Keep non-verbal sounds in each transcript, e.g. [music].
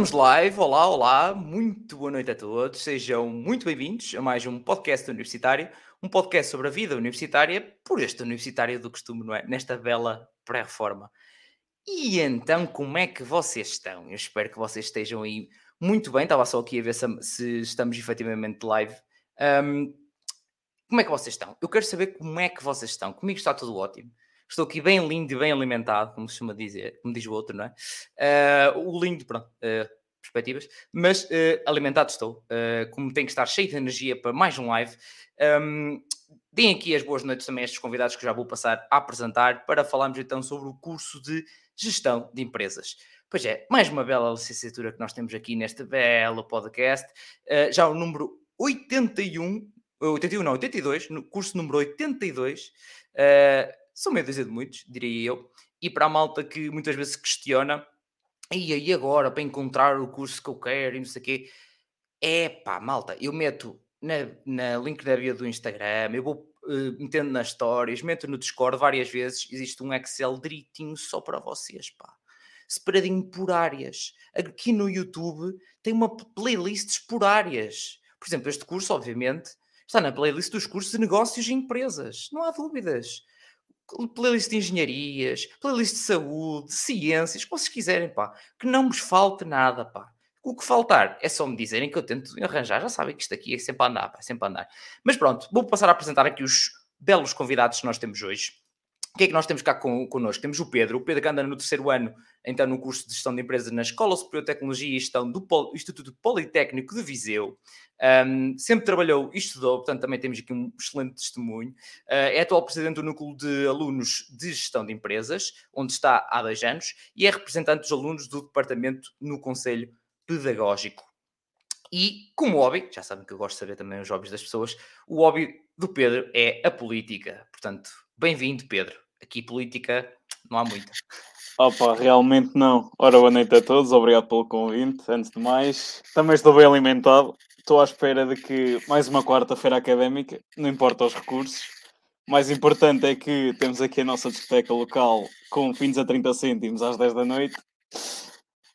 Estamos live, olá, olá, muito boa noite a todos, sejam muito bem-vindos a mais um podcast universitário, um podcast sobre a vida universitária, por este universitário do costume, não é? Nesta bela pré-reforma. E então, como é que vocês estão? Eu espero que vocês estejam aí muito bem, estava só aqui a ver se, se estamos efetivamente live. Um, como é que vocês estão? Eu quero saber como é que vocês estão. Comigo está tudo ótimo. Estou aqui bem lindo e bem alimentado, como se chama dizer, como diz o outro, não é? Uh, o lindo, pronto, uh, perspectivas, mas uh, alimentado estou, como tem que estar cheio de energia para mais um live. Um, deem aqui as boas noites também a estes convidados que já vou passar a apresentar para falarmos então sobre o curso de gestão de empresas. Pois é, mais uma bela licenciatura que nós temos aqui neste belo podcast, já o número 81, 81 não, 82, no curso número 82, uh, são meio dúzia de muitos, diria eu, e para a malta que muitas vezes questiona, e aí agora para encontrar o curso que eu quero e não sei o quê, é pá, malta, eu meto na, na link da bio do Instagram, eu vou uh, metendo nas stories, meto no Discord várias vezes, existe um Excel direitinho só para vocês, pá. Separadinho por áreas. Aqui no YouTube tem uma playlist por áreas. Por exemplo, este curso, obviamente, está na playlist dos cursos de negócios e empresas. Não há dúvidas playlist de engenharias, playlist de saúde, de ciências, como vocês quiserem, pá. Que não vos falte nada, pá. O que faltar é só me dizerem que eu tento arranjar. Já sabem que isto aqui é sempre a andar, pá, é sempre a andar. Mas pronto, vou passar a apresentar aqui os belos convidados que nós temos hoje. O que é que nós temos cá con connosco? Temos o Pedro, o Pedro que anda no terceiro ano, então no curso de Gestão de Empresas na Escola Superior de Tecnologia e Gestão do Pol Instituto Politécnico de Viseu. Um, sempre trabalhou e estudou, portanto também temos aqui um excelente testemunho. Uh, é atual presidente do Núcleo de Alunos de Gestão de Empresas, onde está há dois anos, e é representante dos alunos do departamento no Conselho Pedagógico. E como hobby, já sabem que eu gosto de saber também os hobbies das pessoas, o hobby do Pedro é a política. Portanto, bem-vindo, Pedro. Aqui política não há muita. Opa, realmente não. Ora, boa noite a todos, obrigado pelo convite. Antes de mais, também estou bem alimentado. Estou à espera de que mais uma quarta-feira académica, não importa os recursos. Mais importante é que temos aqui a nossa discoteca local com fins a 30 cêntimos às 10 da noite.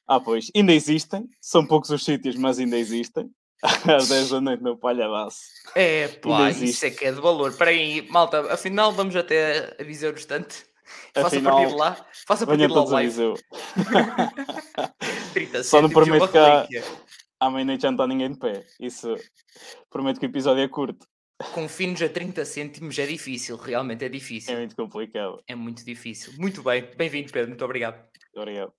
Ah, pois, ainda existem. São poucos os sítios, mas ainda existem. [laughs] Às 10 da noite no palhaço. É, pá, isso é que é de valor. Espera aí, malta, afinal vamos até a Viseu no instante. Faça afinal, partir de lá. Faça partir lá o live. 30 [laughs] Só não prometo que há... à meia-noite já não está ninguém de pé. Isso prometo que o episódio é curto. Com finos a 30 cêntimos é difícil, realmente é difícil. É muito complicado. É muito difícil. Muito bem, bem-vindo, Pedro, muito obrigado. Obrigado.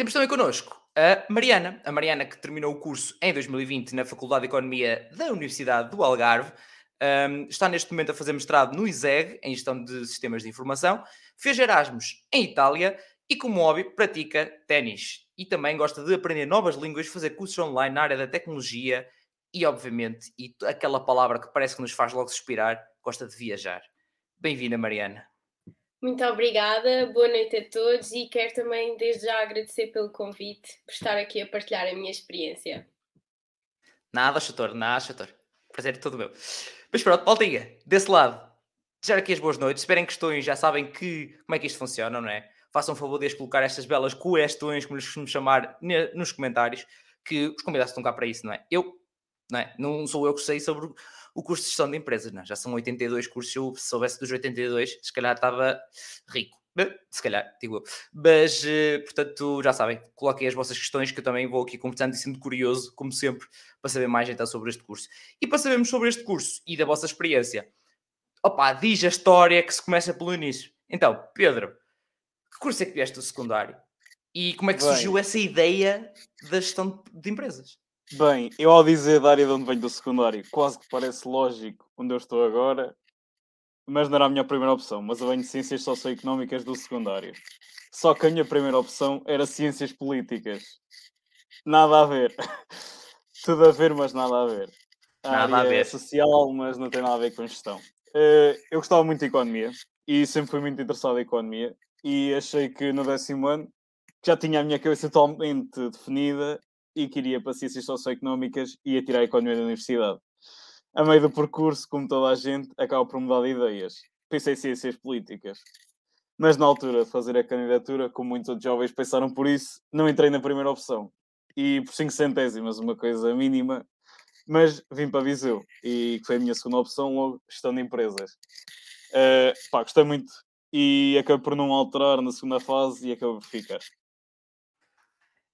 Temos também connosco a Mariana. A Mariana que terminou o curso em 2020 na Faculdade de Economia da Universidade do Algarve. Um, está neste momento a fazer mestrado no ISEG, em Gestão de Sistemas de Informação. Fez Erasmus em Itália e, como hobby, pratica ténis. E também gosta de aprender novas línguas, fazer cursos online na área da tecnologia e, obviamente, e aquela palavra que parece que nos faz logo suspirar, gosta de viajar. Bem-vinda, Mariana. Muito obrigada, boa noite a todos e quero também desde já agradecer pelo convite, por estar aqui a partilhar a minha experiência. Nada, Chator, nada, Chator. Prazer é todo meu. Mas pronto, Maltinha, desse lado, desejar aqui as boas noites. Esperem questões, já sabem que, como é que isto funciona, não é? Façam um favor de colocar estas belas questões, como lhes costumo chamar, nos comentários, que os convidados estão cá para isso, não é? Eu, não é? Não sou eu que sei sobre o curso de gestão de empresas, não? É? já são 82 cursos, se eu soubesse dos 82, se calhar estava rico. Se calhar, digo eu. Mas, eh, portanto, já sabem, coloquem as vossas questões que eu também vou aqui conversando e sendo curioso, como sempre, para saber mais então sobre este curso. E para sabermos sobre este curso e da vossa experiência, opa, diz a história que se começa pelo início. Então, Pedro, que curso é que vieste do secundário? E como é que Bem, surgiu essa ideia da gestão de empresas? Bem, eu ao dizer da área de onde venho do secundário, quase que parece lógico onde eu estou agora, mas não era a minha primeira opção. Mas eu venho de Ciências Socioeconómicas do secundário. Só que a minha primeira opção era Ciências Políticas. Nada a ver. [laughs] Tudo a ver, mas nada a ver. A nada área a ver. social, mas não tem nada a ver com gestão. Uh, eu gostava muito de economia e sempre fui muito interessado em economia e achei que no décimo ano já tinha a minha cabeça totalmente definida e queria Ciências Socioeconómicas e ia tirar a Economia da Universidade. A meio do percurso, como toda a gente, acaba por mudar de ideias. Pensei em Ciências Políticas. Mas na altura de fazer a candidatura, como muitos outros jovens pensaram por isso, não entrei na primeira opção. e por 5 centésimas, uma coisa mínima, mas vim para Viseu e que foi a minha segunda opção, logo gestão de empresas. Uh, pá, gostei muito e acabei por não alterar na segunda fase e acabei por ficar.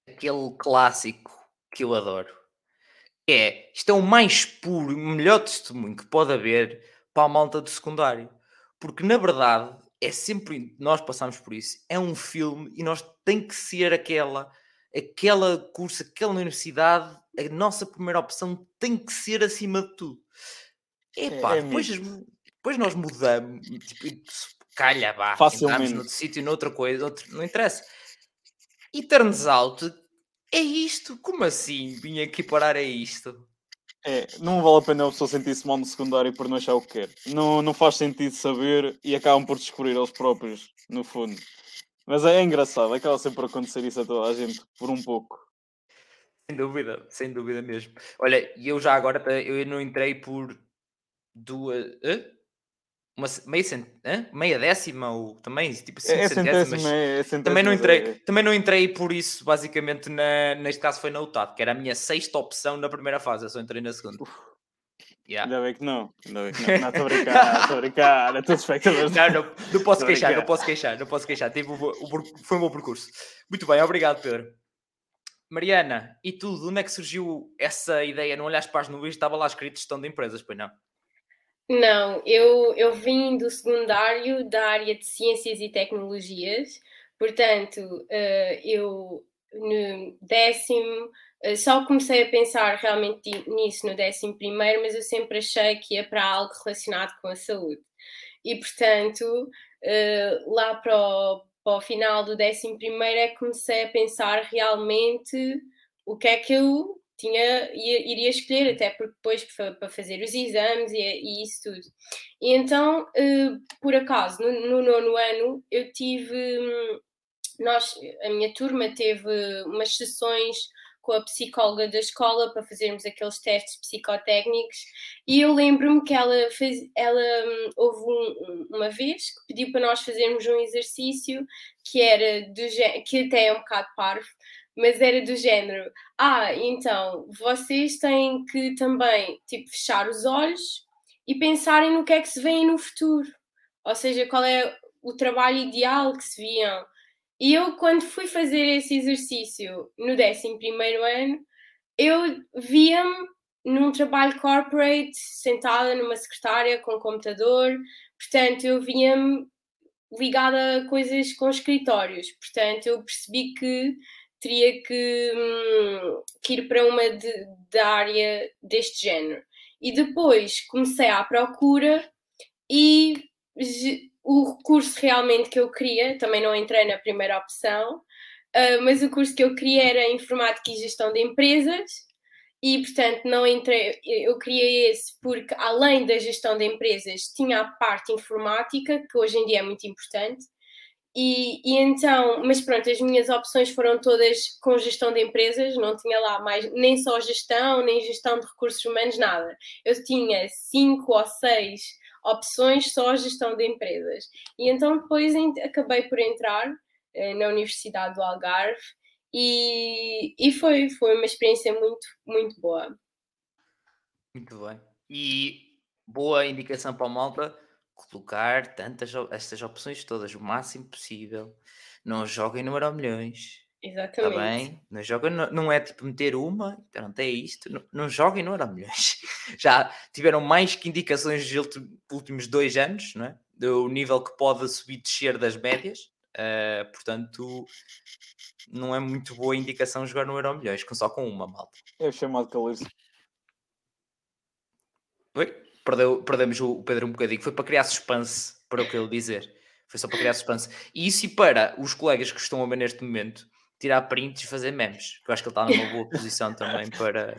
Aquele clássico que eu adoro é isto é o mais puro e melhor testemunho que pode haver para a malta do secundário, porque na verdade é sempre nós passamos por isso. É um filme e nós tem que ser aquela aquela curso, aquela universidade, a nossa primeira opção tem que ser acima de tudo. Epá, é, é depois, depois nós mudamos, tipo, calha, vá, Facilmente. noutro sítio, noutra coisa, outro, não interessa. E turns out, é isto? Como assim? Vim aqui parar a isto? É, não vale a pena a pessoa sentir-se mal no secundário por não achar o que quer. Não, não faz sentido saber e acabam por descobrir eles próprios, no fundo. Mas é, é engraçado, acaba sempre por acontecer isso a toda a gente, por um pouco. Sem dúvida, sem dúvida mesmo. Olha, eu já agora eu não entrei por duas. Uma meia, cent... meia décima ou também tipo cinco é, é centésimas. É, é também não entrei, é. também não entrei por isso, basicamente, na, neste caso foi na UTAD, que era a minha sexta opção na primeira fase, eu só entrei na segunda. Uf. Yeah. Ainda bem que não, ainda bem que não. Não, estou a brincar, [laughs] estou a brincar, estou espectadores. Não, não, não posso queixar, não posso queixar, não posso queixar. O, o, foi um bom percurso. Muito bem, obrigado, Pedro. Mariana, e tu, de onde é que surgiu essa ideia? Não olhaste para as nuvens, estava lá escrito gestão de empresas, pois não? Não, eu, eu vim do secundário da área de ciências e tecnologias, portanto, uh, eu no décimo uh, só comecei a pensar realmente nisso no décimo primeiro, mas eu sempre achei que ia para algo relacionado com a saúde. E, portanto, uh, lá para o, para o final do décimo primeiro é que comecei a pensar realmente o que é que eu tinha, ia, iria escolher, até porque depois para fazer os exames e, e isso tudo. E então, uh, por acaso, no, no, nono ano, eu tive. Nós, a minha turma teve umas sessões com a psicóloga da escola para fazermos aqueles testes psicotécnicos e eu lembro-me que ela fez, ela hum, houve um, uma vez que pediu para nós fazermos um exercício que era do que até é um bocado parvo, mas era do género: ah, então vocês têm que também tipo, fechar os olhos e pensarem no que é que se vê no futuro, ou seja, qual é o trabalho ideal que se viam. E eu, quando fui fazer esse exercício no 11 ano, eu via-me num trabalho corporate, sentada numa secretária com um computador, portanto, eu via-me ligada a coisas com escritórios, portanto, eu percebi que teria que, hum, que ir para uma de, da área deste género. E depois comecei à procura e o curso realmente que eu queria, também não entrei na primeira opção, uh, mas o curso que eu queria era Informática e Gestão de Empresas e portanto não entrei, eu queria esse porque além da gestão de empresas tinha a parte informática, que hoje em dia é muito importante, e, e, então, mas pronto, as minhas opções foram todas com gestão de empresas, não tinha lá mais nem só gestão, nem gestão de recursos humanos, nada. Eu tinha cinco ou seis opções só gestão de empresas. E então depois acabei por entrar eh, na Universidade do Algarve e, e foi, foi uma experiência muito, muito boa. Muito bem. E boa indicação para a malta colocar tantas estas opções todas o máximo possível. Não joguem no Euro Milhões. Exatamente. Está bem? Não, joguem, não, não é tipo meter uma, não é isto. Não, não joguem no Euro Milhões. [laughs] Já tiveram mais que indicações nos últimos dois anos, não é? Do nível que pode subir e descer das médias. Uh, portanto, não é muito boa indicação jogar no Euro Milhões, só com uma malta. É o chamado calor. Oi? Perdeu, perdemos o Pedro um bocadinho. Foi para criar suspense para o que ele dizer. Foi só para criar suspense. E isso e para os colegas que estão a ver neste momento tirar prints e fazer memes. Que eu acho que ele está numa boa posição também para.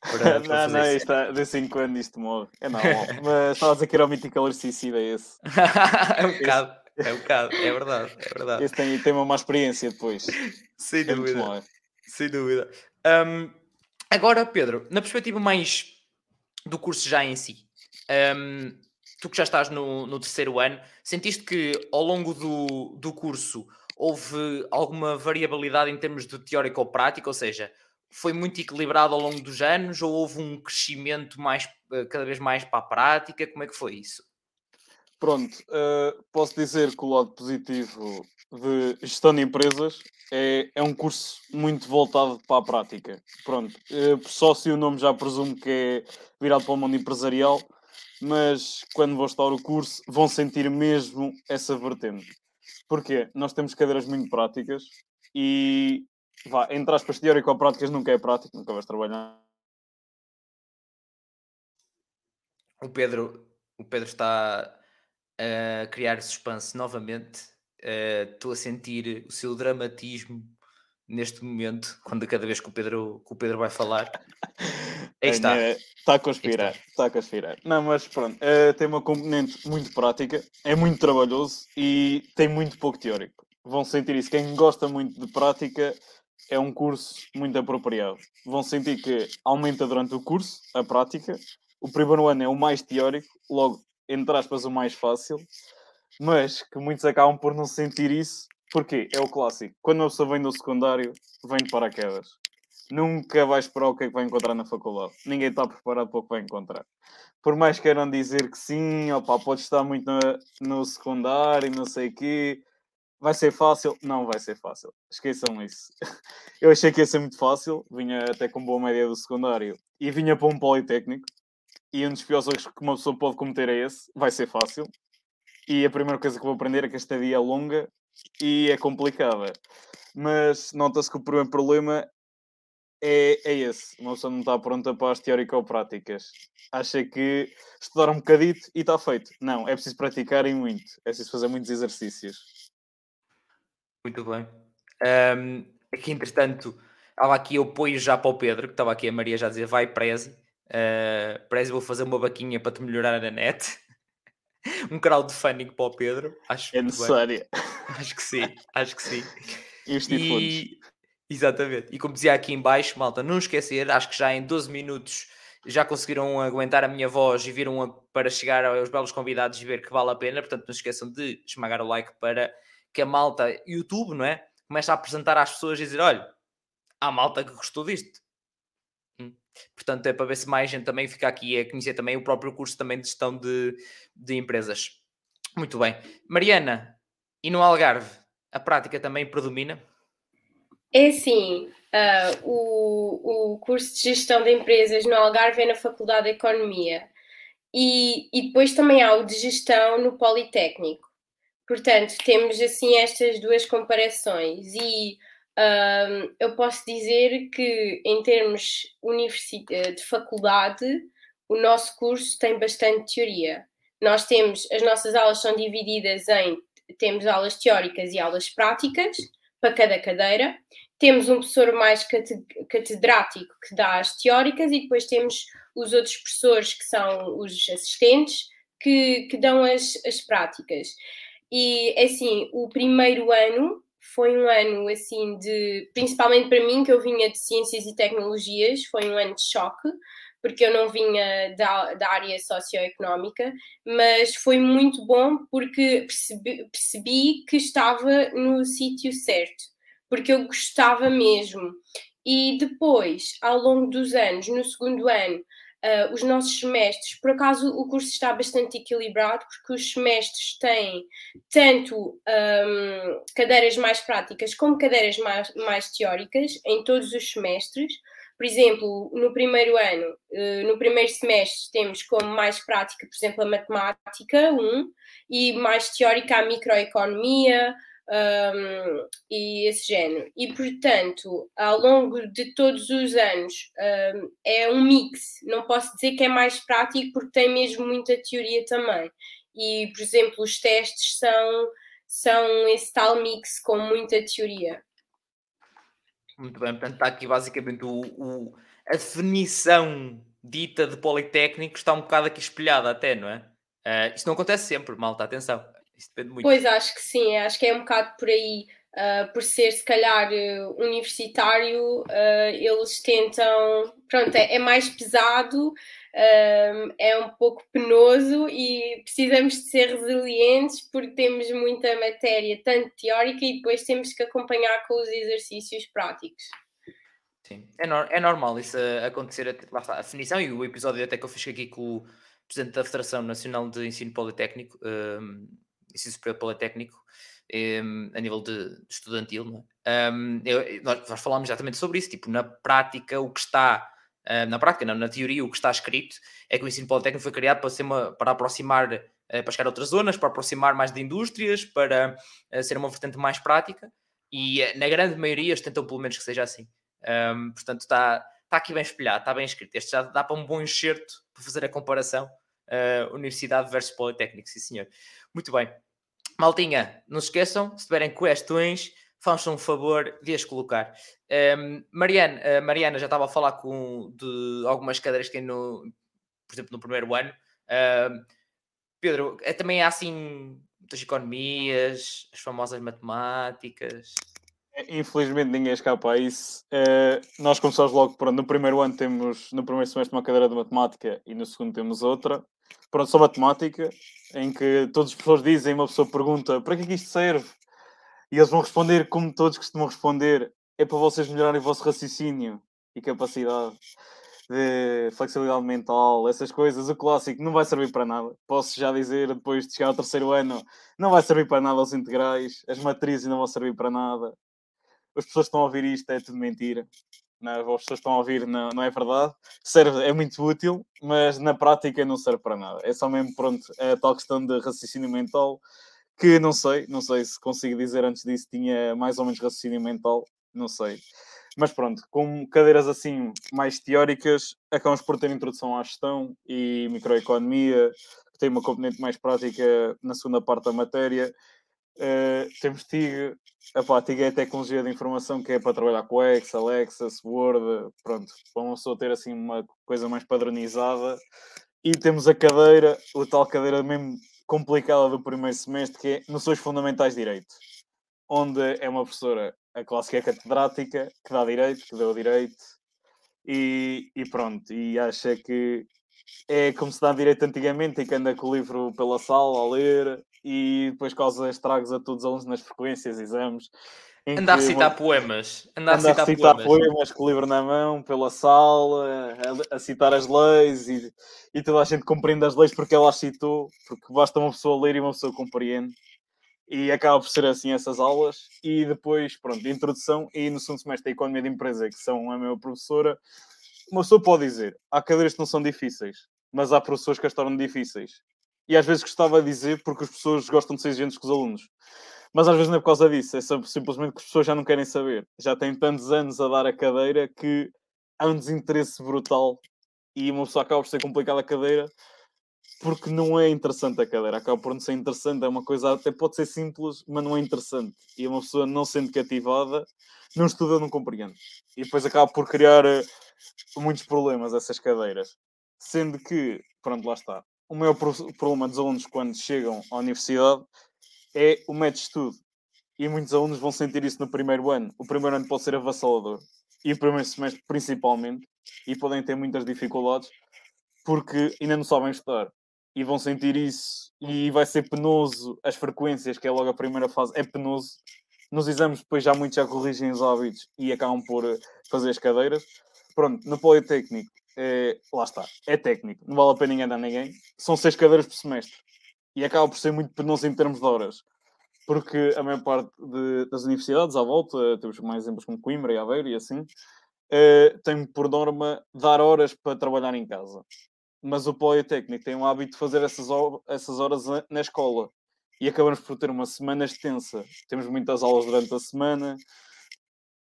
para, [laughs] para não, não, isto está, de 5 anos isto morre. É não, mas estava a dizer que era o mítico suicida esse. [laughs] é um bocado, é um bocado, é verdade, é verdade. Esse tem, tem uma má experiência depois. Sem é dúvida. Sem dúvida. Um, agora, Pedro, na perspectiva mais do curso já em si, um, tu que já estás no, no, terceiro ano, sentiste que ao longo do, do curso houve alguma variabilidade em termos de teórico ou prático? Ou seja, foi muito equilibrado ao longo dos anos ou houve um crescimento mais, eh, cada vez mais para a prática? Como é que foi isso? Pronto, uh, posso dizer que o lado positivo de gestão de empresas é, é um curso muito voltado para a prática. Pronto, uh, só se o nome já presumo que é virado para o mundo empresarial, mas quando vão estar o curso vão sentir mesmo essa vertente. Porquê? Nós temos cadeiras muito práticas e, vá, entre aspas, teórico ou práticas nunca é prático, nunca vais trabalhar. O Pedro, o Pedro está a criar suspense novamente. Uh, estou a sentir o seu dramatismo neste momento, quando cada vez que o Pedro, que o Pedro vai falar. [laughs] Aí está. Está a conspirar, está a conspirar. Não, mas pronto, uh, tem uma componente muito prática, é muito trabalhoso e tem muito pouco teórico. Vão sentir isso. Quem gosta muito de prática é um curso muito apropriado. Vão sentir que aumenta durante o curso a prática. O primeiro ano é o mais teórico, logo entre aspas, o mais fácil, mas que muitos acabam por não sentir isso. Porquê? É o clássico. Quando a pessoa vem do secundário, vem de paraquedas. Nunca vai esperar o que é que vai encontrar na faculdade. Ninguém está preparado para o que vai encontrar. Por mais queiram dizer que sim, opa, pode estar muito no, no secundário, não sei o quê, vai ser fácil? Não vai ser fácil. Esqueçam isso. [laughs] Eu achei que ia ser muito fácil, vinha até com boa média do secundário e vinha para um politécnico e um dos piores erros que uma pessoa pode cometer é esse, vai ser fácil. E a primeira coisa que vou aprender é que esta dia é longa e é complicada. Mas nota-se que o primeiro problema é, é esse. Uma pessoa não está pronta para as teórico-práticas. Acha que estudar um bocadito e está feito. Não, é preciso praticar e muito. É preciso fazer muitos exercícios. Muito bem. Um, aqui, entretanto, estava aqui eu apoio já para o Pedro, que estava aqui a Maria já a dizer vai preze. Uh, que vou fazer uma vaquinha para te melhorar na net. [laughs] um crowdfunding para o Pedro. Acho é necessário. [laughs] Acho que sim, acho que sim. E, exatamente. E como dizia aqui em baixo, malta, não esquecer, acho que já em 12 minutos já conseguiram aguentar a minha voz e viram a, para chegar aos belos convidados e ver que vale a pena. Portanto, não se esqueçam de esmagar o like para que a malta YouTube, não é? Comece a apresentar às pessoas e dizer: olha, há malta que gostou disto. Portanto, é para ver se mais gente também fica aqui a conhecer também o próprio curso também de gestão de, de empresas. Muito bem. Mariana, e no Algarve, a prática também predomina? É sim. Uh, o, o curso de gestão de empresas no Algarve é na Faculdade de Economia. E, e depois também há o de gestão no Politécnico. Portanto, temos assim estas duas comparações. E um, eu posso dizer que, em termos eh, de faculdade, o nosso curso tem bastante teoria. Nós temos, as nossas aulas são divididas em, temos aulas teóricas e aulas práticas para cada cadeira. Temos um professor mais catedrático que dá as teóricas e depois temos os outros professores que são os assistentes que, que dão as, as práticas. E assim, o primeiro ano foi um ano assim de, principalmente para mim, que eu vinha de ciências e tecnologias, foi um ano de choque, porque eu não vinha da, da área socioeconómica, mas foi muito bom porque percebi, percebi que estava no sítio certo, porque eu gostava mesmo. E depois, ao longo dos anos, no segundo ano, uh, os nossos semestres. Por acaso, o curso está bastante equilibrado, porque os semestres têm tanto um, cadeiras mais práticas como cadeiras mais, mais teóricas em todos os semestres. Por exemplo, no primeiro ano, uh, no primeiro semestre, temos como mais prática, por exemplo, a matemática 1 um, e mais teórica a microeconomia, um, e esse género. E, portanto, ao longo de todos os anos, um, é um mix. Não posso dizer que é mais prático porque tem mesmo muita teoria também. E, por exemplo, os testes são, são esse tal mix com muita teoria. Muito bem, portanto, está aqui basicamente o, o, a definição dita de Politécnico está um bocado aqui espelhada até, não é? Uh, isto não acontece sempre, malta, atenção. Isso depende muito. Pois acho que sim, acho que é um bocado por aí. Uh, por ser se calhar uh, universitário, uh, eles tentam. Pronto, é, é mais pesado, é um pouco penoso e precisamos de ser resilientes porque temos muita matéria, tanto teórica, e depois temos que acompanhar com os exercícios práticos. Sim, é, no, é normal isso acontecer, lá está, a definição e o episódio até que eu fiz aqui com o Presidente da Federação Nacional de Ensino Politécnico, um, Ensino Superior Politécnico, um, a nível de estudantil, é? um, eu, nós, nós falámos exatamente sobre isso, tipo, na prática o que está, na prática não, na teoria o que está escrito é que o ensino politécnico foi criado para, ser uma, para aproximar, uh, para chegar a outras zonas, para aproximar mais de indústrias, para uh, ser uma vertente mais prática, e na grande maioria eles tentam pelo menos que seja assim. Um, portanto, está, está aqui bem espelhado, está bem escrito. Este já dá para um bom enxerto para fazer a comparação uh, Universidade versus Politécnico, sim senhor. Muito bem. Maltinha, não se esqueçam, se tiverem questões, façam um favor de as colocar. Um, Mariana, uh, Mariana já estava a falar com, de algumas cadeiras que tem no, por exemplo, no primeiro ano. Pedro, é, também há assim muitas economias, as famosas matemáticas. Infelizmente ninguém escapa a isso. Uh, nós começamos logo, pronto, no primeiro ano temos, no primeiro semestre uma cadeira de matemática e no segundo temos outra. Pronto, só matemática, em que todas as pessoas dizem, uma pessoa pergunta, para que é que isto serve? E eles vão responder como todos costumam responder, é para vocês melhorarem o vosso raciocínio e capacidade de flexibilidade mental, essas coisas, o clássico não vai servir para nada. Posso já dizer, depois de chegar ao terceiro ano, não vai servir para nada os integrais, as matrizes não vão servir para nada as pessoas estão a ouvir isto, é tudo mentira. Não, é? as pessoas estão a ouvir, não, não é verdade. Serve, é muito útil, mas na prática não serve para nada. É só mesmo, pronto, é a tal questão de raciocínio mental que não sei, não sei se consigo dizer antes disso, tinha mais ou menos raciocínio mental, não sei. Mas pronto, com cadeiras assim mais teóricas, acabamos por ter introdução à gestão e microeconomia, que tem uma componente mais prática na segunda parte da matéria, Uh, temos TIG, Epá, TIG é a tecnologia de informação que é para trabalhar com Excel, Access, Word, pronto, para uma pessoa ter assim uma coisa mais padronizada. E temos a cadeira, o tal cadeira mesmo complicada do primeiro semestre, que é Noções Fundamentais de Direito, onde é uma professora, a clássica catedrática, que dá direito, que deu direito, e, e pronto, e acha que é como se dá direito antigamente e que anda com o livro pela sala a ler e depois causa estragos a todos os alunos nas frequências, exames. Andar a citar poemas. Andar a citar, a citar poemas. poemas. com o livro na mão, pela sala, a, a, citar as leis e, e toda a gente compreende as leis porque ela as citou, porque basta uma pessoa ler e uma pessoa compreende. E acaba por ser assim essas aulas. E depois, pronto, de introdução e no segundo semestre da Economia de Empresa, que são a minha professora, uma pessoa pode dizer, há cadeiras que não são difíceis, mas há professores que as tornam difíceis e às vezes gostava de dizer porque as pessoas gostam de ser exigentes com os alunos. Mas às vezes não é por causa disso, é simplesmente que as pessoas já não querem saber. Já têm tantos anos a dar a cadeira que há um desinteresse brutal e uma pessoa acaba por ser complicada a cadeira porque não é interessante a cadeira. Acaba por não ser interessante, é uma coisa até pode ser simples, mas não é interessante. E uma pessoa não sendo cativada, não estuda, não compreende. E depois acaba por criar eh, muitos problemas essas cadeiras. Sendo que, pronto, lá está o maior problema dos alunos quando chegam à universidade é o método de estudo. E muitos alunos vão sentir isso no primeiro ano. O primeiro ano pode ser avassalador. E o primeiro semestre, principalmente. E podem ter muitas dificuldades porque ainda não sabem estudar. E vão sentir isso. E vai ser penoso. As frequências, que é logo a primeira fase, é penoso. Nos exames, depois já muitos já corrigem os hábitos e acabam por eh, fazer as cadeiras. Pronto, no Politécnico, é, lá está, é técnico, não vale a pena enganar ninguém. São seis cadeiras por semestre e acaba por ser muito penoso em termos de horas, porque a maior parte de, das universidades à volta, temos mais exemplos como Coimbra e Aveiro e assim, é, tem por norma dar horas para trabalhar em casa. Mas o Politécnico tem o hábito de fazer essas, essas horas na escola e acabamos por ter uma semana extensa. Temos muitas aulas durante a semana.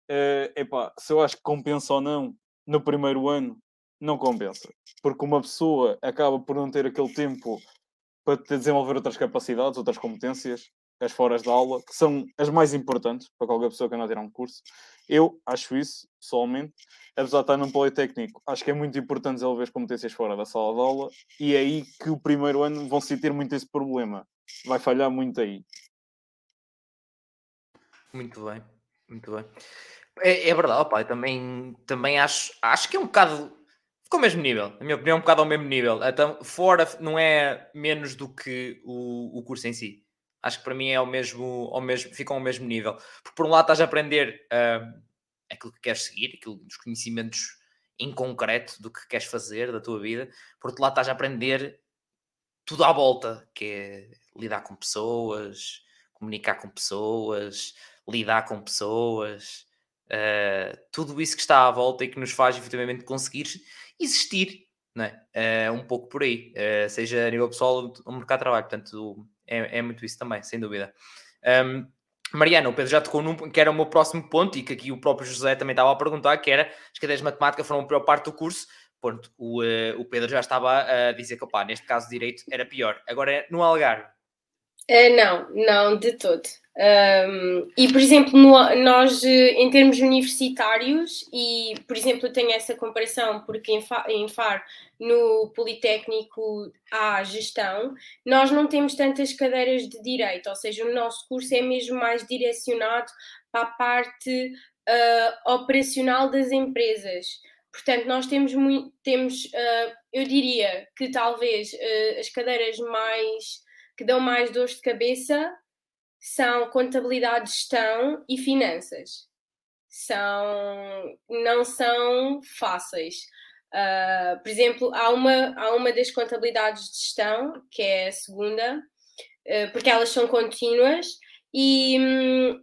É, epá, se eu acho que compensa ou não no primeiro ano, não compensa. Porque uma pessoa acaba por não ter aquele tempo para desenvolver outras capacidades, outras competências, as foras da aula, que são as mais importantes para qualquer pessoa que anda a tirar um curso. Eu acho isso, pessoalmente. Apesar de estar num politécnico, acho que é muito importante desenvolver as competências fora da sala de aula e é aí que o primeiro ano vão se ter muito esse problema. Vai falhar muito aí. Muito bem, muito bem. É, é verdade, pai. Também, também acho, acho que é um bocado ficou ao mesmo nível, na minha opinião, um bocado ao mesmo nível. Então, fora não é menos do que o, o curso em si. Acho que para mim é ao mesmo, ao mesmo, ficam ao mesmo nível. Porque por um lado estás a aprender uh, aquilo que queres seguir, aquilo dos conhecimentos em concreto do que queres fazer da tua vida, porque lá estás a aprender tudo à volta, que é lidar com pessoas, comunicar com pessoas, lidar com pessoas, uh, tudo isso que está à volta e que nos faz efetivamente conseguir existir, não é? Uh, um pouco por aí, uh, seja a nível pessoal ou mercado de trabalho, portanto é, é muito isso também, sem dúvida. Um, Mariana, o Pedro já tocou num que era o meu próximo ponto e que aqui o próprio José também estava a perguntar, que era as cadeiras de matemática foram a pior parte do curso. Ponto. O, uh, o Pedro já estava a dizer que, opa, neste caso, direito era pior. Agora, no Algarve, não, não, de todo. Um, e, por exemplo, no, nós, em termos universitários, e, por exemplo, eu tenho essa comparação, porque em, em FAR, no Politécnico, há gestão, nós não temos tantas cadeiras de direito, ou seja, o nosso curso é mesmo mais direcionado para a parte uh, operacional das empresas. Portanto, nós temos muito, temos, uh, eu diria que talvez uh, as cadeiras mais que dão mais dores de cabeça são contabilidade, gestão e finanças. São, não são fáceis. Uh, por exemplo, há uma, há uma das contabilidades de gestão, que é a segunda, uh, porque elas são contínuas, e,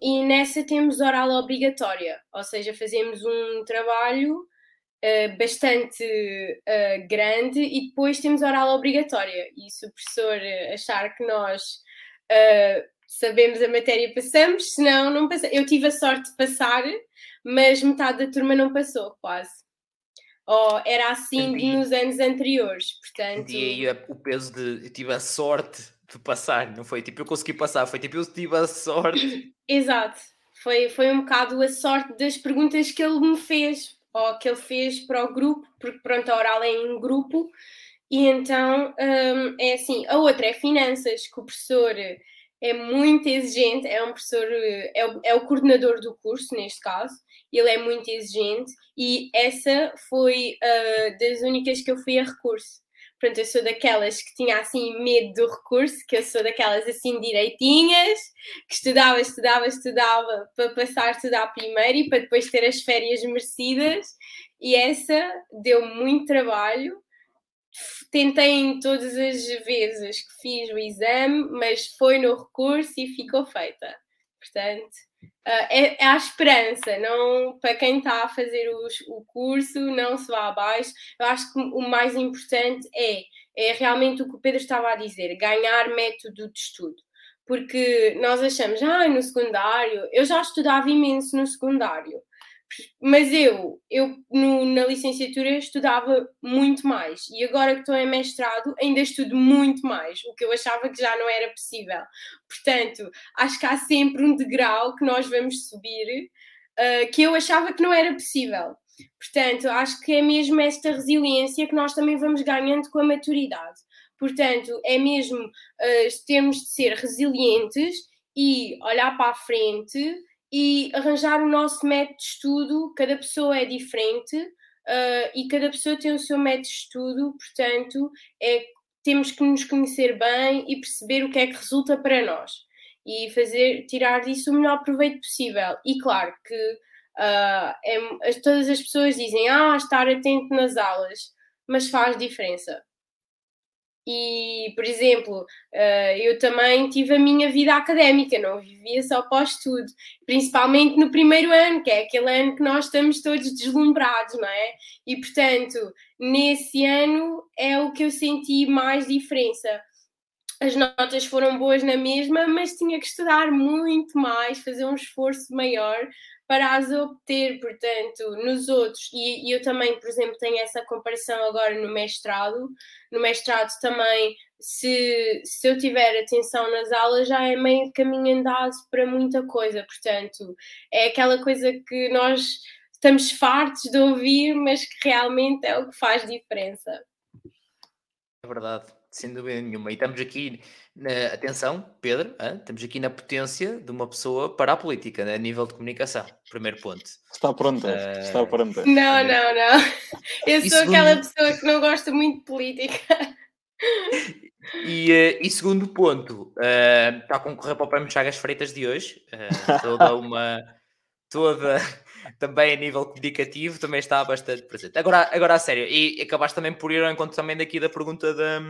e nessa temos oral obrigatória, ou seja, fazemos um trabalho uh, bastante grande e depois temos oral obrigatória. E se o professor achar que nós uh, sabemos a matéria, passamos, senão não passamos. Eu tive a sorte de passar, mas metade da turma não passou, quase. Ou era assim Entendi. nos anos anteriores, portanto... E aí o peso de... Eu tive a sorte de passar, não foi tipo eu consegui passar, foi tipo eu tive a sorte. [coughs] Exato, foi, foi um bocado a sorte das perguntas que ele me fez, ou que ele fez para o grupo, porque pronto, a oral é em grupo, e então um, é assim. A outra é finanças, que o professor é muito exigente, é um professor, é o, é o coordenador do curso, neste caso, ele é muito exigente, e essa foi uh, das únicas que eu fui a recurso. Pronto, eu sou daquelas que tinha assim medo do recurso, que eu sou daquelas assim direitinhas, que estudava, estudava, estudava para passar a estudar primeiro e para depois ter as férias merecidas. E essa deu muito trabalho. Tentei em todas as vezes que fiz o exame, mas foi no recurso e ficou feita. Portanto, Uh, é, é, a esperança, não para quem está a fazer os, o curso, não se vá abaixo. Eu acho que o mais importante é, é realmente o que o Pedro estava a dizer, ganhar método de estudo. Porque nós achamos, ah, no secundário, eu já estudava imenso no secundário, mas eu, eu no, na licenciatura estudava muito mais e agora que estou em mestrado ainda estudo muito mais, o que eu achava que já não era possível. Portanto, acho que há sempre um degrau que nós vamos subir uh, que eu achava que não era possível. Portanto, acho que é mesmo esta resiliência que nós também vamos ganhando com a maturidade. Portanto, é mesmo uh, termos de ser resilientes e olhar para a frente e arranjar o nosso método de estudo. Cada pessoa é diferente uh, e cada pessoa tem o seu método de estudo, portanto, é, temos que nos conhecer bem e perceber o que é que resulta para nós e fazer tirar disso o melhor proveito possível. E claro que uh, é, todas as pessoas dizem ah, estar atento nas aulas, mas faz diferença. E, por exemplo, uh, eu também tive a minha vida académica, não vivia só pós-estudo, principalmente no primeiro ano, que é aquele ano que nós estamos todos deslumbrados, não é? E, portanto, nesse ano é o que eu senti mais diferença. As notas foram boas na mesma, mas tinha que estudar muito mais, fazer um esforço maior para as obter, portanto, nos outros, e, e, eu também, por exemplo, tenho essa comparação agora no mestrado. No mestrado também, se, se eu tiver atenção nas aulas, já é meio caminho andado para muita coisa, portanto, é aquela coisa que nós estamos fartos de ouvir, mas que realmente é o que faz diferença. É verdade sem dúvida nenhuma. E estamos aqui, na, atenção, Pedro, hein? estamos aqui na potência de uma pessoa para a política, né? a nível de comunicação. Primeiro ponto. Está pronta, uh... está pronta. Não, não, não. [laughs] Eu sou segundo... aquela pessoa que não gosta muito de política. E, uh, e segundo ponto, uh, está a concorrer para o Prémio Chagas Freitas de hoje. toda [laughs] uma toda, [laughs] também a nível comunicativo, também está bastante presente. Agora, agora a sério, e acabaste também por ir ao encontro também daqui da pergunta da,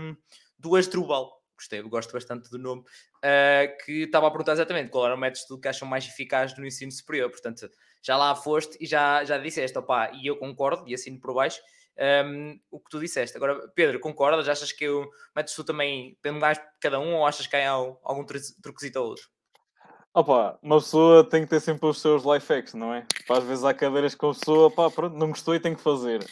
do Asdrubal, gostei, gosto bastante do nome, uh, que estava a perguntar exatamente qual era o método que acham mais eficaz no ensino superior. Portanto, já lá foste e já, já disseste, opá, e eu concordo, e assino por baixo, um, o que tu disseste. Agora, Pedro, concordas? Achas que o método também depende mais de cada um ou achas que há algum truquezito ou outro? Opa, uma pessoa tem que ter sempre os seus life hacks, não é? Às vezes há cadeiras que a pessoa, pá, pronto, não gostou e tem que fazer.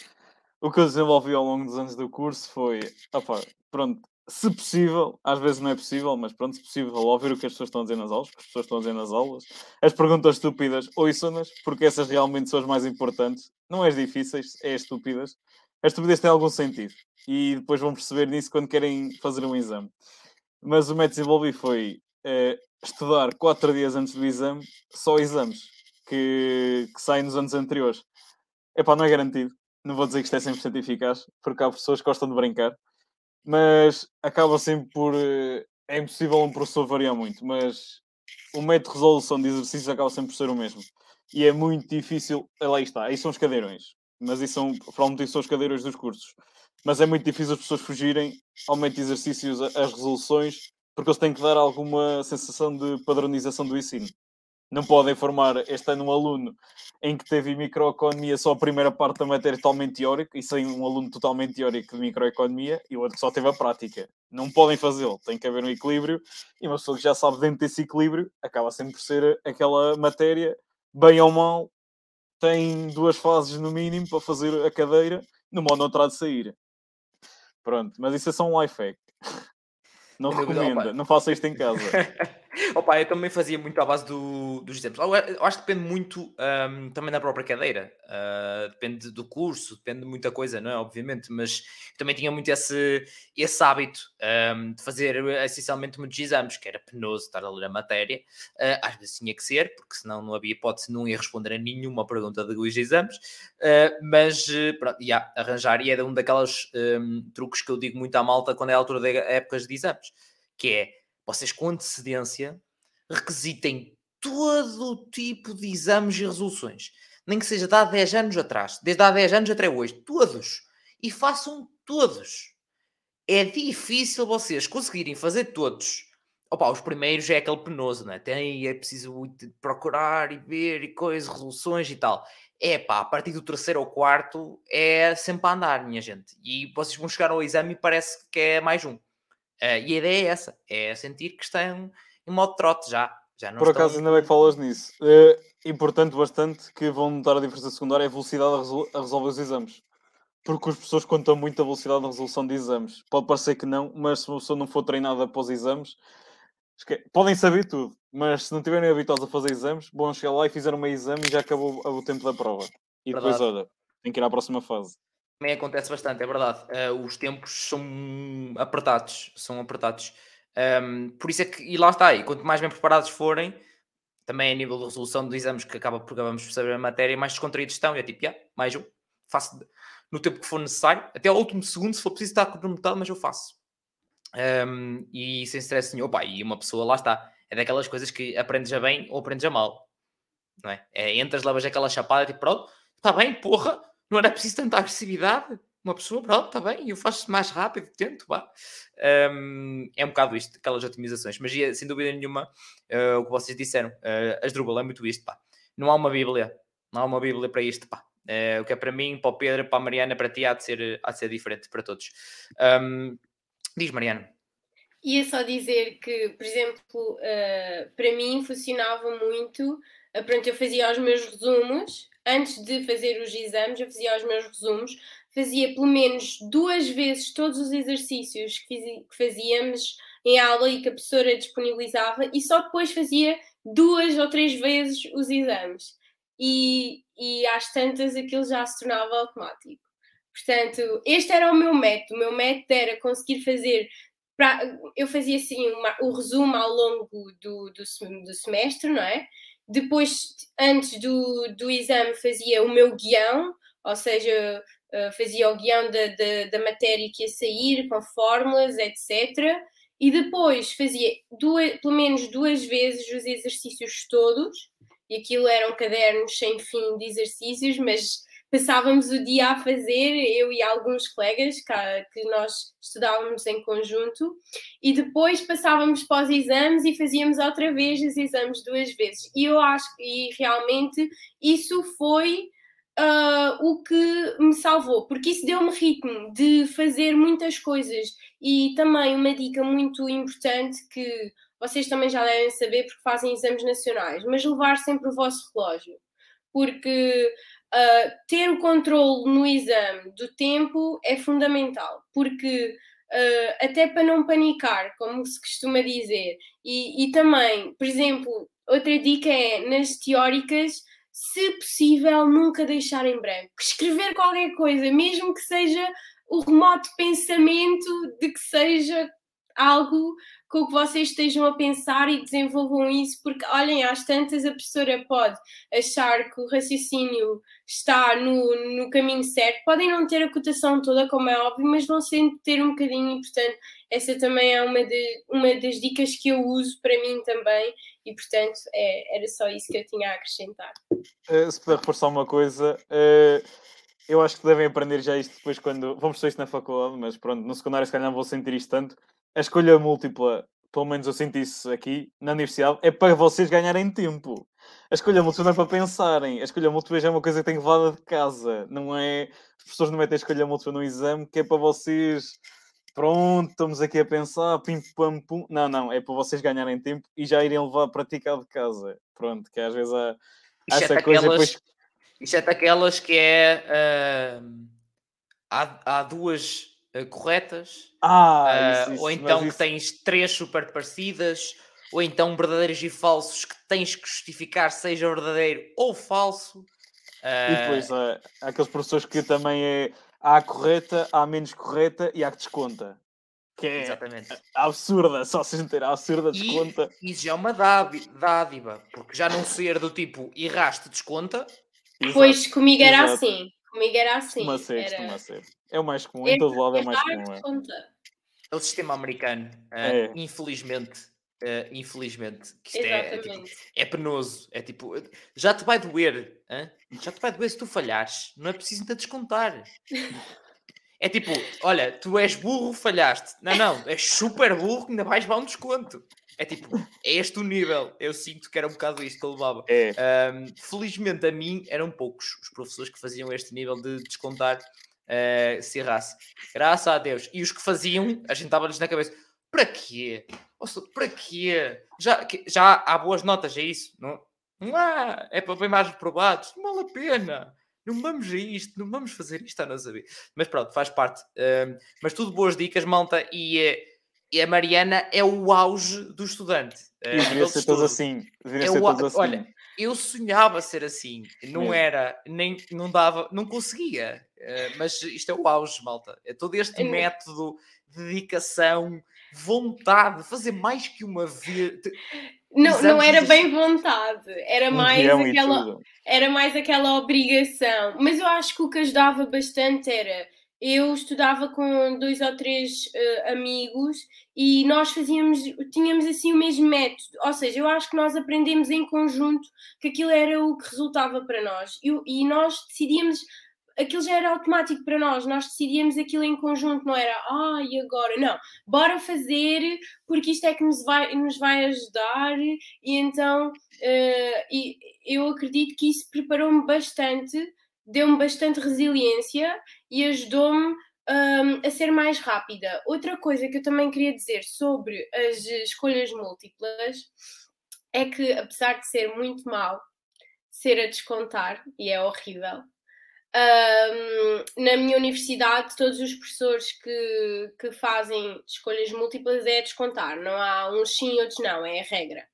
O que eu desenvolvi ao longo dos anos do curso foi, opa, pronto, se possível, às vezes não é possível, mas pronto, se possível, ouvir o que as pessoas estão a dizer nas aulas, as pessoas estão a dizer nas aulas, as perguntas estúpidas, ouçam-nas, porque essas realmente são as mais importantes, não as difíceis, é as estúpidas. As estúpidas têm algum sentido, e depois vão perceber nisso quando querem fazer um exame. Mas o método que desenvolvi foi eh, estudar quatro dias antes do exame, só exames, que, que saem nos anos anteriores. Epá, não é garantido, não vou dizer que isto é 100% eficaz, porque há pessoas que gostam de brincar, mas acaba sempre por. Eh, é impossível um professor variar muito, mas o método de resolução de exercícios acaba sempre por ser o mesmo. E é muito difícil. Eh, lá está, aí são os cadeirões, mas isso são, provavelmente são os cadeirões dos cursos. Mas é muito difícil as pessoas fugirem ao método de exercícios, as resoluções, porque eles têm que dar alguma sensação de padronização do ensino não podem formar este ano um aluno em que teve microeconomia só a primeira parte da matéria totalmente teórica e sem um aluno totalmente teórico de microeconomia e o outro que só teve a prática. Não podem fazê-lo, tem que haver um equilíbrio e uma pessoa que já sabe dentro desse equilíbrio acaba sempre por ser aquela matéria, bem ou mal, tem duas fases no mínimo para fazer a cadeira, no modo não terá de sair. Pronto, mas isso é só um life hack. Não recomenda, não faça isto em casa. [laughs] Opa, eu também fazia muito à base do, dos exemplos. Eu acho que depende muito um, também da própria cadeira. Uh, depende do curso, depende de muita coisa, não é? Obviamente, mas também tinha muito esse, esse hábito um, de fazer essencialmente muitos exames, que era penoso estar a ler a matéria. Uh, às vezes tinha que ser, porque senão não havia hipótese, não ia responder a nenhuma pergunta de dois exames. Uh, mas, pronto, yeah, arranjar, e é um daqueles um, truques que eu digo muito à malta quando é a altura de épocas de exames, que é vocês com antecedência requisitem todo tipo de exames e resoluções. Nem que seja de há 10 anos atrás, desde há 10 anos até hoje, todos. E façam todos. É difícil vocês conseguirem fazer todos. Opa, os primeiros é aquele penoso, né? Tem, é preciso procurar e ver e coisas, resoluções e tal. É pá, a partir do terceiro ou quarto é sempre a andar, minha gente. E vocês vão chegar ao exame e parece que é mais um. Uh, e a ideia é essa, é sentir que estão em modo trote já. já não Por estão... acaso, ainda bem que falas nisso. É importante bastante que vão notar a diferença secundária é a velocidade a, resol a resolver os exames. Porque as pessoas contam muito a velocidade na resolução de exames. Pode parecer que não, mas se uma pessoa não for treinada após exames, podem saber tudo, mas se não tiverem habituados a fazer exames, vão chegar lá e fizeram um exame e já acabou o tempo da prova. E Verdade. depois, olha, tem que ir à próxima fase também acontece bastante, é verdade. Uh, os tempos são apertados, são apertados. Um, por isso é que, e lá está, e quanto mais bem preparados forem, também a nível de resolução dos exames, que acaba por acabamos por saber a matéria, mais descontraídos estão. E é tipo, yeah, mais um, faço no tempo que for necessário, até ao último segundo, se for preciso estar cronometrado, mas eu faço. Um, e sem stress nenhum. Opa, e uma pessoa, lá está, é daquelas coisas que aprendes a bem ou aprendes a mal. Não é? é entras, levas aquela chapada, tipo, pronto, está bem, porra, não era preciso tanta agressividade. Uma pessoa, pronto, está bem, eu faço mais rápido, tento, vá. Um, é um bocado isto, aquelas otimizações. Mas sem dúvida nenhuma, uh, o que vocês disseram, uh, as Drupal é muito isto, pá. Não há uma Bíblia, não há uma Bíblia para isto, pá. Uh, o que é para mim, para o Pedro, para a Mariana, para ti, há de ser, há de ser diferente para todos. Um, diz, Mariana. Ia só dizer que, por exemplo, uh, para mim funcionava muito. Uh, pronto, eu fazia os meus resumos antes de fazer os exames, eu fazia os meus resumos, fazia pelo menos duas vezes todos os exercícios que, fazíamos em aula e que a professora disponibilizava, e só depois fazia duas ou três vezes os exames. E, e às tantas aquilo já se tornava automático. Portanto, este era o meu método. O meu método era conseguir fazer. Eu fazia assim uma, o resumo ao longo do, do, do semestre, não é? Depois, antes do, do exame, fazia o meu guião, ou seja, uh, fazia o guião da, da, da, matéria que ia sair, com fórmulas, etc. E depois fazia duas, pelo menos duas vezes os exercícios todos e aquilo eram cadernos sem fim de exercícios, mas passávamos o dia a fazer, eu e alguns colegas que, nós estudávamos em conjunto, e depois passávamos para os exames e fazíamos outra vez os exames duas vezes. E eu acho que realmente isso foi uh, o que me salvou, porque isso deu-me ritmo de fazer muitas coisas. E também uma dica muito importante que vocês também já devem saber porque fazem exames nacionais, mas levar sempre o vosso relógio. Porque uh, ter o controle no exame do tempo é fundamental, porque uh, até para não panicar, como se costuma dizer, e, e também, por exemplo, outra dica é nas teóricas, se possível, nunca deixar em branco. Escrever qualquer coisa, mesmo que seja o remoto pensamento de que seja algo com o que vocês estejam a pensar e desenvolvam isso, porque olhem, às tantas a professora pode achar que o raciocínio está no, no caminho certo, podem não ter a cotação toda, como é óbvio, mas vão sempre ter um bocadinho, e portanto, essa também é uma, de, uma das dicas que eu uso para mim também, e portanto, é, era só isso que eu tinha a acrescentar. Uh, se puder reforçar uma coisa. Uh eu acho que devem aprender já isto depois quando. Vamos ter isto na faculdade, mas pronto, no secundário se calhar não vou sentir isto tanto a escolha múltipla, pelo menos eu senti isso aqui na universidade, é para vocês ganharem tempo. A escolha múltipla não é para pensarem. A escolha múltipla já é uma coisa que tem levada de casa. Não é. As pessoas não metem a escolha múltipla no exame, que é para vocês. Pronto, estamos aqui a pensar, pim pam pum. Não, não, é para vocês ganharem tempo e já irem levar a praticar de casa. Pronto, que às vezes há, há essa coisa. Depois... Isto é daquelas que é. Uh, há, há duas corretas, ah, uh, isso, isso, ou então que isso... tens três super parecidas, ou então verdadeiros e falsos que tens que justificar seja verdadeiro ou falso. Uh... E depois há, há aqueles professores que também é há a correta, há a menos correta e há que desconta. Que é Exatamente. absurda, só se ter a absurda desconta. E isso já é uma dádiva, porque já não ser do tipo erraste desconta. Pois comigo era Exato. assim. Comigo era assim. Costuma ser, era... costuma ser. É o mais comum, em todo lado é mais comum. É. é o sistema americano, uh, é. infelizmente. Uh, infelizmente, que isto é, é, tipo, é, penoso. É tipo, já te vai doer, hein? já te vai doer se tu falhares, não é preciso te descontar. É tipo, olha, tu és burro, falhaste. Não, não, és super burro, ainda vais levar um desconto. É tipo, é este o nível. Eu sinto que era um bocado isto que eu levava. É. Um, felizmente a mim eram poucos os professores que faziam este nível de descontar uh, se errasse. Graças a Deus. E os que faziam, a gente estava-lhes na cabeça: para quê? Ouça, para quê? Já, já há boas notas, é isso? Não, não há. É para bem mais reprovados. Não vale a pena. Não vamos a isto, não vamos fazer isto a não saber. Mas pronto, faz parte. Um, mas tudo boas dicas, malta. E. Uh, e a Mariana é o auge do estudante. E deveria ser todos assim. Deveria é ser todos assim. Olha, eu sonhava ser assim, não era, nem não dava, não conseguia. Uh, mas isto é o auge, malta. É todo este é. método, dedicação, vontade, fazer mais que uma vez. Não, não era bem vontade, era mais aquela, era mais aquela obrigação. Mas eu acho que o que ajudava bastante era eu estudava com dois ou três uh, amigos e nós fazíamos, tínhamos assim o mesmo método, ou seja, eu acho que nós aprendemos em conjunto que aquilo era o que resultava para nós. E, nós decidíamos, aquilo já era automático para nós, nós decidíamos aquilo em conjunto, não era, ah, e agora? Não, bora fazer porque isto é que nos vai, nos vai ajudar. E então uh, e eu acredito que isso preparou-me bastante deu-me bastante resiliência e ajudou-me um, a ser mais rápida. Outra coisa que eu também queria dizer sobre as escolhas múltiplas é que, apesar de ser muito mal ser a descontar, e é horrível, um, na minha universidade, todos os professores que, que fazem escolhas múltiplas é descontar, não há uns sim, outros não, é a regra.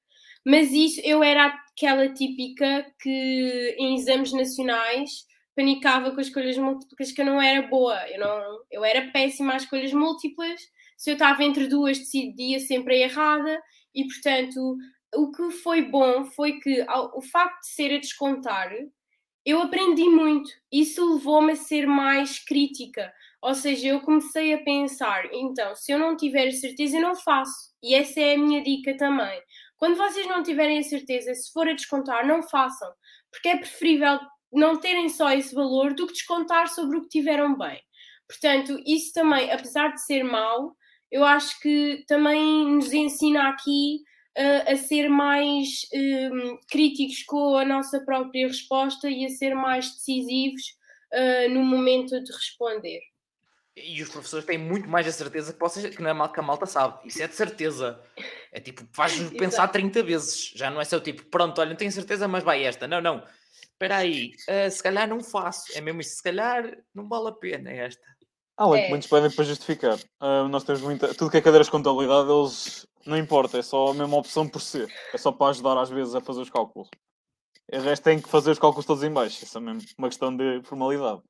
Mas isso, eu era aquela típica que em exames nacionais panicava com as escolhas múltiplas que eu não era boa, eu, não, eu era péssima às escolhas múltiplas, se eu estava entre duas decidia sempre a errada. E portanto o que foi bom foi que ao, o facto de ser a descontar eu aprendi muito, isso levou-me a ser mais crítica, ou seja, eu comecei a pensar, então, se eu não tiver certeza, eu não faço. E essa é a minha dica também. Quando vocês não tiverem a certeza, se for a descontar, não façam, porque é preferível não terem só esse valor do que descontar sobre o que tiveram bem. Portanto, isso também, apesar de ser mau, eu acho que também nos ensina aqui uh, a ser mais um, críticos com a nossa própria resposta e a ser mais decisivos uh, no momento de responder. E os professores têm muito mais a certeza que, vocês, que, na, que a malta sabe. Isso é de certeza. É tipo, faz-nos [laughs] pensar 30 vezes. Já não é só tipo, pronto, olha, não tenho certeza, mas vai esta. Não, não. Espera aí, uh, se calhar não faço. É mesmo isso, se calhar não vale a pena esta. Ah, é. muitos pedem para justificar. Uh, nós temos muita. Tudo que é cadeiras de contabilidade, eles. Não importa, é só a mesma opção por ser. É só para ajudar às vezes a fazer os cálculos. O resto tem que fazer os cálculos todos em baixo. Isso é mesmo uma questão de formalidade.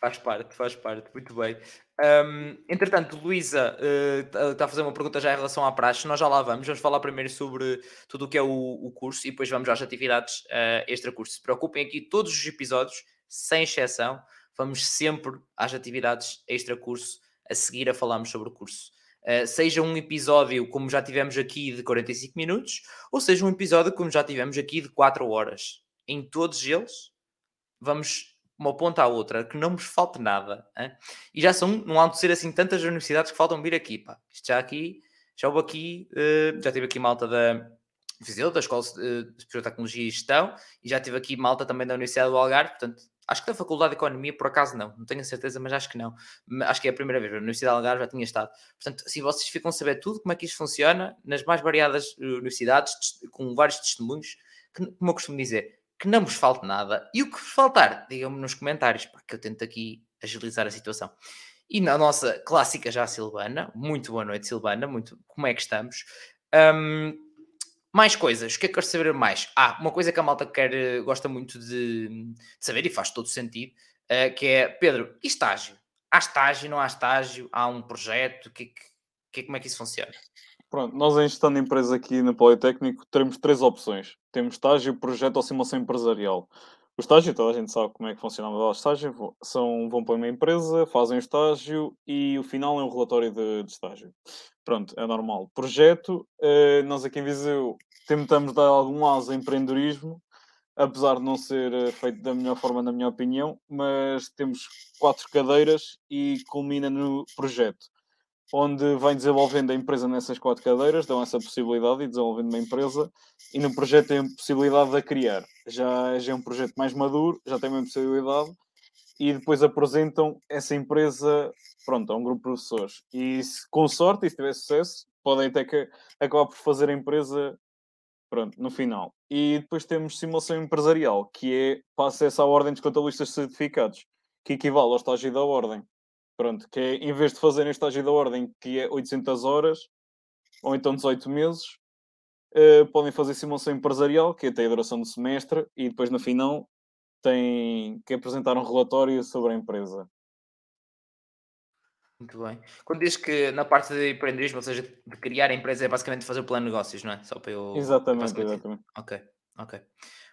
Faz parte, faz parte, muito bem. Um, entretanto, Luísa uh, está a fazer uma pergunta já em relação à praxe, nós já lá vamos, vamos falar primeiro sobre tudo o que é o, o curso e depois vamos às atividades uh, extra-curso. Se preocupem aqui, todos os episódios, sem exceção, vamos sempre às atividades extra-curso, a seguir a falarmos sobre o curso. Uh, seja um episódio como já tivemos aqui de 45 minutos, ou seja um episódio como já tivemos aqui de 4 horas. Em todos eles, vamos uma ponta à outra, que não nos falte nada. Hein? E já são, não há de ser assim tantas universidades que faltam vir aqui. Pá. Isto já aqui, já houve aqui, uh, já tive aqui malta da Viseu, da Escola de de Tecnologia e Gestão, e já tive aqui malta também da Universidade do Algarve, portanto, acho que da Faculdade de Economia, por acaso não, não tenho a certeza, mas acho que não. Acho que é a primeira vez, a Universidade do Algarve já tinha estado. Portanto, assim, vocês ficam a saber tudo como é que isto funciona, nas mais variadas eh, universidades, com vários testemunhos, que, como eu costumo dizer, que não vos falte nada. E o que vos faltar, digam-me nos comentários, para que eu tento aqui agilizar a situação. E na nossa clássica já Silvana, muito boa noite Silvana, muito, como é que estamos? Um, mais coisas, o que é que quero saber mais? Ah, uma coisa que a malta quer, gosta muito de, de saber e faz todo sentido, uh, que é, Pedro, e estágio? Há estágio, não há estágio? Há um projeto? Que, que, como é que isso funciona? Pronto, nós em gestão de empresa aqui no Politécnico teremos três opções. Temos estágio, projeto ou simulação empresarial. O estágio, toda a gente sabe como é que funciona o estágio. São, vão para uma empresa, fazem o estágio e o final é um relatório de, de estágio. Pronto, é normal. Projeto, eh, nós aqui em Viseu tentamos dar algum asa em empreendedorismo, apesar de não ser eh, feito da melhor forma, na minha opinião, mas temos quatro cadeiras e culmina no projeto onde vem desenvolvendo a empresa nessas quatro cadeiras, dão essa possibilidade de desenvolvendo uma empresa e no projeto tem a possibilidade de a criar. Já, já é um projeto mais maduro, já tem uma possibilidade e depois apresentam essa empresa pronto, a um grupo de professores. E se, com sorte, e se tiver sucesso, podem até que acabar por fazer a empresa pronto, no final. E depois temos simulação empresarial, que é para acesso à ordem dos contabilistas certificados, que equivale ao estágio da ordem. Pronto, que é, em vez de fazerem estágio da ordem, que é 800 horas, ou então 18 meses, uh, podem fazer simulação empresarial, que é até a duração do semestre, e depois no final têm que apresentar um relatório sobre a empresa. Muito bem. Quando diz que na parte de empreendedorismo, ou seja, de criar a empresa, é basicamente fazer o plano de negócios, não é? Só para eu. Exatamente, exatamente. Ok, ok.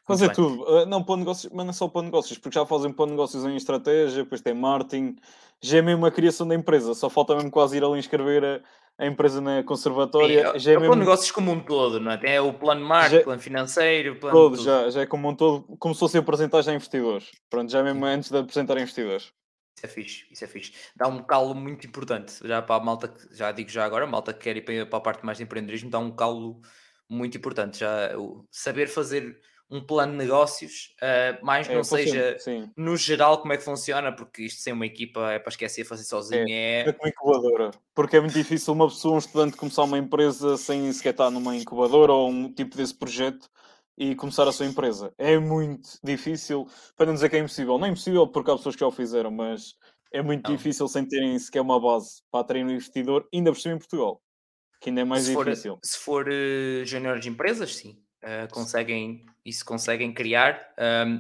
Fazer tudo, uh, não para negócios, mas não só para negócios, porque já fazem para negócios em estratégia, depois tem marketing, já é mesmo a criação da empresa, só falta mesmo quase ir ali inscrever a, a empresa na conservatória. É, já é, é mesmo... para negócios como um todo, não é? Tem o plano marketing, já... plano financeiro, plano. Todo, já, já é como um todo, como se fosse apresentar já a investidores. Pronto, já é mesmo antes de apresentar a investidores. Isso é fixe, isso é fixe. Dá um calo muito importante, já para a malta, já digo já agora, a malta que quer ir para a parte mais de empreendedorismo, dá um calo muito importante. Já saber fazer um plano de negócios, uh, mais é, não seja sim. no geral como é que funciona, porque isto sem uma equipa é para esquecer fazer sozinho. É, é... é uma incubadora, porque é muito difícil uma pessoa, um estudante, começar uma empresa sem sequer estar numa incubadora ou um tipo desse projeto e começar a sua empresa. É muito difícil, para não dizer que é impossível. Não é impossível porque há pessoas que já o fizeram, mas é muito não. difícil sem terem sequer uma base para atrair um investidor, ainda por cima em Portugal, que ainda é mais se difícil. For, se for uh, de empresas, sim. Uh, conseguem e se conseguem criar, um,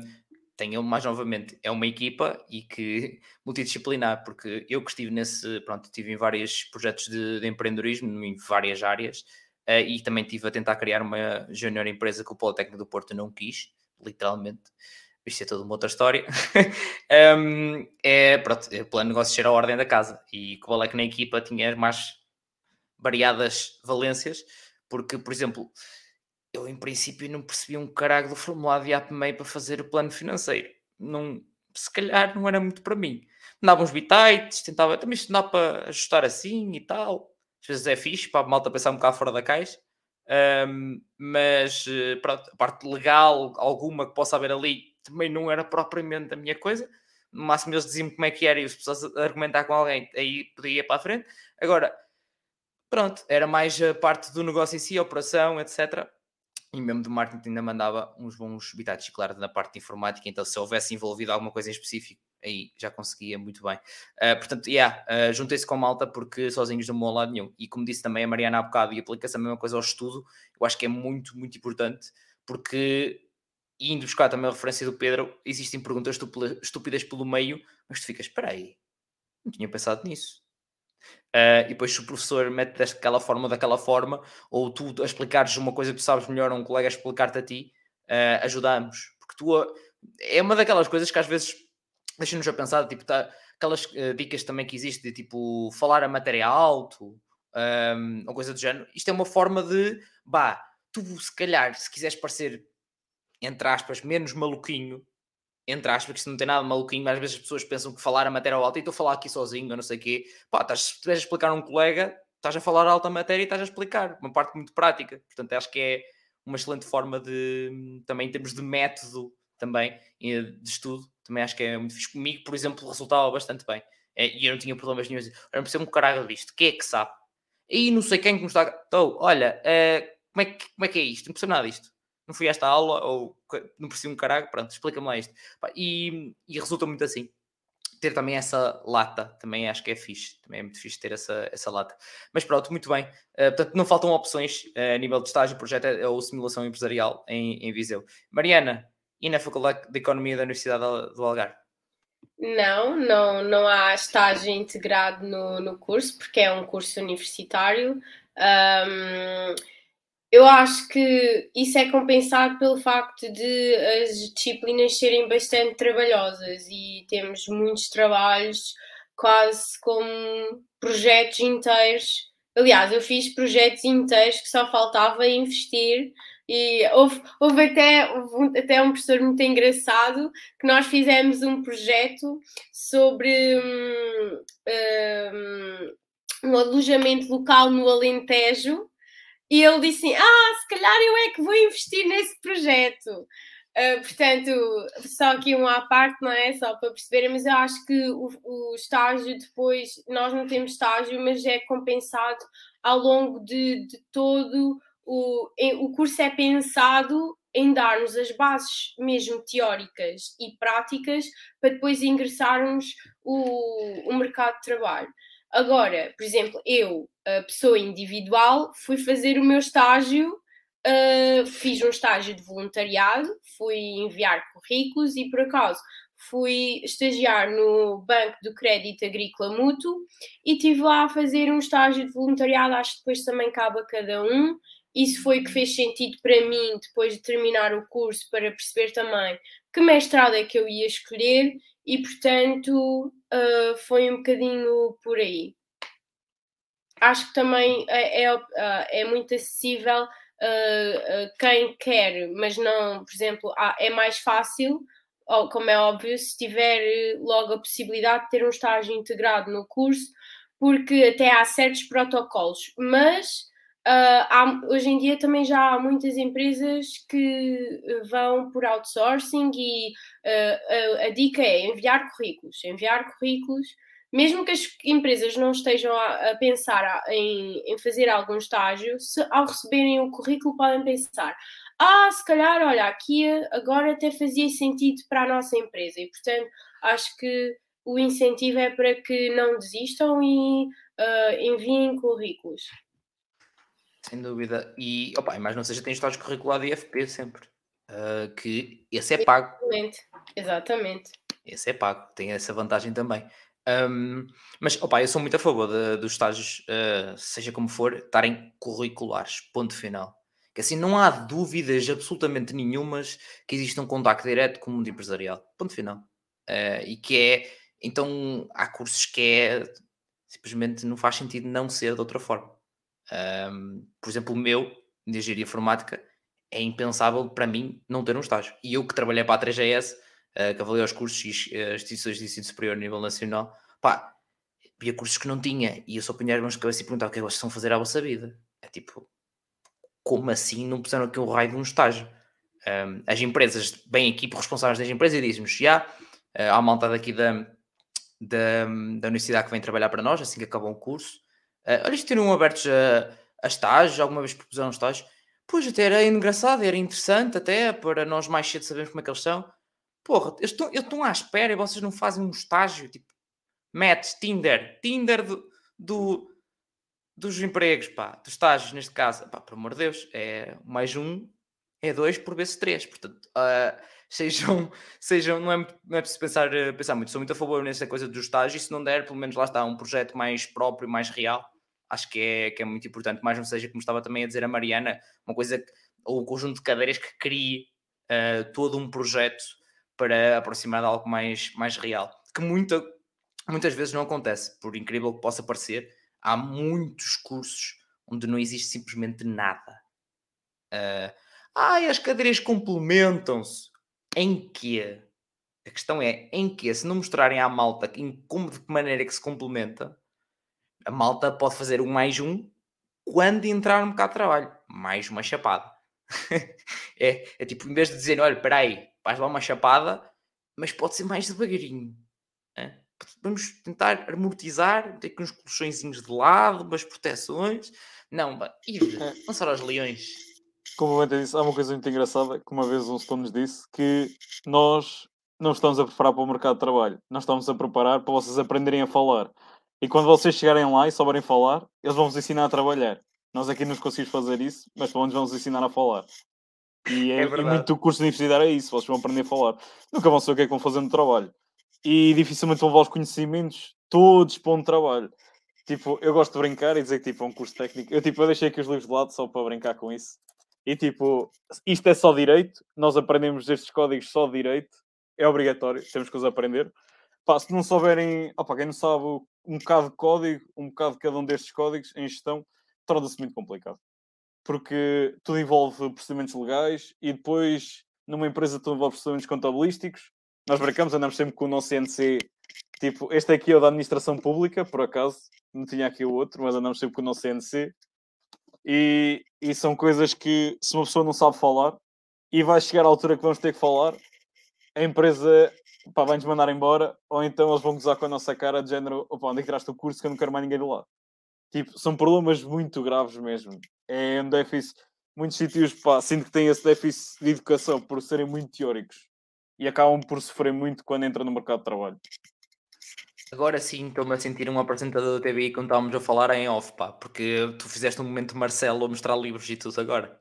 tenham mais novamente, é uma equipa e que [laughs] multidisciplinar, porque eu que estive nesse, pronto, estive em vários projetos de, de empreendedorismo em várias áreas uh, e também estive a tentar criar uma junior empresa que o Politécnico do Porto não quis, literalmente. Isto é toda uma outra história. [laughs] um, é, pronto, o plano de negócio era a ordem da casa e que o Balec na equipa tinha mais variadas valências Porque, por exemplo, eu em princípio não percebi um caralho do formulário de AppMei para fazer o plano financeiro. Não, se calhar não era muito para mim. Dava uns bitites, tentava, também isto dá para ajustar assim e tal. Às vezes é fixe para a malta pensar um bocado fora da caixa. Um, mas eh, pronto, a parte legal, alguma que possa haver ali, também não era propriamente a minha coisa. No máximo eles diziam como é que era e se precisasse argumentar com alguém, aí podia ir para a frente. Agora, pronto, era mais a parte do negócio em si, a operação, etc. E mesmo do marketing ainda mandava uns bons bitites, claro, na parte de informática, então se houvesse envolvido alguma coisa em específico, aí já conseguia muito bem. Uh, portanto, yeah, uh, juntei-se com a malta porque sozinhos não vão lado nenhum. E como disse também a Mariana há bocado, e aplica-se a mesma coisa ao estudo, eu acho que é muito, muito importante, porque indo buscar também a referência do Pedro, existem perguntas estúpidas pelo meio, mas tu ficas, espera aí, não tinha pensado nisso. Uh, e depois se o professor mete daquela forma, daquela forma, ou tu a explicares uma coisa que tu sabes melhor, ou um colega a explicar-te a ti, uh, ajudamos. Porque tu é uma daquelas coisas que às vezes deixa-nos a pensar, tipo, tá, aquelas uh, dicas também que existem de tipo falar a matéria alto, um, ou coisa do género. Isto é uma forma de, bah, tu se calhar, se quiseres parecer, entre aspas, menos maluquinho, entre aspas, que isto não tem nada maluquinho, mas às vezes as pessoas pensam que falar a matéria alta e estou a falar aqui sozinho, ou não sei o quê. Pá, estás, se estiveres a explicar a um colega, estás a falar alta matéria e estás a explicar, uma parte muito prática. Portanto, acho que é uma excelente forma de, também em termos de método, também, de estudo, também acho que é muito fixe. Comigo, por exemplo, resultava bastante bem. É, e eu não tinha problemas nenhum. Eu não percebo um caralho disto. Quem é que sabe? E não sei quem que me está... Então, olha, uh, como, é que, como é que é isto? Não percebo nada disto não fui a esta aula ou não percebi um caralho, pronto, explica-me lá isto. E, e, resulta muito assim. Ter também essa lata, também acho que é fixe, também é muito fixe ter essa, essa lata. Mas pronto, muito bem. Uh, portanto, não faltam opções uh, a nível de estágio, projeto é, ou simulação empresarial em, em Viseu. Mariana, e na Faculdade de Economia da Universidade do Algarve? Não, não, não há estágio integrado no, no curso, porque é um curso universitário. Um, eu acho que isso é compensado pelo facto de as disciplinas serem bastante trabalhosas e temos muitos trabalhos, quase como projetos inteiros. Aliás, eu fiz projetos inteiros que só faltava investir e houve, houve, até, houve até um professor muito engraçado que nós fizemos um projeto sobre um, um, um alojamento local no Alentejo e ele disse assim, ah, se calhar eu é que vou investir nesse projeto. Uh, portanto, só aqui uma à parte, não é? Só para perceberem, mas eu acho que o, o, estágio depois, nós não temos estágio, mas é compensado ao longo de, de todo o, em, o curso é pensado em dar-nos as bases mesmo teóricas e práticas para depois ingressarmos o, o mercado de trabalho. Agora, por exemplo, eu, a pessoa individual, fui fazer o meu estágio, uh, fiz um estágio de voluntariado, fui enviar currículos e, por acaso, fui estagiar no Banco do Crédito Agrícola Mútuo e estive lá a fazer um estágio de voluntariado, acho que depois também cabe a cada um. Isso foi o que fez sentido para mim depois de terminar o curso, para perceber também que mestrado é que eu ia escolher e, portanto, uh, foi um bocadinho por aí. Acho que também é, é, ah, é muito acessível uh, quem quer, mas não, por exemplo, é mais fácil, como é óbvio, se tiver logo a possibilidade de ter um estágio integrado no curso, porque até há certos protocolos, mas Uh, há, hoje em dia também já há muitas empresas que vão por outsourcing e uh, a, a, dica é enviar currículos, enviar currículos, mesmo que as empresas não estejam a, a pensar em, em, fazer algum estágio, se ao receberem o currículo podem pensar, ah, se calhar, olha, aqui agora até fazia sentido para a nossa empresa e portanto acho que o incentivo é para que não desistam e uh, enviem currículos. Sem dúvida. E, opa, mas não seja, tem estágio curricular de IFP sempre. Uh, que esse é pago. Exatamente. Exatamente. Esse é pago, tem essa vantagem também. Um, mas, opa, eu sou muito a favor de, dos estágios, uh, seja como for, estarem curriculares, ponto final. Que assim não há dúvidas absolutamente nenhumas que existe um contacto direto com o mundo empresarial, ponto final. Uh, e que é, então, há cursos que é simplesmente não faz sentido não ser de outra forma. Um, por exemplo, o meu, de engenharia informática, é impensável para mim não ter um estágio. E eu que trabalhei para a 3GS, uh, que avaliei os cursos e as instituições de ensino superior a nível nacional, pá, havia cursos que não tinha e eu só punha as mãos de cabeça e perguntava o que é que vocês estão a fazer à vossa vida. É tipo, como assim não puseram aqui um raio de um estágio? Um, as empresas, bem equipe responsáveis das empresas, dizem-nos já, uh, há uma daqui da, da, da universidade que vem trabalhar para nós, assim que acabam o curso. Uh, olha, teriam abertos a, a estágios, alguma vez propuseram estágios? Pois, até era engraçado, era interessante até, para nós mais cedo sabermos como é que eles são. Porra, eu estou, eu estou à espera e vocês não fazem um estágio, tipo, Match, Tinder, Tinder do, do, dos empregos, pá, dos estágios neste caso. Pá, por amor de Deus, é mais um, é dois por vezes três. Portanto, uh, [laughs] sejam, sejam não, é, não é preciso pensar, eh, pensar muito. Sou muito a favor nessa coisa dos estágios e se não der, pelo menos lá está, um projeto mais próprio, mais real acho que é, que é muito importante, mais não seja, como estava também a dizer a Mariana, uma coisa, ou um conjunto de cadeiras que crie uh, todo um projeto para aproximar de algo mais, mais real, que muita, muitas vezes não acontece, por incrível que possa parecer, há muitos cursos onde não existe simplesmente nada. Uh, ai, as cadeiras complementam-se. Em quê? A questão é, em que se não mostrarem à malta em como, de que maneira é que se complementa, a malta pode fazer um mais um quando entrar no mercado de trabalho. Mais uma chapada. [laughs] é, é tipo, em vez de dizer, olha, espera aí, vais lá uma chapada, mas pode ser mais devagarinho. É? Vamos tentar amortizar, ter aqui uns colchõezinhos de lado, umas proteções. Não, ir lançar aos leões. Como eu disse, há uma coisa muito engraçada que uma vez um setor nos disse que nós não estamos a preparar para o mercado de trabalho, nós estamos a preparar para vocês aprenderem a falar. E quando vocês chegarem lá e souberem falar, eles vão vos ensinar a trabalhar. Nós aqui não conseguimos fazer isso, mas pelo menos vão vos ensinar a falar. E, é, é e muito do curso de universidade é isso, vocês vão aprender a falar. Nunca vão saber o que é que vão fazer no trabalho. E dificilmente vão levar os conhecimentos todos para um trabalho. Tipo, eu gosto de brincar e dizer que tipo, é um curso técnico. Eu, tipo, eu deixei aqui os livros de lado só para brincar com isso. E tipo, isto é só direito, nós aprendemos estes códigos só direito, é obrigatório, temos que os aprender. Pá, se não souberem, opa, quem não sabe um bocado de código, um bocado de cada um destes códigos em gestão, torna-se muito complicado. Porque tudo envolve procedimentos legais e depois, numa empresa, tudo envolve procedimentos contabilísticos. Nós brincamos, andamos sempre com o nosso CNC. Tipo, este aqui é o da administração pública, por acaso, não tinha aqui o outro, mas andamos sempre com o nosso CNC. E, e são coisas que, se uma pessoa não sabe falar, e vai chegar à altura que vamos ter que falar, a empresa pá, vai-nos mandar embora, ou então eles vão gozar com a nossa cara de género, opa, onde é que tiraste o curso que eu não quero mais ninguém do lado. Tipo, são problemas muito graves mesmo. É um déficit, muitos sítios, pá, sinto que têm esse déficit de educação por serem muito teóricos e acabam por sofrer muito quando entram no mercado de trabalho. Agora sim estou-me a sentir um apresentador da TV quando estávamos a falar em off, pá, porque tu fizeste um momento Marcelo a mostrar livros e tudo agora.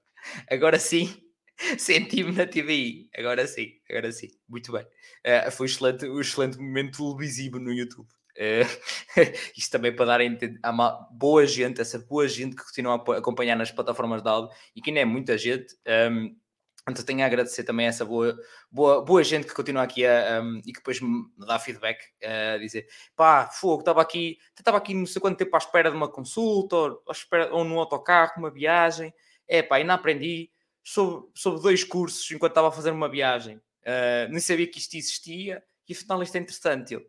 Agora sim, [laughs] Senti-me na TVI. Agora sim, agora sim. Muito bem. Uh, foi um excelente, um excelente momento televisivo no YouTube. Uh, [laughs] isto também para dar a entender. Há uma boa gente, essa boa gente que continua a acompanhar nas plataformas de áudio e que não é muita gente. Um, ehm, então tenho a agradecer também a essa boa, boa, boa gente que continua aqui a, um, e que depois me dá feedback a dizer pá, fogo, estava aqui, estava aqui não sei quanto tempo à espera de uma consulta ou, à espera, ou num autocarro, uma viagem, é pá, ainda aprendi, sobre, sobre dois cursos enquanto estava a fazer uma viagem. Uh, nem sabia que isto existia e afinal isto é interessante. Eu,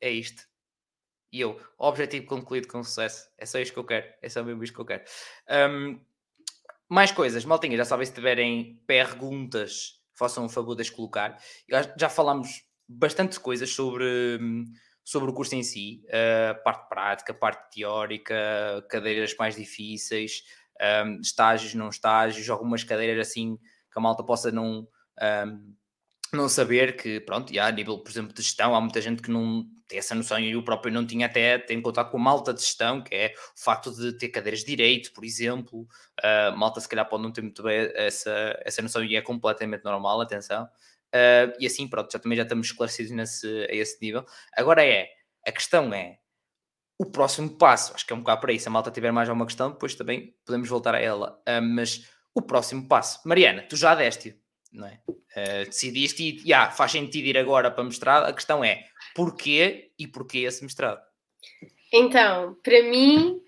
é isto. E eu, objetivo concluído com sucesso. É só isto que eu quero. É só mesmo isto que eu quero. Um, mais coisas, maltinha, já sabem se tiverem perguntas, façam um favor de as colocar. Já, falámos bastante coisas sobre, sobre o curso em si, a uh, parte prática, parte teórica, cadeiras mais difíceis, um, estágios, não estágios, algumas cadeiras assim que a malta possa não, um, não saber que, pronto, já, a nível, por exemplo, de gestão, há muita gente que não tem essa noção e eu próprio não tinha até, tem contato com a malta de gestão, que é o facto de ter cadeiras de direito, por exemplo, uh, malta se calhar pode não ter muito bem essa, essa noção e é completamente normal, atenção, uh, e assim, pronto, já também já estamos esclarecidos nesse, a esse nível. Agora é, a questão é, o próximo passo, acho que é um bocado para isso. A malta tiver mais alguma questão, depois também podemos voltar a ela. Uh, mas o próximo passo, Mariana, tu já deste, não é? Uh, decidiste e yeah, faz sentido ir agora para mestrado. A questão é porquê e porquê esse mestrado? Então, para mim,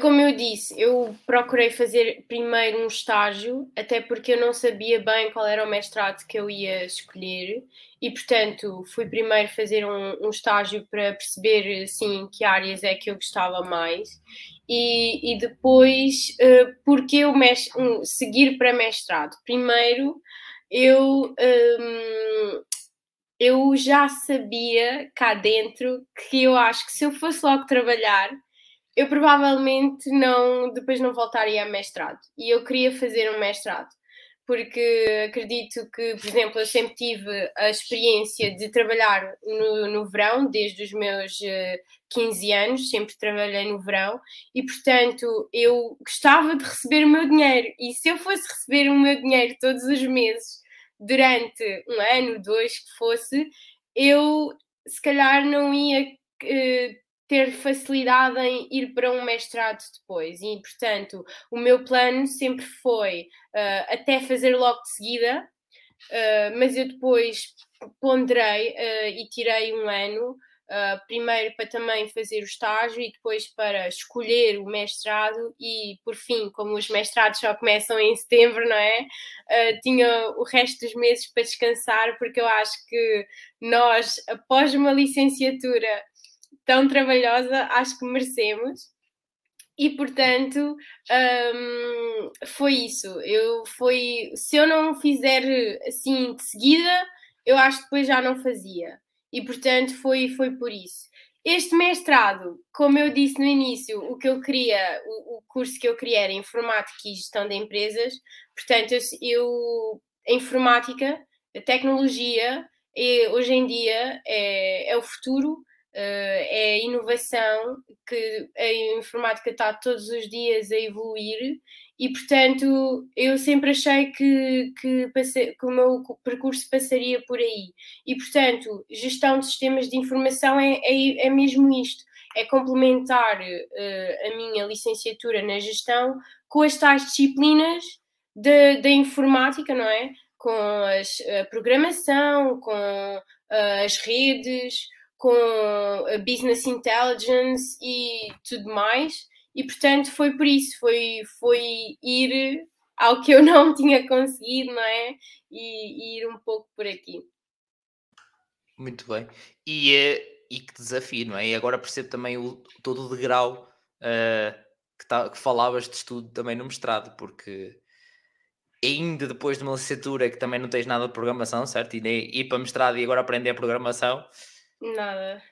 como eu disse, eu procurei fazer primeiro um estágio, até porque eu não sabia bem qual era o mestrado que eu ia escolher, e portanto fui primeiro fazer um, um estágio para perceber assim, que áreas é que eu gostava mais, e, e depois uh, porque eu um, seguir para mestrado. Primeiro, eu. Um, eu já sabia cá dentro que eu acho que se eu fosse logo trabalhar, eu provavelmente não depois não voltaria a mestrado. E eu queria fazer um mestrado, porque acredito que, por exemplo, eu sempre tive a experiência de trabalhar no, no verão, desde os meus 15 eh, anos, sempre trabalhei no verão, e portanto eu gostava de receber o meu dinheiro. E se eu fosse receber o meu dinheiro todos os meses, durante um ano, dois que fosse, eu se calhar não ia. Uh, ter facilidade em ir para um mestrado depois. E, portanto, o meu plano sempre foi uh, até fazer logo de seguida, uh, mas eu depois ponderei uh, e tirei um ano. primeiro para também fazer o estágio e depois para escolher o mestrado e por fim, como os mestrados só começam em setembro, não é? tinha o resto dos meses para descansar porque eu acho que nós, após uma licenciatura tão trabalhosa, acho que merecemos. E portanto um, foi isso. Eu foi se eu não fizer assim de seguida, eu acho que depois já não fazia. E portanto foi, foi por isso. Este mestrado, como eu disse no início, o que eu queria, o, o curso que eu queria era informática e gestão de empresas. Portanto, eu, eu a informática, a tecnologia, e, hoje em dia é, é o futuro Uh, é inovação que a informática está todos os dias a evoluir e, portanto, eu sempre achei que, que, que o meu percurso passaria por aí. E, portanto, gestão de sistemas de informação é, é, é mesmo isto: é complementar uh, a minha licenciatura na gestão com as tais disciplinas da informática, não é? Com as, a programação, com uh, as redes com business intelligence e tudo mais. E portanto foi por isso, foi, foi ir ao que eu [laughs] não tinha conseguido, não é? E, e ir um pouco por aqui. Muito bem. E, eh, e que desafio, não é? E agora percebo também o, todo o degrau uh, que, tá, que falavas de estudo também no mestrado, porque ainda depois de uma licenciatura que também não tens nada de programação, certo? E ir para mestrado e agora aprender a programação, Nada.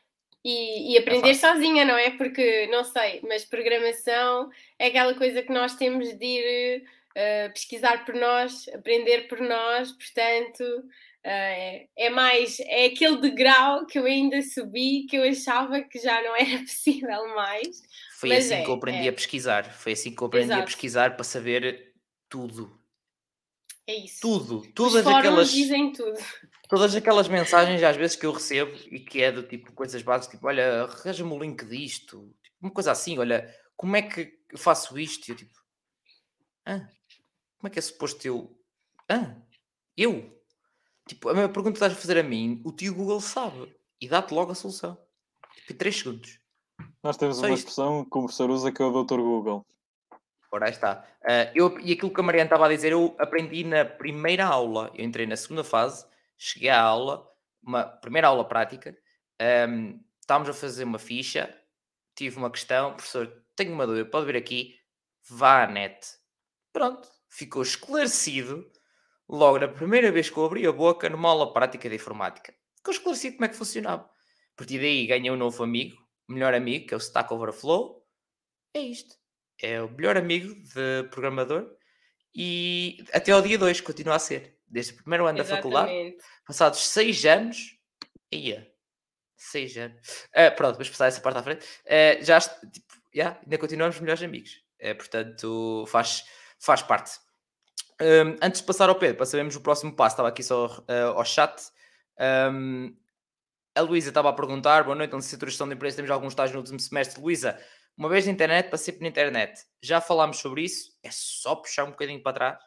E, e aprender é sozinha, não é? Porque, não sei, mas programação é aquela coisa que nós temos de ir uh, pesquisar por nós, aprender por nós, portanto, uh, é, é mais, é aquele degrau que eu ainda subi que eu achava que já não era [laughs] possível mais. Foi assim é, que eu aprendi é. a pesquisar, foi assim que eu aprendi Exato. a pesquisar para saber tudo. É isso. Tudo, todas Os aquelas. dizem tudo todas aquelas mensagens às vezes que eu recebo e que é do tipo coisas básicas, tipo, olha, arranja-me o link disto, tipo, uma coisa assim, olha, como é que eu faço isto? E eu tipo, ah, como é que é suposto eu? Ah, eu? Tipo, a minha pergunta que estás a fazer a mim, o tio Google sabe e dá-te logo a solução. Tipo, em 3 segundos. Nós temos Só uma isto. expressão que o professor usa que é o Dr. Google. Ora, aí está. Uh, eu, e aquilo que a Mariana estava a dizer, eu aprendi na primeira aula, eu entrei na segunda fase, cheguei à aula, uma primeira aula prática, um, estávamos a fazer uma ficha, tive uma questão, professor, tenho uma dúvida, pode vir aqui, vá à net. Pronto, ficou esclarecido logo na primeira vez que eu abri a boca numa aula prática de informática. Ficou esclarecido como é que funcionava. A partir daí ganhei um novo amigo, melhor amigo, que é o Stack Overflow. É isto. É o melhor amigo de programador e até ao dia 2 continua a ser desde o primeiro ano Exatamente. da faculdade, passados seis anos, ia, seis anos, uh, pronto, vamos passar essa parte à frente, uh, já, tipo, yeah, ainda continuamos melhores amigos, uh, portanto, faz, faz parte. Um, antes de passar ao Pedro, para sabermos o próximo passo, estava aqui só ao chat, um, a Luísa estava a perguntar, boa noite, licenciatura de gestão de empresa temos alguns estágios no último semestre. Luísa, uma vez na internet, para sempre na internet. Já falámos sobre isso, é só puxar um bocadinho para trás.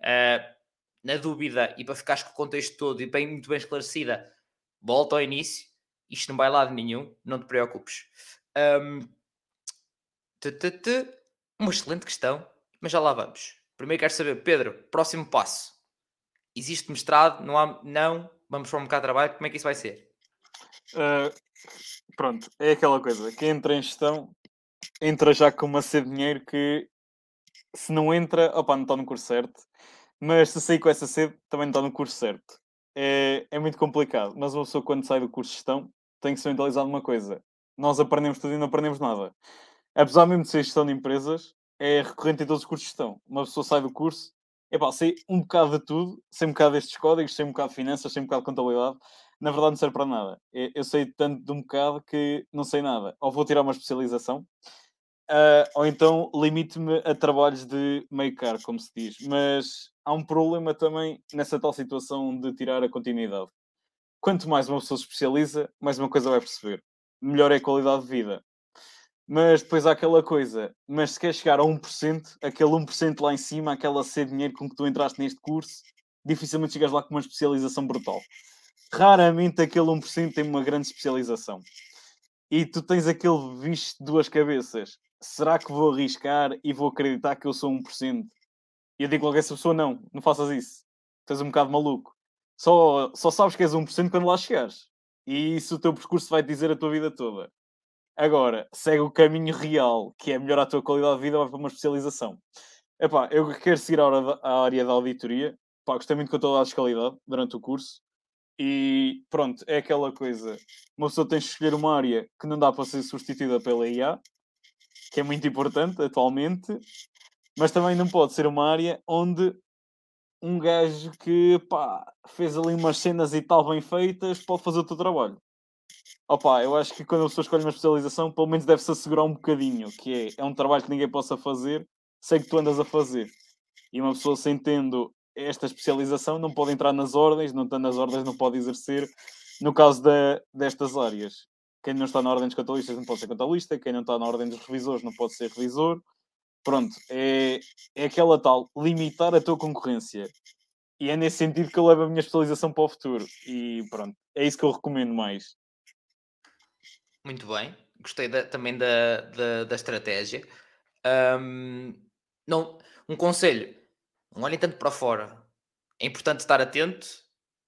Uh, na dúvida e para ficares com o contexto todo e bem, muito bem esclarecida, volta ao início. Isto não vai lado nenhum, não te preocupes. Um, Uma excelente questão, mas já lá vamos. Primeiro quero saber, Pedro, próximo passo. Existe mestrado? Não há? Não? Vamos para um bocado de trabalho? Como é que isso vai ser? Uh, pronto, é aquela coisa. Quem entra em gestão entra já com uma sede de dinheiro que se não entra, opa, não está no curso certo. Mas se sair com essa sede, também não está no curso certo. É, é muito complicado. Mas uma pessoa, quando sai do curso de gestão, tem que se mentalizar uma coisa: nós aprendemos tudo e não aprendemos nada. Apesar mesmo de ser gestão de empresas, é recorrente em todos os cursos de gestão. Uma pessoa sai do curso, é pá, sei um bocado de tudo, sei um bocado destes códigos, sei um bocado de finanças, sei um bocado de contabilidade. Na verdade, não serve para nada. Eu sei tanto de um bocado que não sei nada. Ou vou tirar uma especialização, uh, ou então limite-me a trabalhos de meio caro, como se diz. Mas há um problema também nessa tal situação de tirar a continuidade. Quanto mais uma pessoa se especializa, mais uma coisa vai perceber. Melhor é a qualidade de vida. Mas depois há aquela coisa, mas se quer chegar a 1%, aquele 1% lá em cima, aquela ser dinheiro com que tu entraste neste curso, dificilmente chegas lá com uma especialização brutal. Raramente aquele 1% tem uma grande especialização. E tu tens aquele visto de duas cabeças. Será que vou arriscar e vou acreditar que eu sou 1%? E eu digo logo a essa pessoa: não, não faças isso. Estás um bocado maluco. Só, só sabes que és 1% quando lá chegares. E isso o teu percurso vai dizer a tua vida toda. Agora, segue o caminho real, que é melhorar a tua qualidade de vida, vai para uma especialização. Epá, eu quero seguir a área da auditoria. Epá, gostei muito de contabilidade de qualidade durante o curso. E pronto, é aquela coisa. Uma pessoa tem de escolher uma área que não dá para ser substituída pela IA, que é muito importante atualmente, mas também não pode ser uma área onde um gajo que pá, fez ali umas cenas e tal bem feitas pode fazer o teu trabalho. Opa, eu acho que quando a pessoa escolhe uma especialização, pelo menos deve-se assegurar um bocadinho, que é, é um trabalho que ninguém possa fazer, sei que tu andas a fazer. E uma pessoa sem tendo esta especialização não pode entrar nas ordens, não estando nas ordens não pode exercer, no caso de, destas áreas. Quem não está na ordem dos contabilistas não pode ser contabilista, quem não está na ordem dos revisores não pode ser revisor, pronto, é, é aquela tal, limitar a tua concorrência. E é nesse sentido que eu levo a minha especialização para o futuro. E pronto, é isso que eu recomendo mais. Muito bem, gostei da, também da, da, da estratégia. Um, não, um conselho, não olhem tanto para fora. É importante estar atento,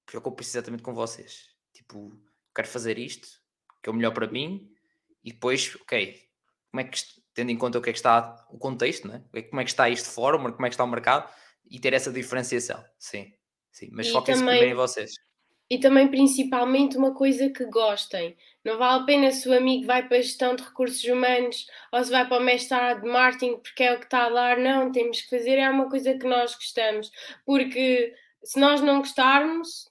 porque eu preciso exatamente com vocês. Tipo, quero fazer isto, que é o melhor para mim, e depois, ok, como é que tendo em conta o que é que está o contexto, né? como é que está isto fora, como é que está o mercado e ter essa diferenciação. Sim, sim. Mas foquem-se primeiro em vocês. E também, principalmente, uma coisa que gostem. Não vale a pena se o amigo vai para a gestão de recursos humanos ou se vai para o mestrado de marketing porque é o que está a dar. Não, temos que fazer é uma coisa que nós gostamos. Porque se nós não gostarmos,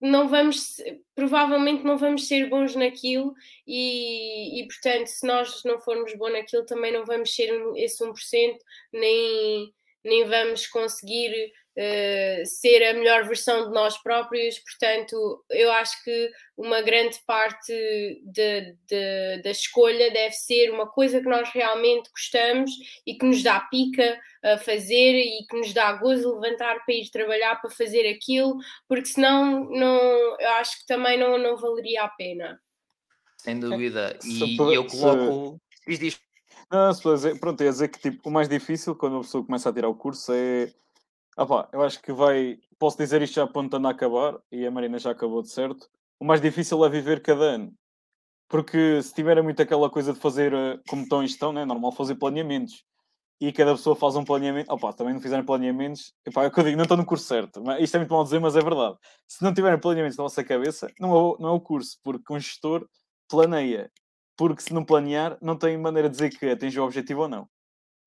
não vamos, provavelmente não vamos ser bons naquilo e, e, portanto, se nós não formos bons naquilo, também não vamos ser esse 1%, nem, nem vamos conseguir uh, ser a melhor versão de nós próprios. Portanto, eu acho que uma grande parte de, de, da escolha deve ser uma coisa que nós realmente gostamos e que nos dá pica a fazer e que nos dá gozo levantar para ir trabalhar para fazer aquilo, porque senão não, eu acho que também não, não valeria a pena. Sem dúvida. E, e eu coloco. Diz, diz. Não, se dizer, pronto, ia dizer que tipo, o mais difícil quando a pessoa começa a tirar o curso é. Ah eu acho que vai. Posso dizer isto já apontando a acabar, e a Marina já acabou de certo. O mais difícil é viver cada ano. Porque se tiverem muito aquela coisa de fazer, eh, como estão em gestão, né? é normal fazer planeamentos. E cada pessoa faz um planeamento. Opá, também não fizerem planeamentos. Epá, é o que eu digo, não estão no curso certo. Mas isto é muito mal dizer, mas é verdade. Se não tiverem planeamentos na vossa cabeça, não é, não é o curso, porque um gestor planeia porque se não planear, não tem maneira de dizer que atingiu o objetivo ou não.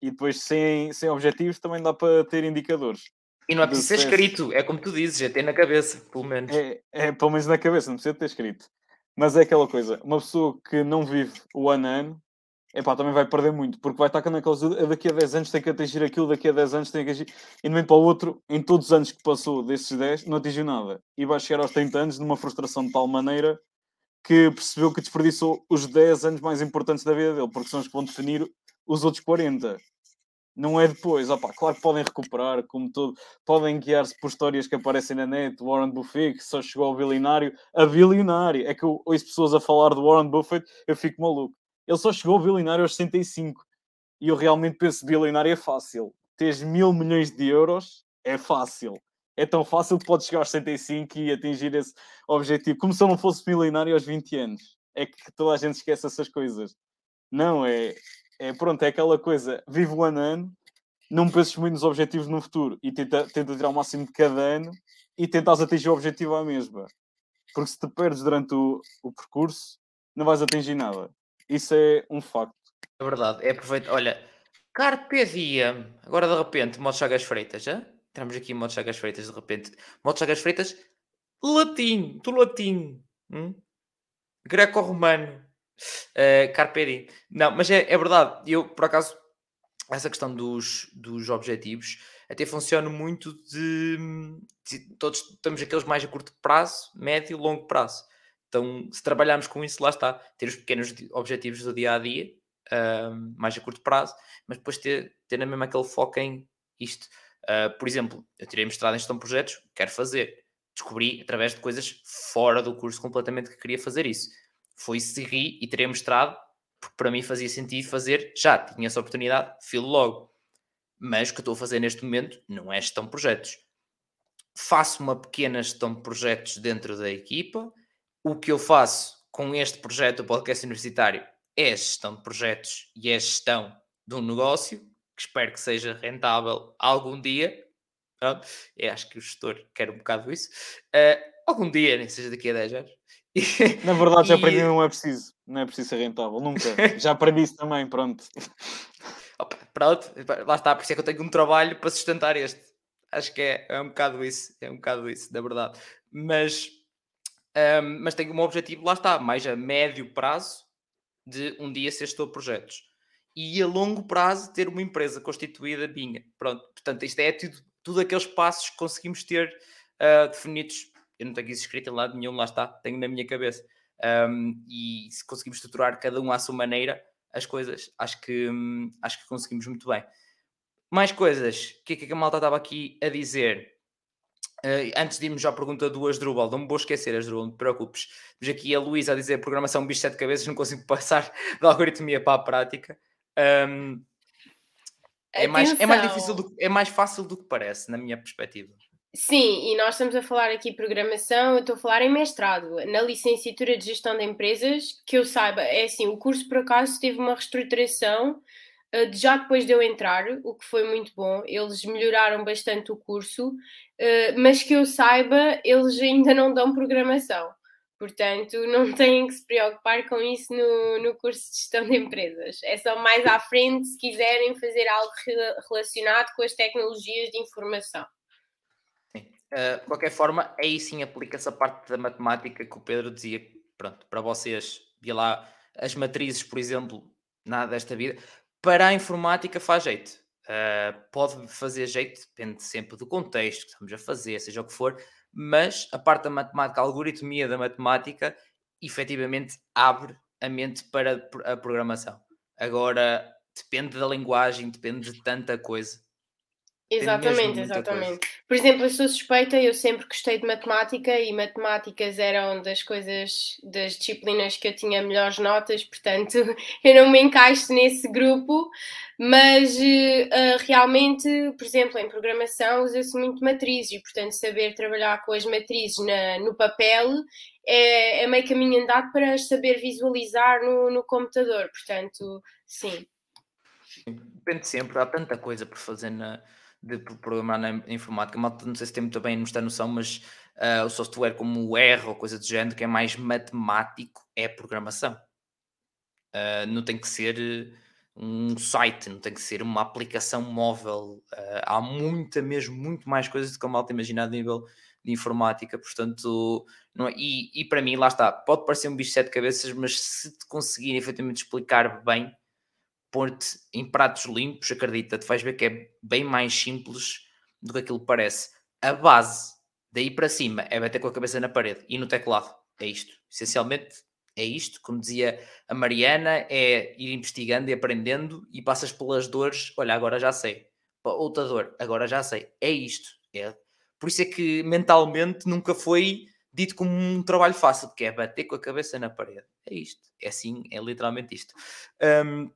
E depois, sem, sem objetivos, também dá para ter indicadores. E não é preciso ser escrito, é como tu dizes, é ter na cabeça, pelo menos. É, é pelo menos na cabeça, não precisa ter escrito. Mas é aquela coisa, uma pessoa que não vive o ano a ano, epá, também vai perder muito, porque vai estar com aqueles daqui a 10 anos tem que atingir aquilo, daqui a 10 anos tem que atingir. E de um momento para o outro, em todos os anos que passou desses 10, não atingiu nada. E vai chegar aos 30 anos numa frustração de tal maneira que percebeu que desperdiçou os 10 anos mais importantes da vida dele, porque são os que vão definir os outros 40. Não é depois, opa, claro que podem recuperar, como tudo, podem guiar-se por histórias que aparecem na net, Warren Buffett, que só chegou ao bilionário, a bilionário. É que eu ouço pessoas a falar de Warren Buffett, eu fico maluco. Ele só chegou ao bilionário aos 65. E eu realmente penso bilionário é fácil. Tens mil milhões de euros é fácil. É tão fácil que podes chegar aos 65 e atingir esse objetivo. Como se eu não fosse milionário aos 20 anos. É que toda a gente esquece essas coisas. Não, é, é pronto, é aquela coisa. Vivo o ano não penses muito nos objetivos no futuro e tenta, tenta tirar o máximo de cada ano e tentas atingir o objetivo à mesma. Porque se te perdes durante o, o percurso, não vais atingir nada. Isso é um facto. É verdade, é perfeito. Olha, Carpe Diem, agora de repente, Modo Chagas Freitas, já? Entramos aqui em Chagas Freitas, de repente. Modo Chagas Freitas, latim, do latim. Hum? Greco-romano. Uh, Carpe Diem. Não, mas é, é verdade. Eu, por acaso, essa questão dos, dos objetivos até funciona muito de, de, todos temos aqueles mais a curto prazo, médio e longo prazo. Então, se trabalharmos com isso, lá está, ter os pequenos objetivos do dia a dia, uh, mais a curto prazo, mas depois ter, ter na mesma aquele foco em isto. Uh, por exemplo, eu tirei mestrado em gestão de projetos, quero fazer. Descobri através de coisas fora do curso completamente que queria fazer isso. Fui seguir e terei mestrado, porque para mim fazia sentido fazer já, tinha essa oportunidade, filo logo. Mas o que estou a fazer neste momento não é gestão de projetos. Faço uma pequena gestão de projetos dentro da equipa. O que eu faço com este projeto do podcast universitário é gestão de projetos e é gestão de um negócio que espero que seja rentável algum dia. Eu acho que o gestor quer um bocado isso. Uh, algum dia, nem seja daqui a 10 anos. Na verdade, já aprendi, não é preciso. Não é preciso ser rentável, nunca. Já aprendi isso também, pronto. Opa, pronto, lá está, por isso é que eu tenho um trabalho para sustentar este. Acho que é, é um bocado isso, é um bocado isso, na verdade. Mas, um, mas tenho um objetivo, lá está, mais a médio prazo, de um dia ser gestor de projetos. E a longo prazo ter uma empresa constituída minha. Pronto, portanto, isto é tudo, tudo aqueles passos que conseguimos ter uh, definidos. Eu não tenho isso escrito em lado nenhum, lá está, tenho na minha cabeça. Um, e se conseguimos estruturar cada um à sua maneira as coisas, acho que, hum, acho que conseguimos muito bem. Mais coisas, o que é que a malta estava aqui a dizer? Uh, antes de irmos à pergunta do Asdrubal, não me vou esquecer, Asdrubal, não te preocupes. Temos aqui a Luísa a dizer programação bicho sete cabeças, não consigo [laughs] passar da algoritmia para a prática. Um, é, mais, é, mais difícil do, é mais fácil do que parece, na minha perspectiva. Sim, e nós estamos a falar aqui programação, eu estou a falar em mestrado, na licenciatura de gestão de empresas, que eu saiba, é assim, o curso por acaso teve uma reestruturação uh, já depois de eu entrar, o que foi muito bom, eles melhoraram bastante o curso, uh, mas que eu saiba, eles ainda não dão programação. Portanto, não [laughs] têm que se preocupar com isso no, no curso de gestão de empresas. É só mais à frente se quiserem fazer algo relacionado com as tecnologias de informação. Uh, de qualquer forma, aí sim aplica-se a parte da matemática que o Pedro dizia. Pronto, para vocês, via lá as matrizes, por exemplo, nada desta vida. Para a informática faz jeito. Uh, pode fazer jeito, depende sempre do contexto que estamos a fazer, seja o que for, mas a parte da matemática, a algoritmia da matemática, efetivamente abre a mente para a programação. Agora, depende da linguagem, depende de tanta coisa. Exatamente, exatamente. Por exemplo, eu sou suspeita, eu sempre gostei de matemática e matemáticas eram das coisas, das disciplinas que eu tinha melhores notas, portanto [laughs] eu não me encaixo nesse grupo, mas uh, realmente, por exemplo, em programação usa-se muito matrizes e, portanto, saber trabalhar com as matrizes na, no papel é, é meio caminho andado para saber visualizar no, no computador, portanto, sim. Depende sempre, há tanta coisa por fazer na de programar na informática. Malta, não sei se tem muito bem muita noção, mas uh, o software como o R ou coisa do género, que é mais matemático, é programação. Uh, não tem que ser eh, um site, não tem que ser uma aplicação móvel. Uh, há muita, mesmo, muito mais coisas do que a malta imaginar a nível de informática, portanto, não é, e, e para mim, lá está, pode parecer um bicho de sete cabeças, mas se te conseguir efetivamente explicar bem, pôr-te em pratos limpos, acredita-te, vais ver que é bem mais simples do que aquilo que parece. A base, daí para cima, é bater com a cabeça na parede e no teclado. É isto. Essencialmente é isto. Como dizia a Mariana, é ir investigando e aprendendo e passas pelas dores. Olha, agora já sei. Outra dor, agora já sei. É isto. É. Por isso é que mentalmente nunca foi dito como um trabalho fácil, que é bater com a cabeça na parede. É isto. É assim, é literalmente isto. Um,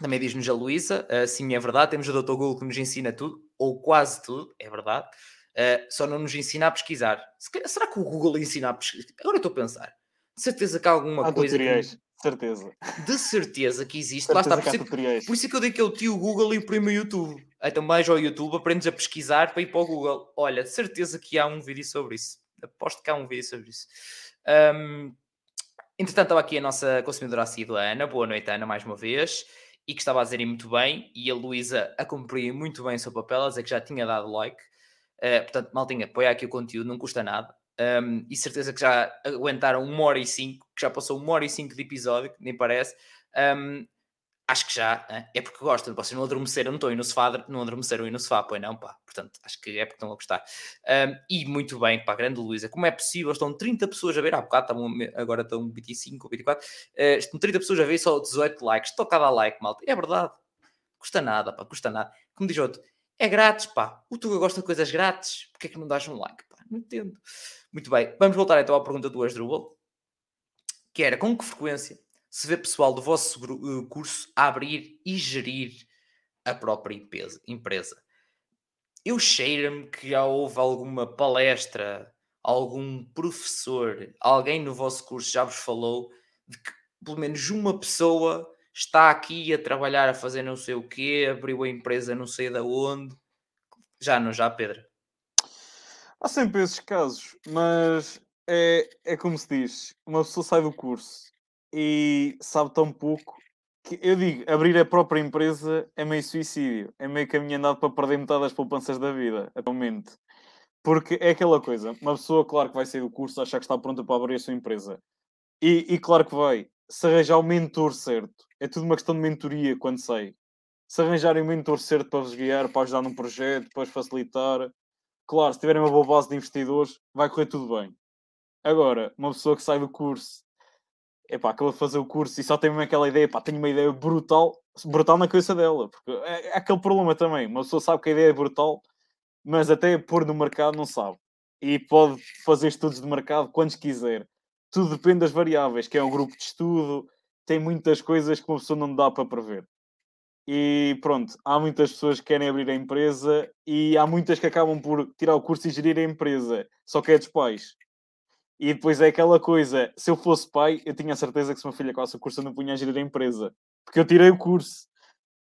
Também diz-nos a Luísa, uh, sim, é verdade, temos o Dr. Google que nos ensina tudo, ou quase tudo, é verdade, uh, só não nos ensina a pesquisar. Será que o Google ensina a pesquisar? Agora eu estou a pensar, de certeza que há alguma coisa. Tutoriais. Que... Certeza. De certeza que existe. Certeza Lá está, por, isso, é por isso é que eu dei que o tio Google e o primo YouTube. Então mais ao YouTube, aprendes a pesquisar para ir para o Google. Olha, de certeza que há um vídeo sobre isso. Aposto que há um vídeo sobre isso. Um, entretanto, estava aqui a nossa consumidora assídua Ana. Boa noite, Ana, mais uma vez. E que estava a dizer muito bem. E a Luísa a cumprir muito bem o seu papel, a dizer que já tinha dado like. Uh, portanto, maltinha, apoia aqui o conteúdo, não custa nada. Um, e certeza que já aguentaram uma hora e cinco, que já passou uma hora e cinco de episódio, nem parece. Um, acho que já é porque gostam. Vocês não adormeceram, não estão aí no sofá, não adormeceram aí no sofá, pois não, pá. Portanto, acho que é porque estão a gostar. Um, e muito bem, pá, grande Luísa. Como é possível? Estão 30 pessoas a ver, há bocado, agora estão 25 ou 24. Uh, estão 30 pessoas a ver só 18 likes. Estou cada like, malta. É verdade. Custa nada, pá, custa nada. Como diz outro, é grátis, pá. O Tuga gosta de coisas grátis, porque é que não dás um like, pá? Não entendo. Muito bem, vamos voltar então à pergunta do Asdrubal, que era com que frequência se vê pessoal do vosso eh, curso abrir e gerir a própria empresa? Eu cheiro-me que já houve alguma palestra, algum professor, alguém no vosso curso já vos falou de que pelo menos uma pessoa está aqui a trabalhar, a fazer não sei o quê, abriu a empresa não sei de onde. Já não, já, Pedro? Há sempre esses casos, mas é, é como se diz: uma pessoa sai do curso e sabe tão pouco que eu digo, abrir a própria empresa é meio suicídio, é meio caminho andado para perder metade das poupanças da vida, atualmente. Porque é aquela coisa, uma pessoa, claro que vai sair do curso, achar que está pronta para abrir a sua empresa. E, e claro que vai, se arranjar o mentor certo, é tudo uma questão de mentoria quando sai. Se arranjarem o mentor certo para vos guiar, para ajudar num projeto, para facilitar, Claro, se tiverem uma boa base de investidores, vai correr tudo bem. Agora, uma pessoa que sai do curso, epá, acaba de fazer o curso e só tem mesmo aquela ideia, pá, tem uma ideia brutal, brutal na cabeça dela. Porque é, é aquele problema também. Uma pessoa sabe que a ideia é brutal, mas até pôr no mercado não sabe. E pode fazer estudos de mercado quantos quiser. Tudo depende das variáveis, que é um grupo de estudo, tem muitas coisas que uma pessoa não dá para prever. E pronto, há muitas pessoas que querem abrir a empresa e há muitas que acabam por tirar o curso e gerir a empresa, só que é dos pais. E depois é aquela coisa: se eu fosse pai, eu tinha a certeza que se uma filha com o curso eu não punha a gerir a empresa, porque eu tirei o curso.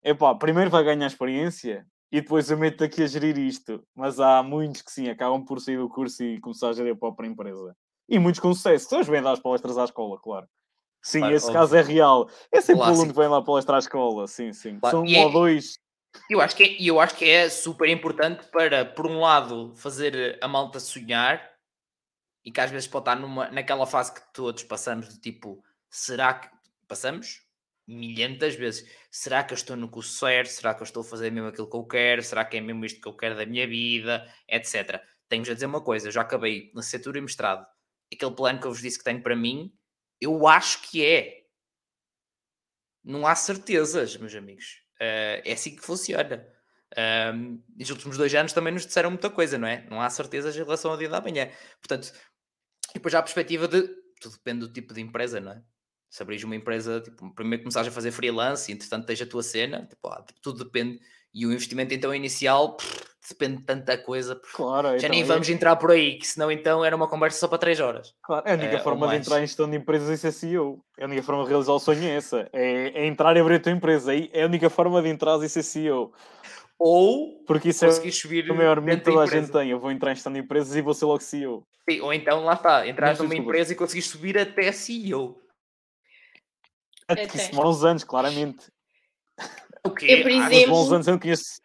Epá, primeiro vai ganhar experiência e depois eu meto aqui a gerir isto. Mas há muitos que sim, acabam por sair do curso e começar a gerir a própria empresa. E muitos com sucesso. Pessoas vêm dar as palestras à escola, claro. Sim, claro, esse óbvio. caso é real. É sempre o aluno que vem lá palestrar à escola, sim, sim. Claro. São um é, ou dois. Eu acho, que é, eu acho que é super importante para, por um lado, fazer a malta sonhar e que às vezes pode estar numa, naquela fase que todos passamos de tipo, será que passamos? Milhentas vezes. Será que eu estou no curso certo? Será que eu estou a fazer mesmo aquilo que eu quero? Será que é mesmo isto que eu quero da minha vida? Etc. Tenho-vos a dizer uma coisa, eu já acabei licenciatura e mestrado. Aquele plano que eu vos disse que tenho para mim, eu acho que é. Não há certezas, meus amigos. Uh, é assim que funciona. Um, nos últimos dois anos também nos disseram muita coisa, não é? Não há certezas em relação ao dia da manhã. Portanto, e depois já a perspectiva de tudo depende do tipo de empresa, não é? Se abris uma empresa, tipo, primeiro começares a fazer freelance e entretanto tens a tua cena, tipo, ah, tudo depende. E o investimento então inicial pff, depende de tanta coisa. Claro, já então, nem vamos é... entrar por aí, que senão então era uma conversa só para 3 horas. Claro, é a única é, forma de entrar em gestão de empresas e ser CEO. É a única forma de realizar o sonho é essa. É, é entrar e abrir a tua empresa. É a única forma de entrar e ser CEO. Ou porque isso é subir o maior medo que toda a gente tem. Eu vou entrar em gestão de empresas e vou ser logo CEO. Sim, ou então lá está, entrar numa empresa e conseguir subir até CEO. Até. Isso demora uns anos, claramente. O quê? Eu, por exemplo, bons anos eu não conheço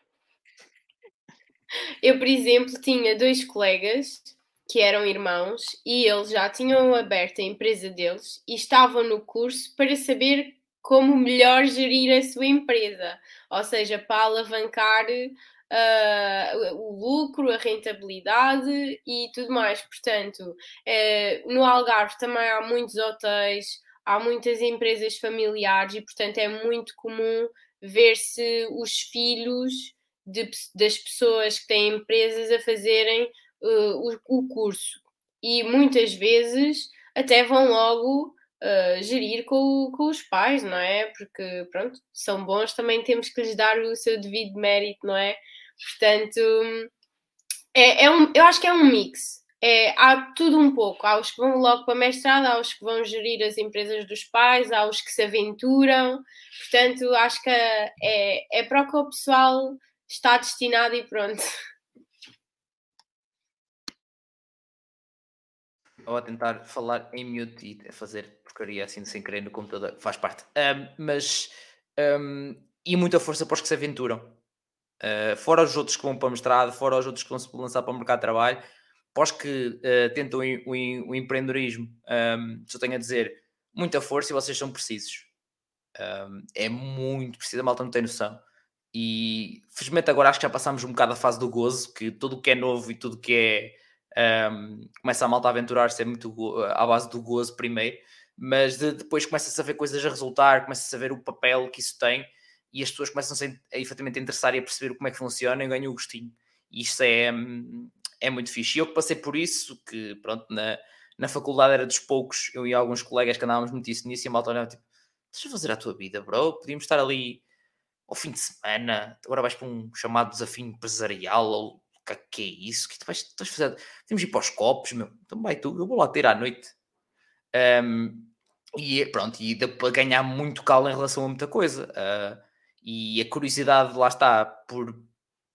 [laughs] eu, por exemplo, tinha dois colegas que eram irmãos e eles já tinham aberto a empresa deles e estavam no curso para saber como melhor gerir a sua empresa, ou seja, para alavancar uh, o lucro, a rentabilidade e tudo mais. Portanto, uh, no Algarve também há muitos hotéis, há muitas empresas familiares e, portanto, é muito comum ver-se os filhos de, das pessoas que têm empresas a fazerem uh, o, o, curso. E muitas vezes até vão logo uh, gerir com, com os pais, não é? Porque, pronto, são bons, também temos que lhes dar o seu devido mérito, não é? Portanto, é, é um, eu acho que é um mix. É, há tudo um pouco. Há os que vão logo para mestrado, há os que vão gerir as empresas dos pais, há os que se aventuram. Portanto, acho que é, é para o que o pessoal está destinado e pronto. Ou a tentar falar em mute e fazer porcaria assim sem querer no computador, faz parte. Um, mas um, e muita força para os que se aventuram. Uh, fora os outros que vão para o mestrado, fora os outros que vão se lançar para o mercado de trabalho, para os que uh, tentam o, o, o empreendedorismo, um, só tenho a dizer muita força e vocês são precisos. Um, é muito preciso, a malta não tem noção. E felizmente agora acho que já passámos um bocado a fase do gozo, que tudo o que é novo e tudo que é um, começa a malta a aventurar-se é muito à base do gozo primeiro, mas de, depois começa-se a ver coisas a resultar, começa-se a ver o papel que isso tem e as pessoas começam-se a, efetivamente interessar e a perceber como é que funciona e ganham o gostinho. E isto é, é muito fixe. E eu que passei por isso, que pronto, na, na faculdade era dos poucos, eu e alguns colegas que andávamos muito isso nisso e a malta olhava tipo, deixa fazer a tua vida, bro, podíamos estar ali ao fim de semana, agora vais para um chamado desafio empresarial ou que, que é isso? Que tu vais, tu vais fazer? Temos ir para os copos, meu. Então vai tu, eu vou lá ter à noite. Um, e pronto, e deu para ganhar muito calo em relação a muita coisa. Uh, e a curiosidade, lá está, por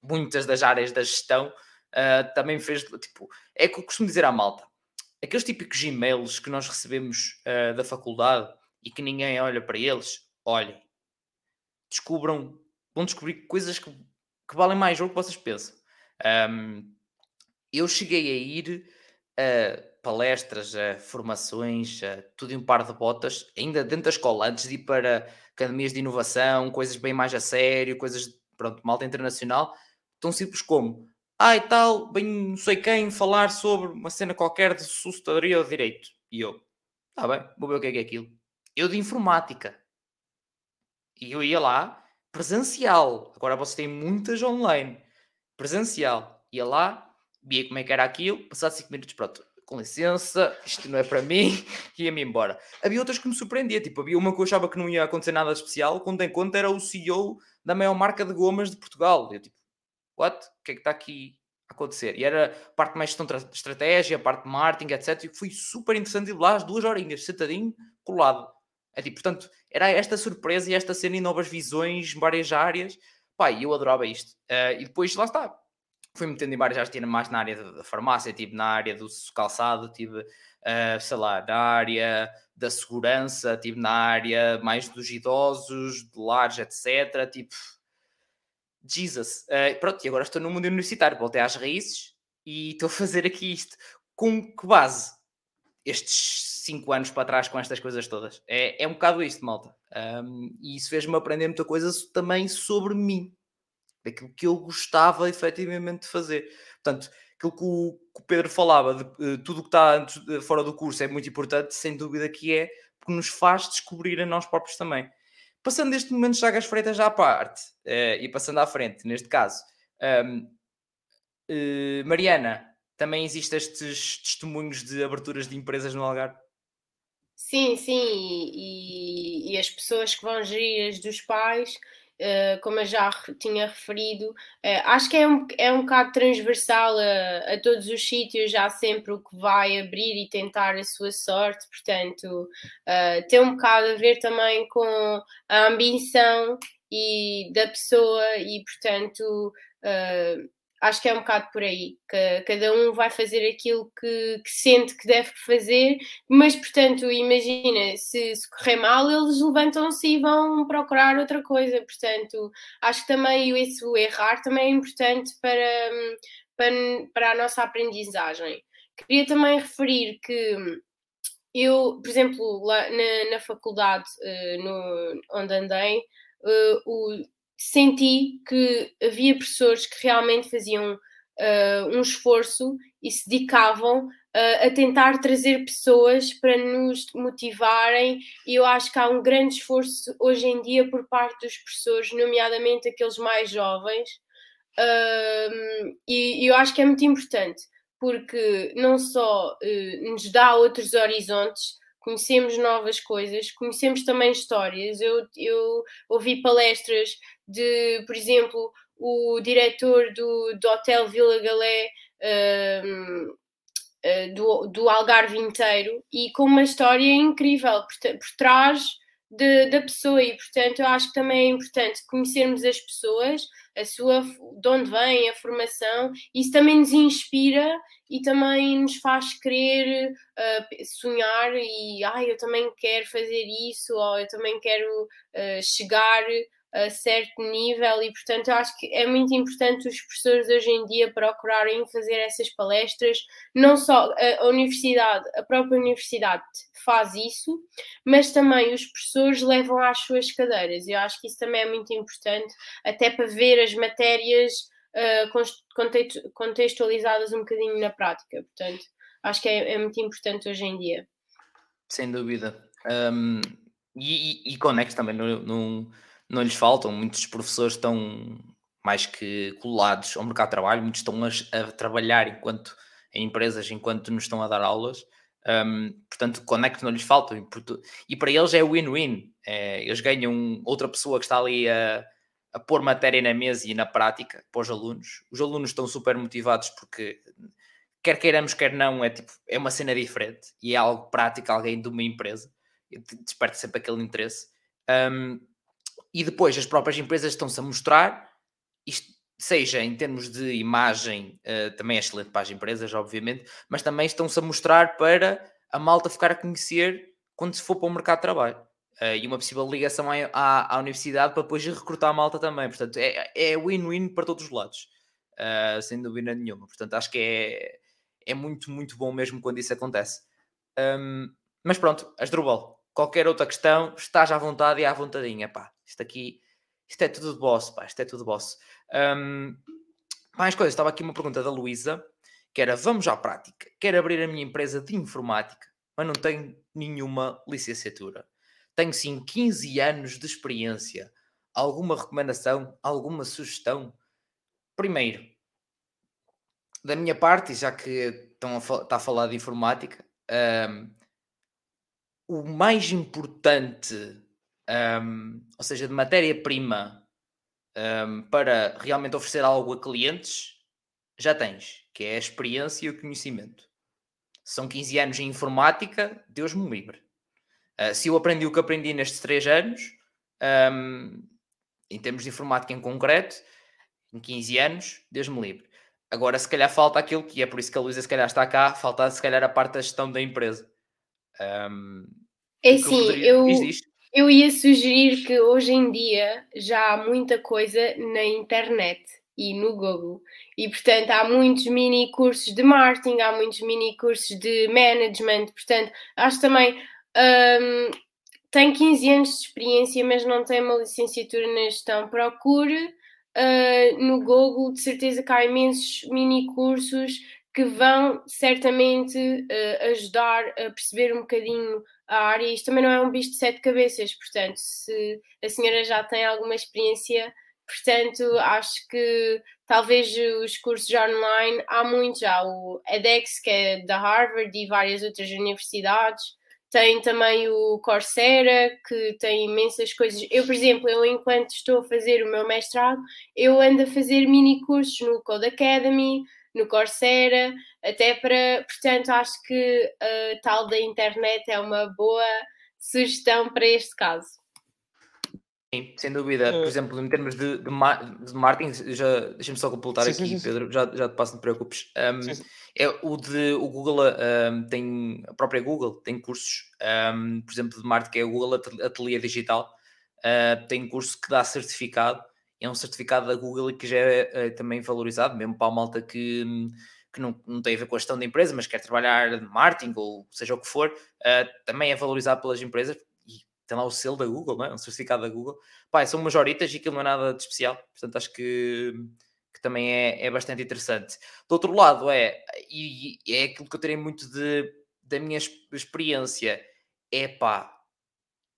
muitas das áreas da gestão, uh, também fez, tipo, é que eu costumo dizer à malta, aqueles típicos e-mails que nós recebemos uh, da faculdade e que ninguém olha para eles, olhem, descubram, vão descobrir coisas que, que valem mais do que vocês pensam. Um, eu cheguei a ir a palestras, a formações, a tudo em um par de botas, ainda dentro da escola, antes de ir para academias de inovação, coisas bem mais a sério, coisas, pronto, malta internacional, tão simples como, ah e tal, bem não sei quem, falar sobre uma cena qualquer de sustentadoria ou direito. E eu, tá bem, vou ver o que é que é aquilo. Eu de informática. E eu ia lá, presencial. Agora vocês têm muitas online presencial. Ia lá, via como é que era aquilo, passado 5 minutos, pronto, com licença, isto não é para mim, [laughs] ia-me embora. Havia outras que me surpreendia, tipo, havia uma que eu achava que não ia acontecer nada especial, quando em conta era o CEO da maior marca de gomas de Portugal. Eu tipo, what? O que é que está aqui a acontecer? E era parte mais de estratégia, parte de marketing, etc. E foi super interessante ir lá as duas horinhas, sentadinho, colado. É tipo, portanto, era esta surpresa e esta cena e novas visões várias áreas Pai, eu adorava isto. Uh, e depois, lá está, fui metendo em várias áreas, tive mais na área da farmácia, tive na área do calçado, tive, uh, sei lá, na área da segurança, tive na área mais dos idosos, de lares, etc. Tipo, Jesus. Uh, pronto, e agora estou no mundo universitário, voltei às raízes e estou a fazer aqui isto. Com que base? Estes cinco anos para trás com estas coisas todas. É, é um bocado isto, malta. Um, e isso fez-me aprender muita coisa também sobre mim, daquilo que eu gostava efetivamente de fazer. Portanto, aquilo que o, que o Pedro falava, de, eh, tudo o que está antes, de, fora do curso é muito importante, sem dúvida que é, porque nos faz descobrir a nós próprios também. Passando deste momento de Chagas Freitas à parte, uh, e passando à frente, neste caso, um, eh, Mariana, também existem estes testemunhos de aberturas de empresas no Algarve? Sim, sim, e, e, as pessoas que vão gerir as dos pais, uh, como eu já tinha referido, uh, acho que é um, é um bocado transversal a, a, todos os sítios, há sempre o que vai abrir e tentar a sua sorte, portanto, uh, tem um bocado a ver também com a ambição e da pessoa e, portanto, acho que é um bocado por aí, que cada um vai fazer aquilo que, que sente que deve fazer, mas portanto, imagina, se, se correr mal, eles levantam-se e vão procurar outra coisa, portanto, acho que também isso errar também é importante para, para, para a nossa aprendizagem. Queria também referir que eu, por exemplo, lá na, na faculdade uh, no, onde andei, uh, o, senti que havia professores que realmente faziam uh, um esforço e se dedicavam uh, a tentar trazer pessoas para nos motivarem, e eu acho que há um grande esforço hoje em dia por parte dos professores, nomeadamente aqueles mais jovens, uh, e, eu acho que é muito importante, porque não só nos dá outros horizontes, conhecemos novas coisas, conhecemos também histórias. Eu, eu ouvi palestras de, por exemplo, o diretor do, do Hotel Vila Galé. Um, uh, do, do Algarve inteiro e com uma história incrível por, por trás de, da pessoa e portanto eu acho que também é importante conhecermos as pessoas, a sua, de onde vem a formação, isso também nos inspira e também nos faz querer uh, sonhar e ah, eu também quero fazer isso, ou eu também quero uh, chegar a certo nível e portanto eu acho que é muito importante os professores hoje em dia procurarem fazer essas palestras, não só a, universidade, a própria universidade faz isso, mas também os professores levam às suas cadeiras. Eu acho que isso também é muito importante, até para ver as matérias uh, contextualizadas um bocadinho na prática. Portanto, acho que é, é muito importante hoje em dia. Sem dúvida. Um, e, e, e conecta também no, no, não lhes faltam, muitos professores estão mais que colados ao mercado de trabalho, muitos estão a, a trabalhar enquanto em empresas enquanto nos estão a dar aulas. Um, portanto, conecto não lhes faltam e, e para eles é win-win. É, eles ganham outra pessoa que está ali a, a pôr matéria na mesa e na prática para os alunos. Os alunos estão super motivados porque quer queiramos, quer não, é tipo, é uma cena diferente e é algo prático, alguém de uma empresa, desperta sempre aquele interesse. Um, e depois as próprias empresas estão-se a mostrar, isto, seja em termos de imagem, uh, também é excelente para as empresas, obviamente, mas também estão-se a mostrar para a malta ficar a conhecer quando se for para o mercado de trabalho. Uh, e uma possível ligação à, à, à, universidade para depois recrutar a malta também. Portanto, é, é win-win para todos os lados, uh, sem dúvida nenhuma. Portanto, acho que é, é muito, muito bom mesmo quando isso acontece. Um, mas pronto, Asdrubal, qualquer outra questão, estás à vontade e à vontadinha, pá. Isto aqui, isto é tudo de boss, pá, isto é tudo de boss. Um, mais coisas, estava aqui uma pergunta da Luísa, que era, vamos à prática. Quero abrir a minha empresa de informática, mas não tenho nenhuma licenciatura. Tenho sim 15 anos de experiência. Alguma recomendação? Alguma sugestão? Primeiro, da minha parte, já que estão a, está a falar de informática, um, o mais importante um, ou seja, de matéria-prima um, para realmente oferecer algo a clientes, já tens, que é a experiência e o conhecimento. São 15 anos em informática, Deus me livre. Uh, se eu aprendi o que aprendi nestes 3 anos, um, em termos de informática em concreto, em 15 anos, Deus me livre. Agora, se calhar falta aquilo que é por isso que a Luísa se calhar está cá, falta se calhar a parte da gestão da empresa. Um, é sim, eu, eu, eu ia sugerir que hoje em dia já há muita coisa na internet e no Google. E, portanto, há muitos mini cursos de marketing, há muitos mini cursos de management. Portanto, acho também. Um, tem 15 anos de experiência, mas não tem uma licenciatura na gestão. Procure uh, no Google, de certeza que há imensos mini cursos que vão certamente uh, ajudar a perceber um bocadinho a área. Isto também não é um bicho de sete cabeças, portanto, se a senhora já tem alguma experiência, portanto, acho que talvez os cursos online, há muitos, há o edX, que é da Harvard e várias outras universidades, tem também o Coursera, que tem imensas coisas. Eu, por exemplo, eu enquanto estou a fazer o meu mestrado, eu ando a fazer mini cursos no Code Academy, no Coursera, até para, portanto, acho que a tal da internet é uma boa sugestão para este caso. Sim, sem dúvida. Por eh, exemplo, em termos de, de, de marketing, já deixa-me só completar sim, aqui, sim, sim, Pedro, já, já te passo, não te preocupes. Um, é o de o Google um, tem a própria Google tem cursos, um, por exemplo, de marketing, é o Google Ateliê Digital, uh, tem curso que dá certificado é um certificado da Google que já é, é, também valorizado, mesmo para a malta que, que não, não tem a ver com a gestão da empresa, mas quer trabalhar de marketing ou seja o que for, uh, também é valorizado pelas empresas e tem lá o selo da Google, não é? um certificado da Google. Pá, são majoritas e aquilo não é nada de especial, portanto acho que, que também é, é bastante interessante. Do outro lado, é, e, e é aquilo que eu terei muito de, da minha experiência, é pá,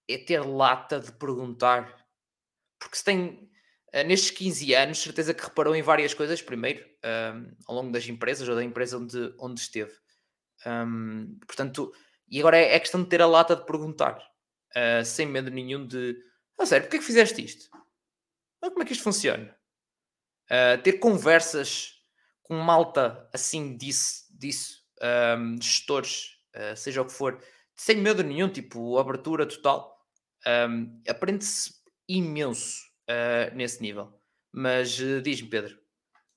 é ter lata de perguntar. Porque se tem, nestes 15 anos, certeza que reparou em várias coisas, primeiro, um, ao longo das empresas ou da empresa onde, onde esteve. Um, portanto, E agora é, é questão de ter a lata de perguntar, uh, sem medo nenhum de, ah, sério, porquê é que fizeste isto? Como é que isto funciona? Uh, ter conversas com malta assim disso, disso um, gestores, uh, seja o que for, sem medo nenhum, tipo, abertura total, aprende-se imenso uh, nesse nível. Mas uh, diz-me, Pedro.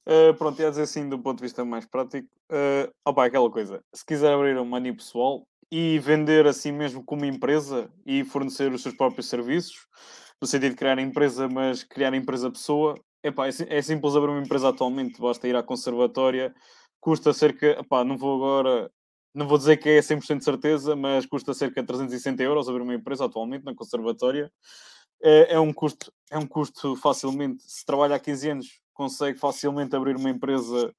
Uh, pronto, ia dizer assim, do ponto de vista mais prático, uh, opa, aquela coisa, se quiser abrir um money pessoal e vender assim mesmo como empresa e fornecer os seus próprios serviços, no sentido de criar empresa, mas criar empresa pessoa, epá, é, é simples abrir uma empresa atualmente, basta ir à conservatória, custa cerca, epá, não vou agora não vou dizer que é 100% de certeza, mas custa cerca de 360 euros abrir uma empresa atualmente na conservatória. É, é, um custo, é um custo facilmente, se trabalha há 15 anos, consegue facilmente abrir uma empresa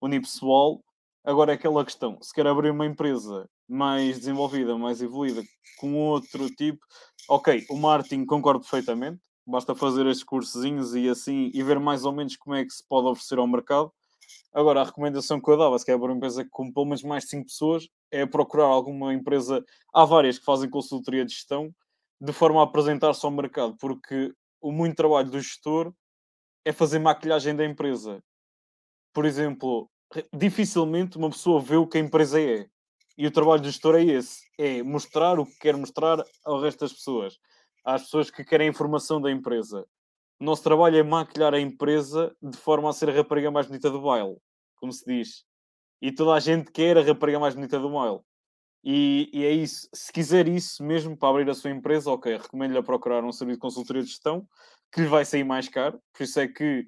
unipessoal. Agora é aquela questão, se quer abrir uma empresa mais desenvolvida, mais evoluída, com outro tipo, ok, o marketing concordo perfeitamente, basta fazer estes cursozinhos e assim, e ver mais ou menos como é que se pode oferecer ao mercado Agora, a recomendação que eu dava, se quer abrir uma empresa com pelo menos mais de 5 pessoas, é procurar alguma empresa. Há várias que fazem consultoria de gestão, de forma a apresentar-se ao mercado, porque o muito trabalho do gestor é fazer maquilhagem da empresa. Por exemplo, dificilmente uma pessoa vê o que a empresa é. E o trabalho do gestor é esse: é mostrar o que quer mostrar ao resto das pessoas, às pessoas que querem informação da empresa. O nosso trabalho é maquilhar a empresa de forma a ser a rapariga mais bonita do baile, como se diz. E toda a gente quer a rapariga mais bonita do baile. E, e, é isso. Se quiser isso mesmo para abrir a sua empresa, ok, recomendo-lhe a procurar um serviço de consultoria de gestão que lhe vai sair mais caro. Por isso é que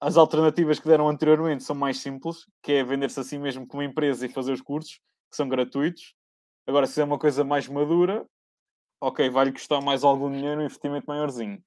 as alternativas que deram anteriormente são mais simples, que é vender-se assim mesmo como empresa e fazer os cursos, que são gratuitos. Agora, se é uma coisa mais madura, ok, vai-lhe custar mais algum dinheiro, um investimento maiorzinho.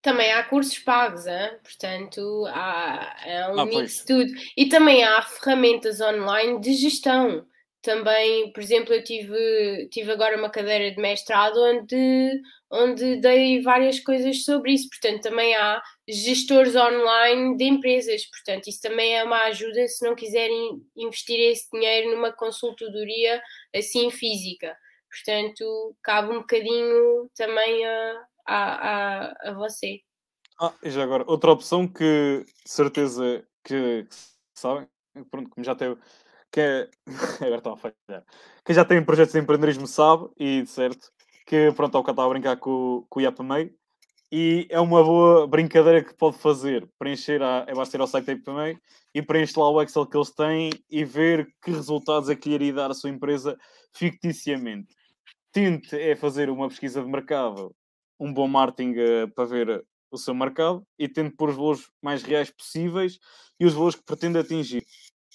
Também há cursos pagos, hein? portanto, há, é um ah, mix de tudo. E também há ferramentas online de gestão. Também, por exemplo, eu tive, tive agora uma cadeira de mestrado onde, onde dei várias coisas sobre isso. Portanto, também há gestores online de empresas. Portanto, isso também é uma ajuda se não quiserem investir esse dinheiro numa consultoria assim física. Portanto, cabe um bocadinho também a, a, a, a você. Ah, e já agora, outra opção que certeza que sabem, pronto, como já tem que é, [laughs] agora estão a falhar, quem já tem projetos de empreendedorismo sabe, e certo, que pronto, ao estava a brincar com, com o IAPMEI, e é uma boa brincadeira que pode fazer, preencher, a, é basta ir ao site da IAPMEI e preencher lá o Excel que eles têm e ver que resultados é que lhe iria dar a sua empresa ficticiamente. Tente é fazer uma pesquisa de mercado um bom marketing uh, para ver o seu mercado e tendo pôr os valores mais reais possíveis e os valores que pretende atingir.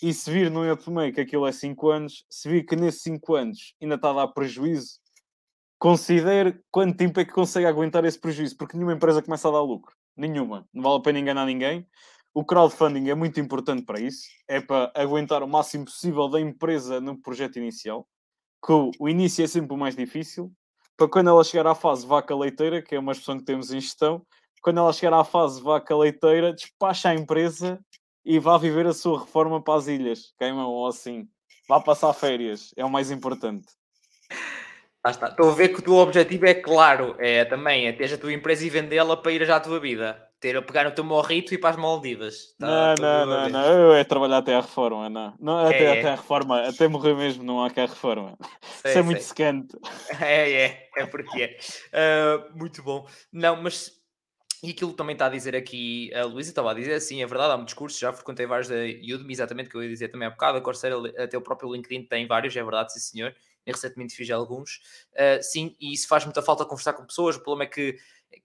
E se vir no meio que aquilo é 5 anos, se vir que nesses 5 anos ainda está a dar prejuízo, considere quanto tempo é que consegue aguentar esse prejuízo, porque nenhuma empresa começa a dar lucro. Nenhuma. Não vale a pena enganar ninguém. O crowdfunding é muito importante para isso. É para aguentar o máximo possível da empresa no projeto inicial. Que o início é sempre o mais difícil, para quando ela chegar à fase vaca leiteira, que é uma expressão que temos em gestão, quando ela chegar à fase vaca leiteira, despacha a empresa e vá viver a sua reforma para as ilhas, queimam ou assim. Vá passar férias, é o mais importante. Ah, está. Estou a ver que o teu objetivo é claro, é também é ter a tua empresa e vendê-la para ir já à tua vida ter a pegar no teu morrito e ir para as Maldivas. Tá, não, não, não, não, eu é trabalhar até a reforma, não. não até, é, até a reforma, até morrer mesmo não há que a reforma. Sei, Isso é muito secante. [laughs] É, é, é porque é. Uh, muito bom. Não, mas e aquilo também está a dizer aqui, a Luísa estava a dizer assim, é verdade, há muitos cursos, já frequentei vários da Udemy, exatamente, que eu ia dizer também há bocado, a Coursera, até o próprio LinkedIn tem vários, é verdade, sim senhor, recentemente fiz alguns, uh, sim, e isso faz muita falta conversar com pessoas, o problema é que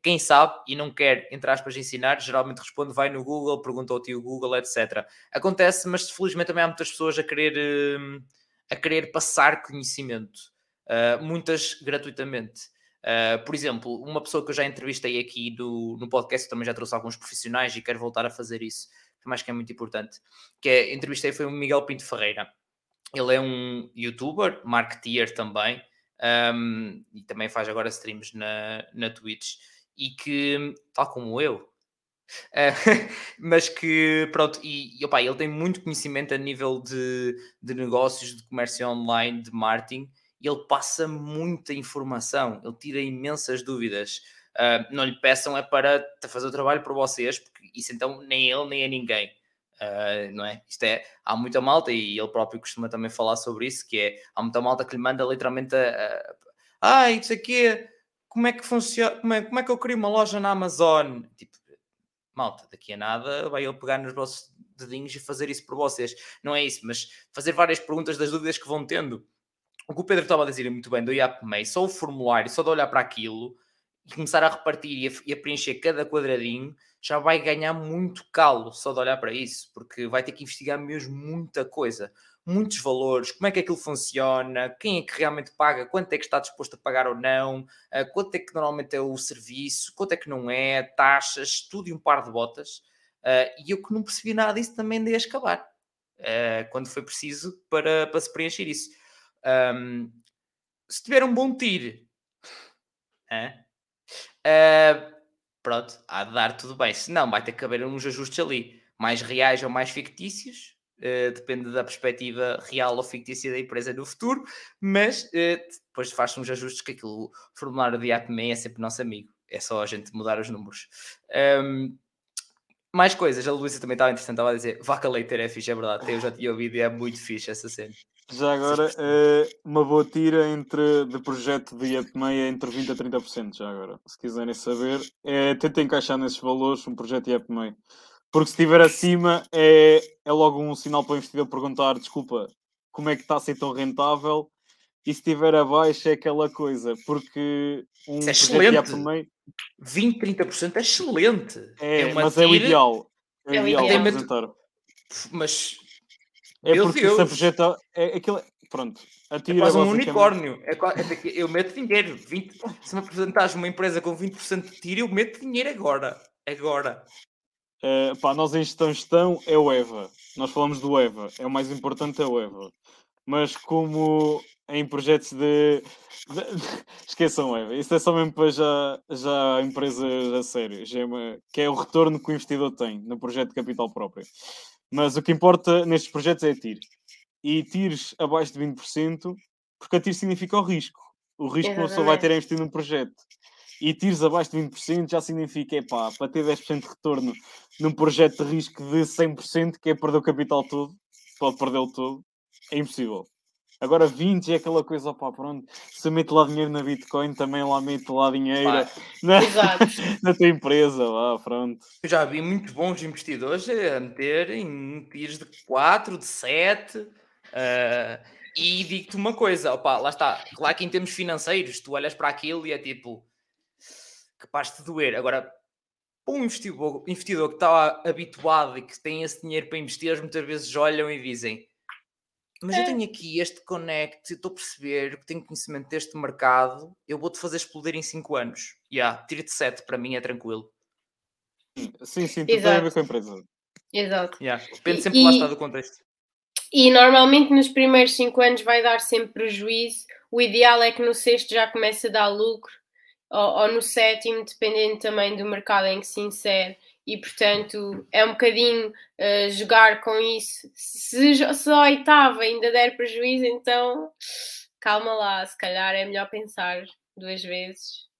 quem sabe e não quer, entre aspas, ensinar, geralmente responde, vai no Google, pergunta ao tio Google, etc. Acontece, mas felizmente também há muitas pessoas a querer, hum, a querer passar conhecimento, uh, muitas gratuitamente. Uh, por exemplo, uma pessoa que eu já entrevistei aqui do, no podcast, também já trouxe alguns profissionais e quero voltar a fazer isso, que acho que é muito importante, que é, entrevistei foi o Miguel Pinto Ferreira. Ele é um youtuber, marketeer também, um, e também faz agora streams na, na Twitch e que, tal como eu, uh, [laughs] mas que, pronto, e, e opa, ele tem muito conhecimento a nível de, de negócios, de comércio online, de marketing, e ele passa muita informação, ele tira imensas dúvidas. Uh, não lhe peçam é para fazer o trabalho por vocês, porque isso então nem ele nem a ninguém. Uh, não é? Isto é, há muita malta, e ele próprio costuma também falar sobre isso, que é, há muita malta que lhe manda literalmente a, a, ah, isso aqui, como é que funciona, como é, como é que eu crio uma loja na Amazon? Tipo, malta, daqui a nada vai ele pegar nos vossos dedinhos e fazer isso por vocês. Não é isso, mas fazer várias perguntas das dúvidas que vão tendo. O que o Pedro estava a dizer muito bem do IAPMEI, só o formulário, só de olhar para aquilo e começar a repartir e a, e a preencher cada quadradinho, já vai ganhar muito calo só de olhar para isso, porque vai ter que investigar mesmo muita coisa, muitos valores, como é que aquilo funciona, quem é que realmente paga, quanto é que está disposto a pagar ou não, eh, quanto é que normalmente é o serviço, quanto é que não é, taxas, tudo e um par de botas. Eh, e eu que não percebi nada disso também dei a escalar, eh, quando foi preciso para, para se preencher isso. Um, se tiver um bom tiro, uh, pronto, há de dar tudo bem. Se não, vai ter que haver uns ajustes ali, mais reais ou mais fictícios. Uh, depende da perspectiva real ou fictícia da empresa no futuro, mas uh, depois faz-se uns ajustes que aquilo, o formulário de também é sempre nosso amigo, é só a gente mudar os números. Um, mais coisas, a Luísa também estava interessante, estava a dizer vaca leiteira é fixe, é verdade, eu já tinha ouvido e é muito fixe essa cena. Já agora, é uma boa tira entre, de projeto de IEP-MEI entre 20% a 30%, já agora. Se quiserem saber, é, tentem encaixar nesses valores um projeto IEP-MEI. Porque se estiver acima, é, é logo um sinal para o investidor perguntar, desculpa, como é que está a ser tão rentável? E se estiver abaixo é aquela coisa, porque um Isso é excelente. IEP-MEI... 20, 30% é excelente. É, é mas tira... é o ideal. É, é o ideal, ideal. Mas é Meu porque Deus. se projeta. É, aquilo, pronto. A é quase um unicórnio. É, é, eu meto dinheiro. 20, se me apresentares uma empresa com 20% de tiro, eu meto dinheiro agora. Agora. Uh, pá, nós em gestão, gestão é o EVA. Nós falamos do EVA. É o mais importante é o EVA. Mas como em projetos de. de... [laughs] Esqueçam o EVA. Isso é só mesmo para já, já empresas a sério. Já é uma... Que é o retorno que o investidor tem no projeto de capital próprio. Mas o que importa nestes projetos é TIR. E TIRs abaixo de 20%, porque a TIR significa o risco. O risco que a pessoa vai ter a investir num projeto. E TIRs abaixo de 20% já significa, epá, para ter 10% de retorno num projeto de risco de 100%, que é perder o capital todo, pode perdê-lo todo, é impossível. Agora 20 é aquela coisa, opá, pronto, se eu meto lá dinheiro na Bitcoin, também lá meto lá dinheiro [laughs] na, [laughs] na tua empresa, lá, pronto. Eu já vi muitos bons investidores a meterem tiros de 4, de 7, uh, ah, e digo-te uma coisa, opá, lá está, claro que em termos financeiros, tu olhas para aquilo e é tipo, capaz de doer. Agora, para um investidor, investidor que está habituado e que tem esse dinheiro para investir, eles muitas vezes olham e dizem mas é. eu tenho aqui este connect, estou a perceber que tenho conhecimento deste mercado, eu vou-te fazer explodir em 5 anos. E yeah, tiro de 7 para mim é tranquilo. Sim, sim, tudo tem a ver com a empresa. Exato. Yeah, depende sempre e, lá está do contexto. E normalmente nos primeiros 5 anos vai dar sempre prejuízo. O ideal é que no sexto já comece a dar lucro, ou, ou no sétimo, dependendo também do mercado em que se insere e portanto é um bocadinho uh, jogar com isso. Se, se a oitava ainda der prejuízo, então calma lá, se calhar é melhor pensar duas vezes.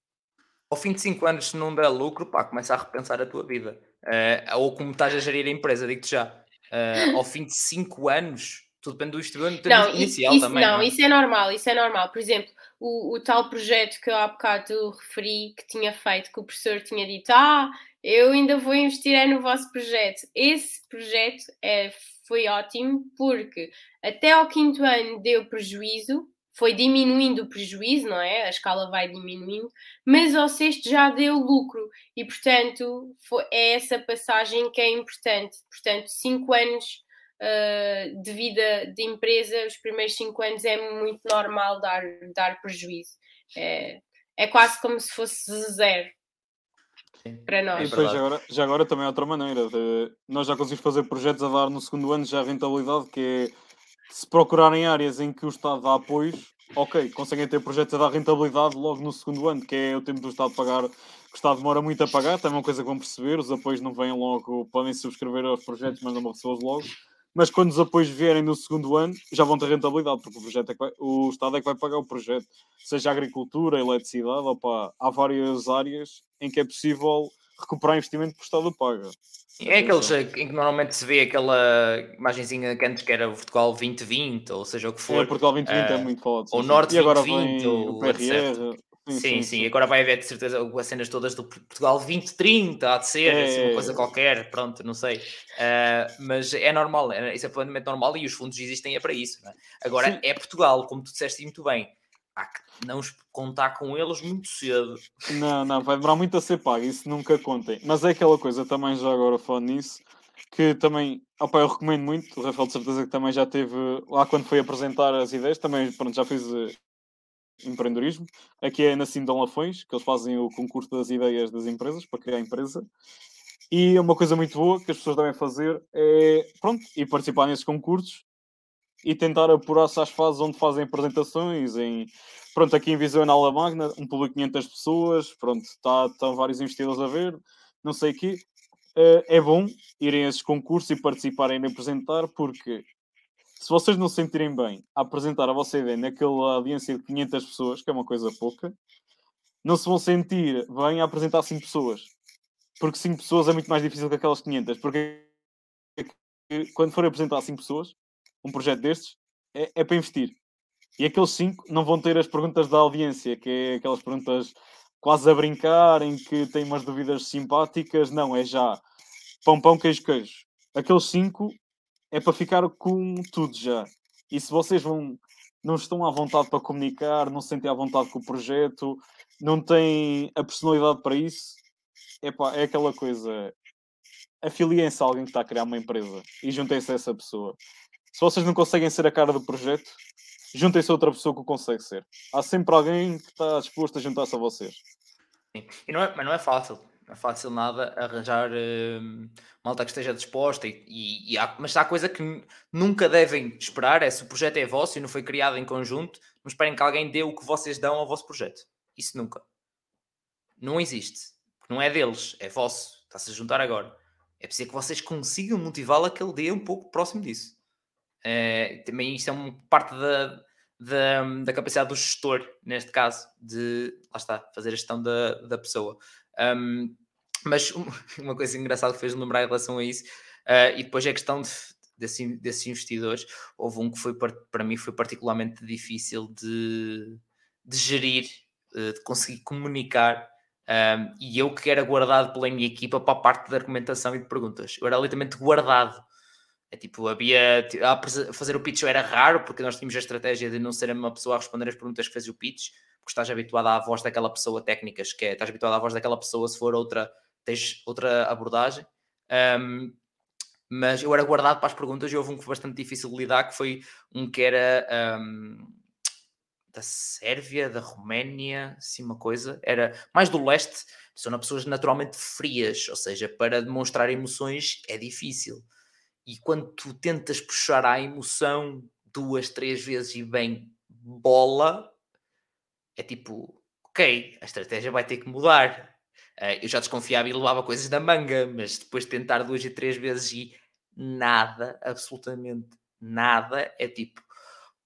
Ao fim de 5 anos, se não der lucro, pá, começa a repensar a tua vida. Uh, ou como estás a gerir a empresa, digo-te já. Uh, ao fim de 5 anos, tudo depende do investidor não, inicial isso, também. Não, não, é? isso é normal, isso é normal. Por exemplo, o, o tal projeto que eu há bocado referi, que tinha feito, que o professor tinha dito, ah, eu ainda vou investir é no vosso projeto. Esse projeto é, foi ótimo porque até ao quinto ano deu prejuízo, foi diminuindo o prejuízo, não é? A escala vai diminuindo, mas ao sexto já deu lucro e, portanto, foi, é essa passagem que é importante. Portanto, cinco anos uh, de vida de empresa, os primeiros cinco anos é muito normal dar, dar prejuízo. É, é quase como se fosse zero para nós. E depois, já, agora, já agora também há outra maneira. De, nós já conseguimos fazer projetos a dar no segundo ano já a rentabilidade, que é se procurarem áreas em que o Estado dá apoios, ok, conseguem ter projetos a dar rentabilidade logo no segundo ano, que é o tempo do Estado pagar. O Estado demora muito a pagar, também é uma coisa que vão perceber, os apoios não vêm logo, podem subscrever aos projetos, mas não vão recebê-los logo. mas quando os apoios vierem no segundo ano, já vão ter rentabilidade, porque o, projeto é vai, o Estado é que vai pagar o projeto, seja agricultura, eletricidade, opa, há várias áreas em que é possível recuperar investimento que o Estado paga. É aqueles em que normalmente se vê aquela imagenzinha que antes que era o Portugal 2020, ou seja o que for. É, Portugal 2020 uh, é muito falado. Ou Norte 2020, ou o PRR. Sim sim, sim, sim, Agora vai haver de certeza as cenas todas do Portugal 2030, há de ser, é, assim, uma coisa qualquer, pronto, não sei. Uh, mas é normal, é, isso é plenamente normal e os fundos existem é para isso. É? Agora sim. é Portugal, como tu disseste muito bem, há que não contar com eles muito cedo. Não, não, vai demorar muito a ser pago, isso nunca contem. Mas é aquela coisa também, já agora falando nisso, que também, opa, eu recomendo muito, o Rafael de certeza que também já teve lá quando foi apresentar as ideias, também pronto, já fiz uh, empreendedorismo. Aqui é na Sindão Lafões, que eles fazem o concurso das ideias das empresas, para criar a empresa. E uma coisa muito boa que as pessoas devem fazer é, pronto, e participar nesses concursos e tentar apurar-se às fases onde fazem apresentações em pronto, aqui em Viseu na Aula Magna, um público de 500 pessoas, pronto, tá vários investidores a ver, não sei o quê. Uh, é bom irem a esses concursos e participarem em apresentar, porque se vocês não se sentirem bem a apresentar a vossa ideia naquela audiência de 500 pessoas, que é uma coisa pouca, não se vão sentir bem a apresentar 5 pessoas. Porque 5 pessoas é muito mais difícil que aquelas 500. Porque quando forem apresentar 5 pessoas, um projeto destes, é, é para investir. E aqueles 5 não vão ter as perguntas da audiência, que é aquelas perguntas quase a brincar, em que têm umas dúvidas simpáticas. Não, é já pão, pão, queijo, queijo. Aqueles 5 é para ficar com tudo já. E se vocês vão, não estão à vontade para comunicar, não se sentem à vontade com o projeto, não têm a personalidade para isso, epá, é aquela coisa. Afiliem-se a alguém que está a criar uma empresa e juntem-se a essa pessoa. Se vocês não conseguem ser a cara do projeto, juntem-se a outra pessoa que o consegue ser. Há sempre alguém que está disposto a juntar-se a vocês. Sim. E não é, mas não é fácil não é fácil nada arranjar uh, malta que esteja disposta, e, e, e há, mas há coisa que nunca devem esperar: é se o projeto é vosso e não foi criado em conjunto, não esperem que alguém dê o que vocês dão ao vosso projeto. Isso nunca. Não existe. Não é deles, é vosso. Está-se a juntar agora. É preciso que vocês consigam motivá-lo a que ele dê um pouco próximo disso. É, também isto é uma parte da, da, da, capacidade do gestor, neste caso, de lá está, fazer a gestão da, da pessoa. Um, mas [laughs] uma coisa engraçada que fez lembrar em relação a isso, uh, e depois é a questão de, desse, desses investidores, houve um que foi para mim foi particularmente difícil de, de gerir, uh, de conseguir comunicar. Um, e eu que era guardado pela minha equipa para a parte de argumentação e de perguntas, eu era literalmente guardado. É tipo, havia fazer o pitch era raro porque nós tínhamos a estratégia de não ser a mesma pessoa a responder as perguntas que fez o pitch, porque estás habituado à voz daquela pessoa técnicas, que é, estás habituado à voz daquela pessoa, se for outra, tens outra abordagem. Um, mas eu era guardado para as perguntas e houve um que foi bastante difícil de lidar, que foi um que era um, da Sérvia, da Roménia, assim uma coisa, era mais do leste, são pessoas naturalmente frias, ou seja, para demonstrar emoções é difícil. E quando tu tentas puxar a emoção duas, três vezes e bem bola, é tipo, ok, a estratégia vai ter que mudar. Uh, eu já desconfiava e levava coisas da manga, mas depois de tentar duas e três vezes e nada, absolutamente nada, é tipo,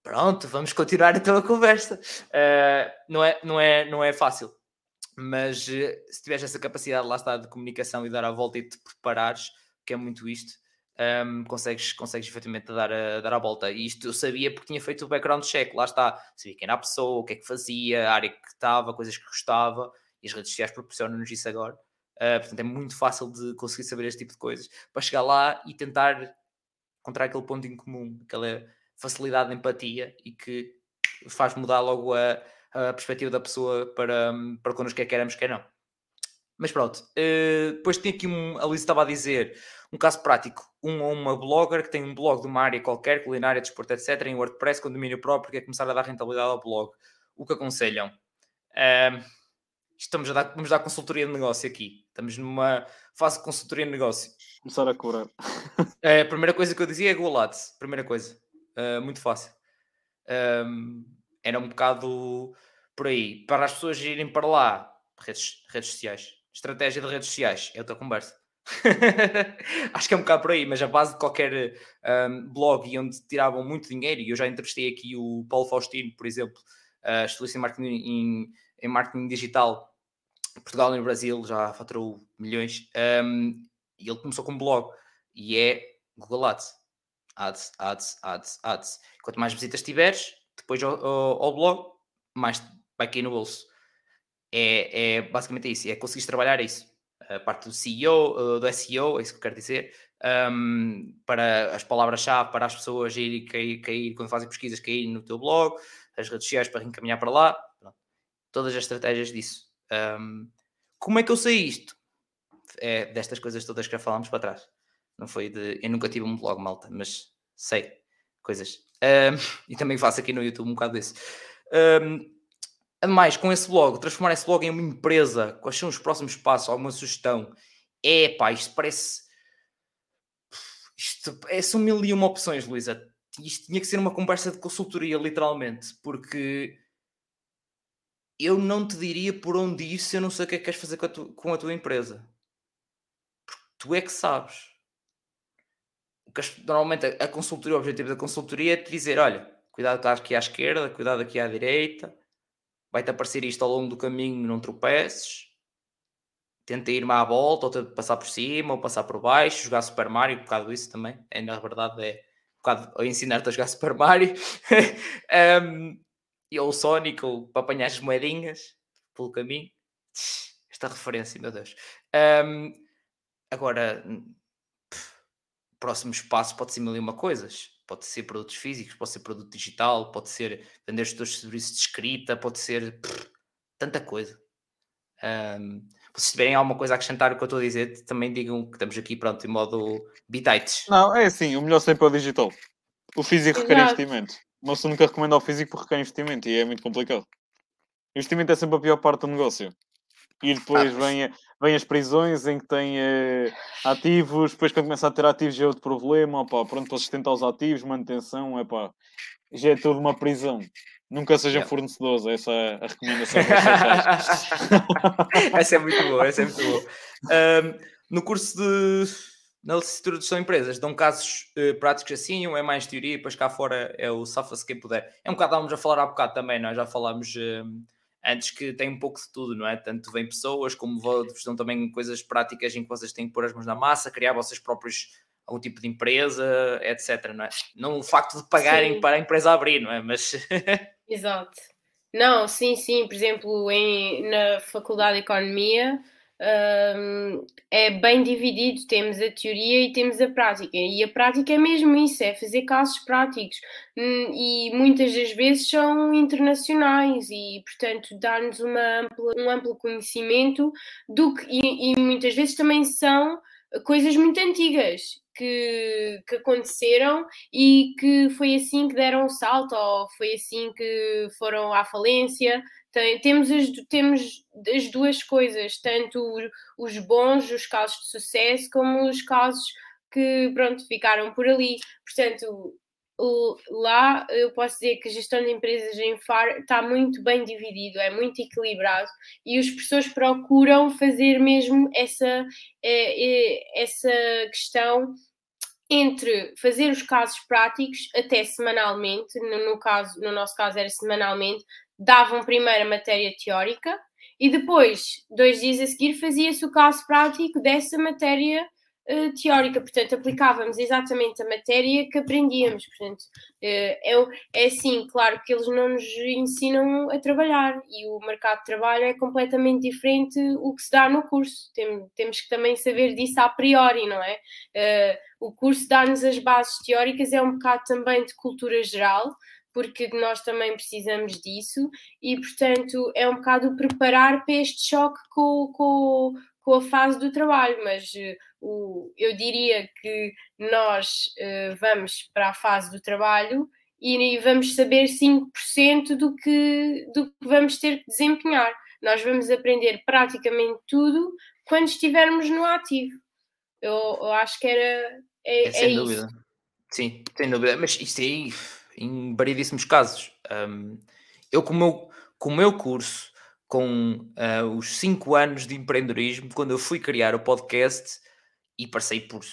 pronto, vamos continuar então a conversa. Uh, não, é, não, é, não é fácil, mas uh, se tiveres essa capacidade lá está de comunicação e dar a volta e te preparares, que é muito isto, um, consegues, consegues efetivamente dar a, dar a volta. E isto eu sabia porque tinha feito o background check, lá está, sabia quem era a pessoa, o que é que fazia, a área que estava, coisas que gostava, e as redes sociais proporcionam-nos isso agora. Uh, portanto, é muito fácil de conseguir saber este tipo de coisas para chegar lá e tentar encontrar aquele ponto em comum, aquela facilidade de empatia e que faz mudar logo a, a perspectiva da pessoa para, para connosco quer queremos, quer não. Mas pronto, uh, depois tinha aqui um, a Luísa estava a dizer um caso prático, um ou uma blogger que tem um blog de uma área qualquer, culinária, desporto, etc., em WordPress com domínio próprio, quer começar a dar rentabilidade ao blog. O que aconselham? Uh, estamos a dar, vamos dar consultoria de negócio aqui. Estamos numa fase de consultoria de negócio. Começar a curar. Uh, a primeira coisa que eu dizia é Google Ads. Primeira coisa. Uh, muito fácil. era um bocado por aí. Para as pessoas irem para lá, redes, redes sociais. Estratégia de redes sociais. É outra conversa [laughs] Acho que é um bocado por aí, mas a base de qualquer um, blog e onde tiravam muito dinheiro, e eu já entrevistei aqui o Paulo Faustino, por exemplo, uh, especialista em marketing, em, em marketing digital, Portugal e Brasil, já faturou milhões, um, e ele começou com um blog, e é Google Ads. Ads, ads, ads, ads. Quanto mais visitas tiveres, depois ao, ao, ao blog, mais vai cair no bolso. É, é basicamente isso, é conseguir trabalhar isso a parte do CEO, do SEO, é isso que eu quero dizer, um, para as palavras-chave, para as pessoas irem cair, cair, quando fazem pesquisas, cair no teu blog, as redes sociais para encaminhar para lá, Pronto. todas as estratégias disso. Um, como é que eu sei isto? É destas coisas todas que já falámos para trás. Não foi de. Eu nunca tive um blog, malta, mas sei coisas. Um, e também faço aqui no YouTube um bocado disso. Um, Ademais, com esse blog, transformar esse blog em uma empresa, quais são os próximos passos? Alguma sugestão? É pá, isto parece. Isto é, são mil e uma opções, Luísa. Isto tinha que ser uma conversa de consultoria, literalmente, porque eu não te diria por onde ir se eu não sei o que é que queres fazer com a, tu, com a tua empresa. Porque tu é que sabes. normalmente a, a consultoria, o objetivo da consultoria é te dizer: olha, cuidado aqui à esquerda, cuidado aqui à direita vai-te aparecer isto ao longo do caminho, não tropeces. Tenta ir-me à volta, ou tenta passar por cima, ou passar por baixo, jogar Super Mario, um bocado isso também. É, na verdade, é um bocado ensinar-te a jogar [laughs] Super Mario. um, ou o Sonic, ou para apanhar as moedinhas pelo caminho. Esta referência, meu Deus. Um, agora, próximo espaço pode ser mil e uma coisas pode ser produtos físicos, pode ser produto digital, pode ser vender os teus serviços de escrita, pode ser pff, tanta coisa. Um, se tiverem alguma coisa a acrescentar o que eu estou a dizer, também digam que estamos aqui pronto em modo bitites. Não, é assim, o melhor sempre é o digital. O físico requer investimento. Mas eu nunca recomendo ao físico porque requer investimento e é muito complicado. O investimento é sempre a pior parte do negócio. E depois ah, vem, vem as prisões em que tem uh, ativos, depois quando começa a ter ativos é outro problema, opá, pronto, para sustentar os ativos, manutenção, epá, já é tudo uma prisão. Nunca sejam yeah. fornecedores, essa é a recomendação [laughs] Essa é muito boa, essa é muito boa. Um, no curso de na licenciatura de gestão de empresas, dão casos uh, práticos assim, um é mais teoria, e depois cá fora é o safa-se quem puder. É um bocado, estávamos a falar há bocado também, nós já falámos antes que tem um pouco de tudo, não é? Tanto vem pessoas, como vos dão também coisas práticas em que vocês têm que pôr as mãos na massa, criar vocês próprios algum tipo de empresa, etc, não é? Não o facto de pagarem sim. para a empresa abrir, não é? Mas... [laughs] Exato. Não, sim, sim. Por exemplo, em, na Faculdade de Economia é bem dividido. Temos a teoria e temos a prática. E a prática é mesmo isso: é fazer casos práticos. Hum, e muitas das vezes são internacionais e, portanto, dar-nos um amplo conhecimento do que. E, e muitas vezes também são coisas muito antigas que, que, aconteceram e que foi assim que deram o salto, ou foi assim que foram à falência. Tem, temos, as, temos as duas coisas, tanto os bons, os casos de sucesso, como os casos que, pronto, ficaram por ali. Portanto, lá eu posso dizer que a gestão de empresas em FAR está muito bem dividido, é muito equilibrado e as pessoas procuram fazer mesmo essa, é, é, essa questão entre fazer os casos práticos até semanalmente, no, caso, no nosso caso era semanalmente, davam primeiro a matéria teórica e depois, dois dias a seguir, fazia-se o caso prático dessa matéria uh, teórica. Portanto, aplicávamos exatamente a matéria que aprendíamos. Portanto, uh, é, é assim, claro que eles não nos ensinam a trabalhar e o mercado de trabalho é completamente diferente o que se dá no curso. Tem, temos que também saber disso a priori, não é? Uh, o curso dá-nos as bases teóricas, é um bocado também de cultura geral porque nós também precisamos disso e, portanto, é um bocado preparar para este choque com, com, com a fase do trabalho, mas uh, o, eu diria que nós uh, vamos para a fase do trabalho e, e vamos saber 5% do que, do que vamos ter que desempenhar. Nós vamos aprender praticamente tudo quando estivermos no ativo. Eu, eu acho que era. É, é, é sem é dúvida. Isso. Sim, sem dúvida. Mas isto aí em variedíssimos casos. Um, eu, com o, meu, com o meu curso, com uh, os 5 anos de empreendedorismo, quando eu fui criar o podcast, e passei por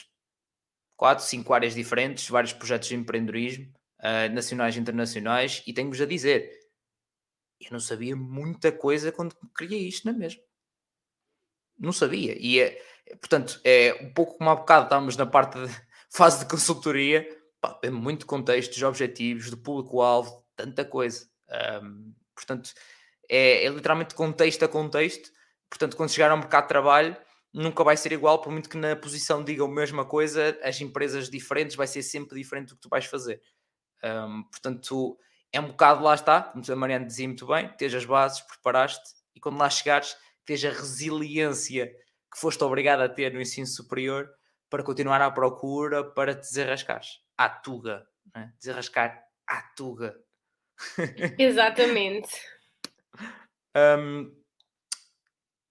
quatro, cinco áreas diferentes, vários projetos de empreendedorismo, uh, nacionais e internacionais, e tenho-vos a dizer, eu não sabia muita coisa quando criei isto, não é mesmo? Não sabia. E, é, portanto, é um pouco como há bocado estávamos na parte de [laughs] fase de consultoria, pá, é muito contexto, de objetivos, do público-alvo, tanta coisa. Um, portanto, é, é, literalmente contexto a contexto. Portanto, quando chegar ao mercado de trabalho, nunca vai ser igual, por muito que na posição digam a mesma coisa, as empresas diferentes vai ser sempre diferente do que tu vais fazer. Um, portanto, é um bocado lá está, como a Mariana dizia muito bem, tens as bases, preparaste e quando lá chegares, tens a resiliência que foste obrigado a ter no ensino superior para continuar à procura, para te desarrascares. À tuga, né? desarrascar à tuga. Exatamente. [laughs] um,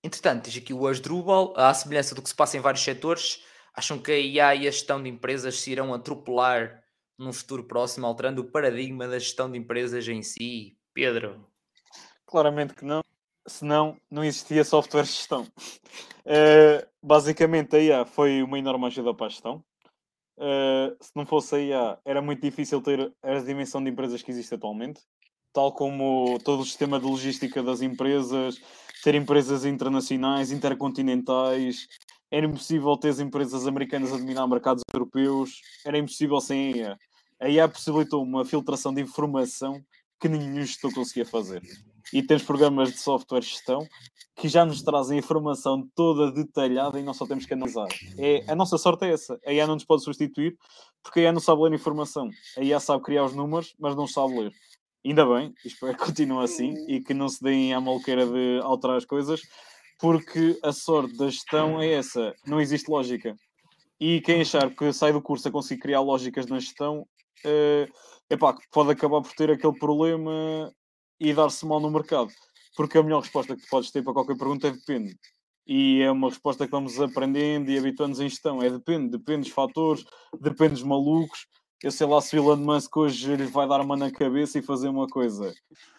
entretanto, tens aqui o Asdrubal, à semelhança do que se passa em vários setores, acham que a IA e a gestão de empresas se irão atropelar num futuro próximo, alterando o paradigma da gestão de empresas em si? Pedro? Claramente que não, senão não existia software de gestão. Uh, [laughs] basicamente, a IA foi uma enorme ajuda para a gestão. Uh, se não fosse a IA, era muito difícil ter a dimensão de empresas que existe atualmente, tal como todo o sistema de logística das empresas, ter empresas internacionais, intercontinentais, era impossível ter as empresas americanas a dominar mercados europeus, era impossível sem a IA. A IA possibilitou uma filtração de informação que nenhum gestor conseguia fazer. E temos programas de software gestão que já nos trazem informação toda detalhada e nós só temos que analisar. É, a nossa sorte é essa. A IA não nos pode substituir porque a IA não sabe ler informação. A IA sabe criar os números, mas não sabe ler. Ainda bem, espero que [laughs] continue assim e que não se deem à maluqueira de alterar as coisas, porque a sorte da gestão é essa, não existe lógica. E quem achar que sai do curso a conseguir criar lógicas na gestão, é, epá, pode acabar por ter aquele problema e dar-se mal no mercado. Porque a melhor resposta que podes ter para qualquer pergunta é depende. E é uma resposta que vamos aprendendo e habituando-nos em gestão. É depende, depende dos fatores, depende dos malucos. Eu sei lá se o Elon Musk hoje lhe vai dar uma na cabeça e fazer uma coisa.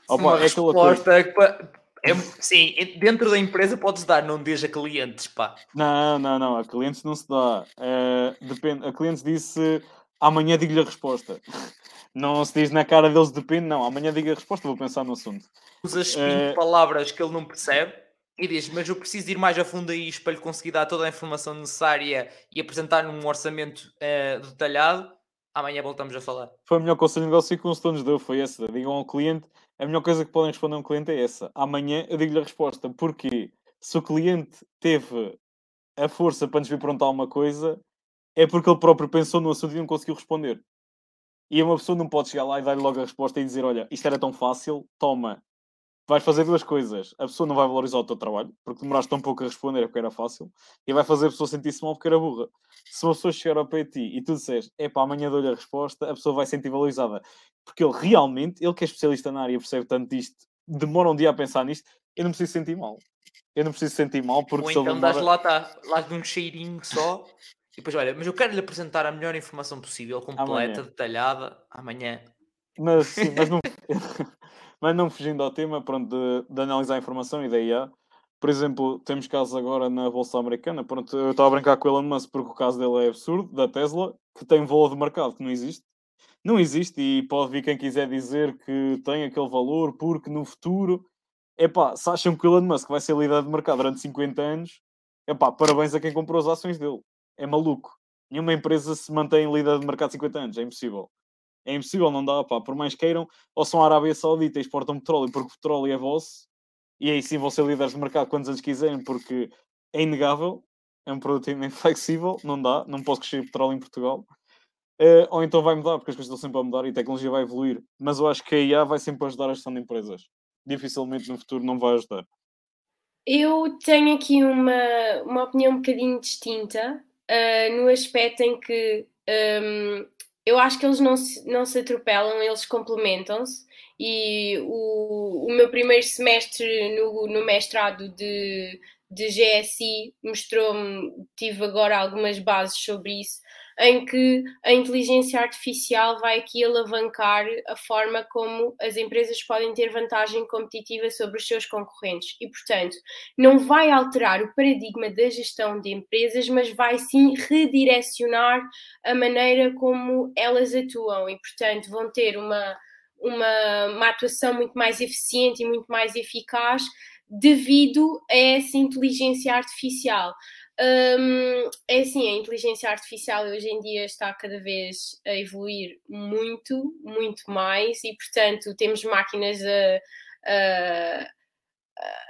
Opa, uma é resposta coisa... que é, sim, dentro da empresa podes dar, não deixa clientes, pá. Não, não, não, a clientes não se dá. Uh, depende, a clientes disse amanhã digo-lhe a resposta. [laughs] Não se diz na cara deles depende, não, amanhã digo a resposta, vou pensar no assunto. Usas uh, palavras que ele não percebe e diz, mas eu preciso ir mais a fundo a isto para lhe conseguir dar toda a informação necessária e apresentar num orçamento uh, detalhado. Amanhã voltamos a falar. Foi o melhor conselho de negócio que o Consultor nos deu, foi essa. Digam ao cliente a melhor coisa que podem responder a um cliente é essa. Amanhã eu digo-lhe a resposta. Porque se o cliente teve a força para nos vir perguntar uma coisa, é porque ele próprio pensou no assunto e não conseguiu responder. E uma pessoa não pode chegar lá e dar-lhe logo a resposta e dizer: Olha, isto era tão fácil, toma, vais fazer duas coisas. A pessoa não vai valorizar o teu trabalho, porque demoraste tão pouco a responder é porque era fácil, e vai fazer a pessoa sentir-se mal porque era burra. Se uma pessoa chegar ao pé de ti e tu disseres, é para amanhã dou-lhe a resposta, a pessoa vai sentir valorizada. Porque ele realmente, ele que é especialista na área, percebe tanto isto, demora um dia a pensar nisto, eu não preciso sentir mal. Eu não preciso sentir mal porque Ou então demora... dás lá, tá, lá de um cheirinho só e depois, olha, mas eu quero lhe apresentar a melhor informação possível, completa, amanhã. detalhada, amanhã. Mas, sim, mas não... [laughs] [laughs] Mas não fugindo ao tema, pronto, de, de analisar a informação e da IA. Por exemplo, temos casos agora na Bolsa Americana. Pronto, eu estava a brincar com o Elon Musk porque o caso dele é absurdo, da Tesla, que tem valor de mercado que não existe. Não existe e pode vir quem quiser dizer que tem aquele valor porque no futuro... Epá, se acham que o Elon Musk vai ser líder de mercado durante 50 anos, epá, parabéns a quem comprou as ações dele. É maluco. Nenhuma empresa se mantém líder de mercado 50 anos, é impossível. É impossível, não dá, pá. Por mais queiram, ou são a Arábia Saudita e exportam petróleo porque o petróleo é vosso, e aí sim vão ser líderes de mercado quantos anos quiserem, porque é inegável, é um produto [laughs] inflexível, não dá, não posso crescer petróleo em Portugal. Uh, ou então vai mudar, porque as coisas estão sempre a mudar e a tecnologia vai evoluir. Mas eu acho que a IA vai sempre ajudar a gestão de empresas. Dificilmente no futuro não vai ajudar. Eu tenho aqui uma, uma opinião um bocadinho distinta, uh, no aspecto em que um, eu acho que eles não se, não se atropelam, eles complementam-se. E o, o meu primeiro semestre no, no mestrado de, de GSI mostrou-me, tive agora algumas bases sobre isso, em que a inteligência artificial vai aqui alavancar a forma como as empresas podem ter vantagem competitiva sobre os seus concorrentes. E, portanto, não vai alterar o paradigma da gestão de empresas, mas vai sim redirecionar a maneira como elas atuam e, portanto, vão ter uma, uma, uma atuação muito mais eficiente e muito mais eficaz devido a essa inteligência artificial. Um, é assim, a inteligência artificial hoje em dia está cada vez a evoluir muito, muito mais, e portanto temos máquinas a, a,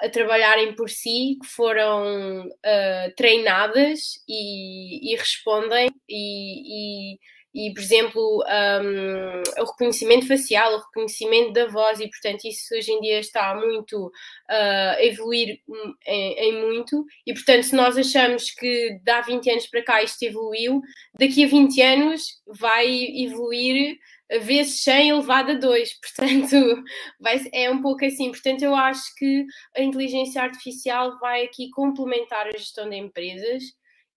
a trabalharem por si que foram uh, treinadas e, e respondem e, e e, por exemplo, um, o reconhecimento facial, o reconhecimento da voz, e portanto isso hoje em dia está muito uh, a evoluir em, em, muito, e portanto se nós achamos que de há 20 anos para cá isto evoluiu, daqui a 20 anos vai evoluir vezes 100 elevado a 2, [laughs] portanto vai, é um pouco assim, portanto eu acho que a inteligência artificial vai aqui complementar a gestão de empresas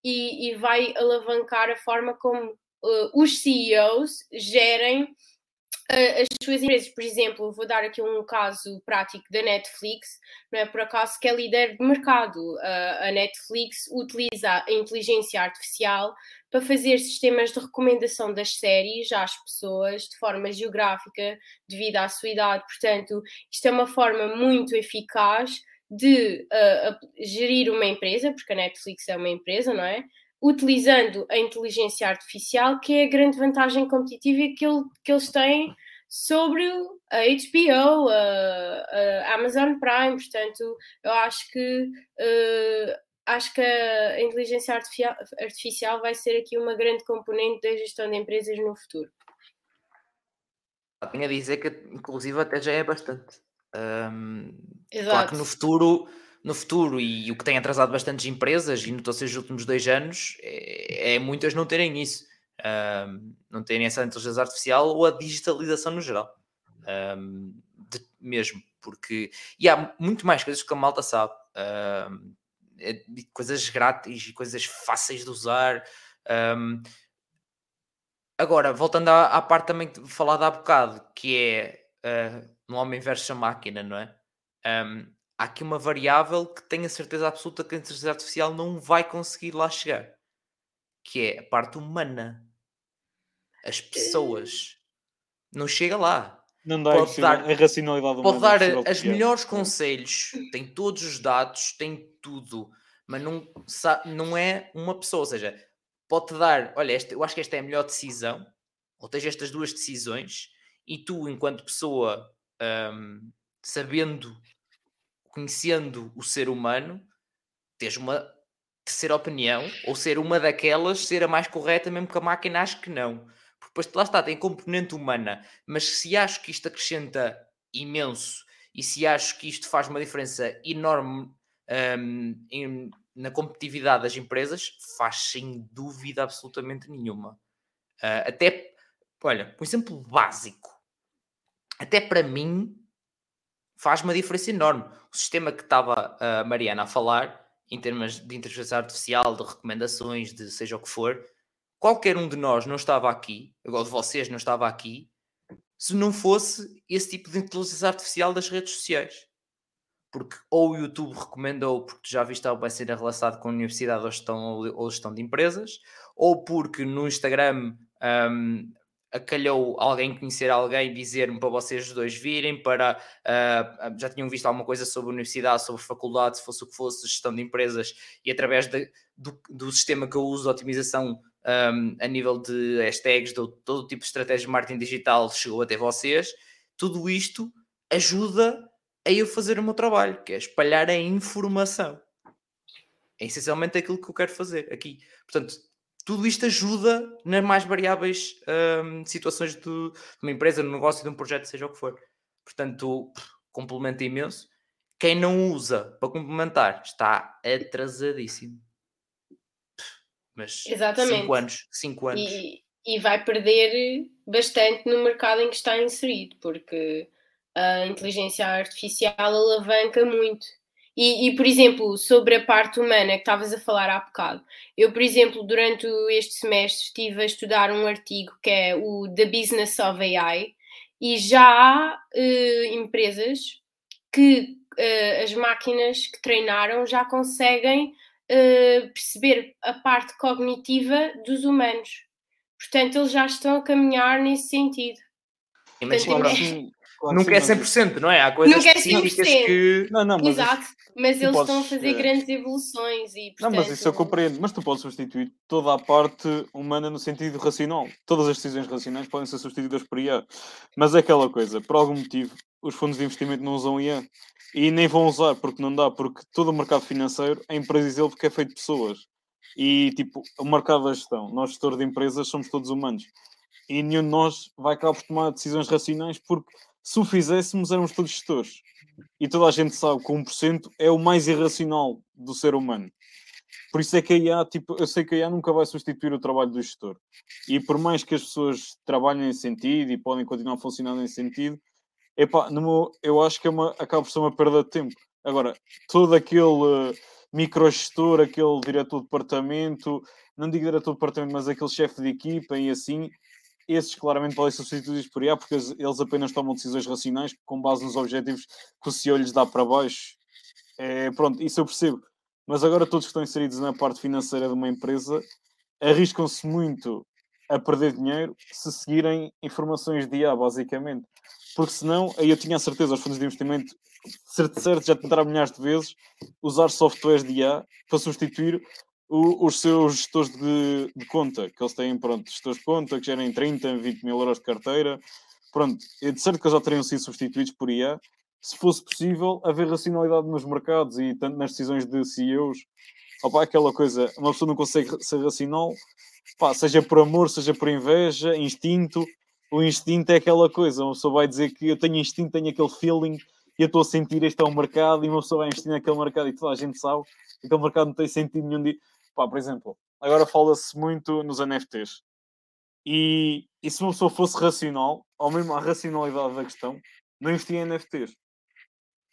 e, e vai alavancar a forma como uh, os CEOs gerem uh, as suas empresas. Por exemplo, vou dar aqui um caso prático da Netflix, não é por acaso que é líder de mercado. Uh, a Netflix utiliza a inteligência artificial para fazer sistemas de recomendação das séries às pessoas de forma geográfica, devido à sua idade. Portanto, isto é uma forma muito eficaz de uh, gerir uma empresa, porque a Netflix é uma empresa, não é? Utilizando a inteligência artificial, que é a grande vantagem competitiva que, ele, que eles têm sobre a HBO, a, a, Amazon Prime. Portanto, eu acho que uh, acho que a inteligência artificial, artificial vai ser aqui uma grande componente da gestão de empresas no futuro. Tenho a dizer que, inclusive, até já é bastante. Um, claro que no futuro no futuro e o que tem atrasado bastantes empresas e notou-se nos últimos dois anos é, é muitas não terem isso, um, não terem essa inteligência artificial ou a digitalização no geral, um, de, mesmo, porque e há muito mais coisas que a malta sabe, um, é, coisas grátis e coisas fáceis de usar. agora, voltando à, à, parte também falar há bocado, que é uh, no homem versus a máquina, não é? Um, há aqui uma variável que tenho a certeza absoluta que a inteligência artificial não vai conseguir lá chegar, que é a parte humana. As pessoas. Não chega lá. Não dá pode dar, a racionalidade Pode dar as melhores conselhos, tem todos os dados, tem tudo, mas não, não é uma pessoa. Ou seja, pode dar, olha, esta, eu acho que esta é a melhor decisão, ou tens estas duas decisões, e tu, enquanto pessoa, um, sabendo conhecendo o ser humano, teres uma terceira opinião, ou ser uma daquelas, ser a mais correta, mesmo que a máquina ache que não. Porque depois lá está, tem componente humana, mas se acho que isto acrescenta imenso e se acho que isto faz uma diferença enorme um, em, na competitividade das empresas, faz sem dúvida absolutamente nenhuma. Uh, até, olha, um exemplo básico, até para mim, faz uma diferença enorme. O sistema que estava a Mariana a falar, em termos de inteligência artificial, de recomendações, de seja o que for, qualquer um de nós não estava aqui, igual de vocês não estava aqui, se não fosse esse tipo de inteligência artificial das redes sociais. Porque ou o YouTube recomendou porque já viste algo vai ser relacionado com a universidade ou gestão, ou gestão de empresas, ou porque no Instagram um, acalhou alguém conhecer alguém, dizer-me para vocês dois virem, para uh, já tinham visto alguma coisa sobre universidade, sobre faculdade, se fosse o que fosse, gestão de empresas, e através de, do, do, sistema que eu uso otimização um, a nível de hashtags, de todo tipo de estratégia de marketing digital chegou até vocês, tudo isto ajuda a eu fazer o meu trabalho, que é espalhar a informação. É essencialmente aquilo que eu quero fazer aqui. Portanto, tudo isto ajuda nas mais variáveis um, situações de, de, uma empresa, de um negócio, de um projeto, seja o que for. Portanto, complementa imenso. Quem não usa para complementar está atrasadíssimo. Mas 5 anos, 5 anos. E, e vai perder bastante no mercado em que está inserido, porque a inteligência artificial alavanca muito E, e, por exemplo, sobre a parte humana que estavas a falar há bocado, eu, por exemplo, durante este semestre estive a estudar um artigo que é o The Business of AI, e já há uh, empresas que uh, as máquinas que treinaram já conseguem uh, perceber a parte cognitiva dos humanos. Portanto, eles já estão a caminhar nesse sentido. Mas, Portanto, sim, Claro Nunca é 100%, não é? Há coisas Nunca é específicas é que... Não, não, mas Exato, mas eles podes, estão a fazer é... grandes evoluções e, portanto... Não, mas isso eu compreendo. Mas tu podes substituir toda a parte humana no sentido racional. Todas as decisões racionais podem ser substituídas por IA. Mas é aquela coisa, por algum motivo, os fundos de investimento não usam IA. E nem vão usar, porque não dá, porque todo o mercado financeiro é imprevisível porque é feito de pessoas. E, tipo, o mercado da gestão, nós gestores de empresas somos todos humanos. E nenhum de nós vai acabar por tomar decisões racionais porque se o fizéssemos, éramos todos gestores. E toda a gente sabe que 1% é o mais irracional do ser humano. Por isso é que a IA, tipo, eu sei que a IA nunca vai substituir o trabalho do gestor. E por mais que as pessoas trabalhem nesse sentido e podem continuar a funcionar nesse sentido, epá, meu, eu acho que é uma, acaba por ser uma perda de tempo. Agora, todo aquele uh, microgestor, aquele diretor de departamento, não digo diretor de departamento, mas aquele chefe de equipa e assim, esses claramente podem ser substituídos por IA porque eles apenas tomam decisões racionais com base nos objetivos que o CEO lhes dá para baixo. É, pronto, isso eu percebo. Mas agora todos que estão inseridos na parte financeira de uma empresa arriscam-se muito a perder dinheiro se seguirem informações de IA, basicamente. Porque senão, aí eu tinha a certeza, os fundos de investimento, certo, certo já tentaram milhares de vezes usar softwares de IA para substituir o, os seus gestores de, de, conta, que eles têm, pronto, gestores de conta que gerem 30, 20 mil euros de carteira. Pronto, é de certo que eles já teriam sido substituídos por IA. Se fosse possível, haver racionalidade nos mercados e tanto nas decisões de CEOs. Opa, aquela coisa, uma pessoa não consegue ser racional, pá, seja por amor, seja por inveja, instinto. O instinto é aquela coisa, uma pessoa vai dizer que eu tenho instinto, tenho aquele feeling e eu estou a sentir este é um mercado e uma pessoa vai investir naquele mercado e toda a gente sabe que aquele mercado não tem sentido nenhum de Pá, por exemplo, agora fala-se muito nos NFTs. E, e se uma pessoa fosse racional, ou mesmo a racionalidade da questão, não investia em NFTs.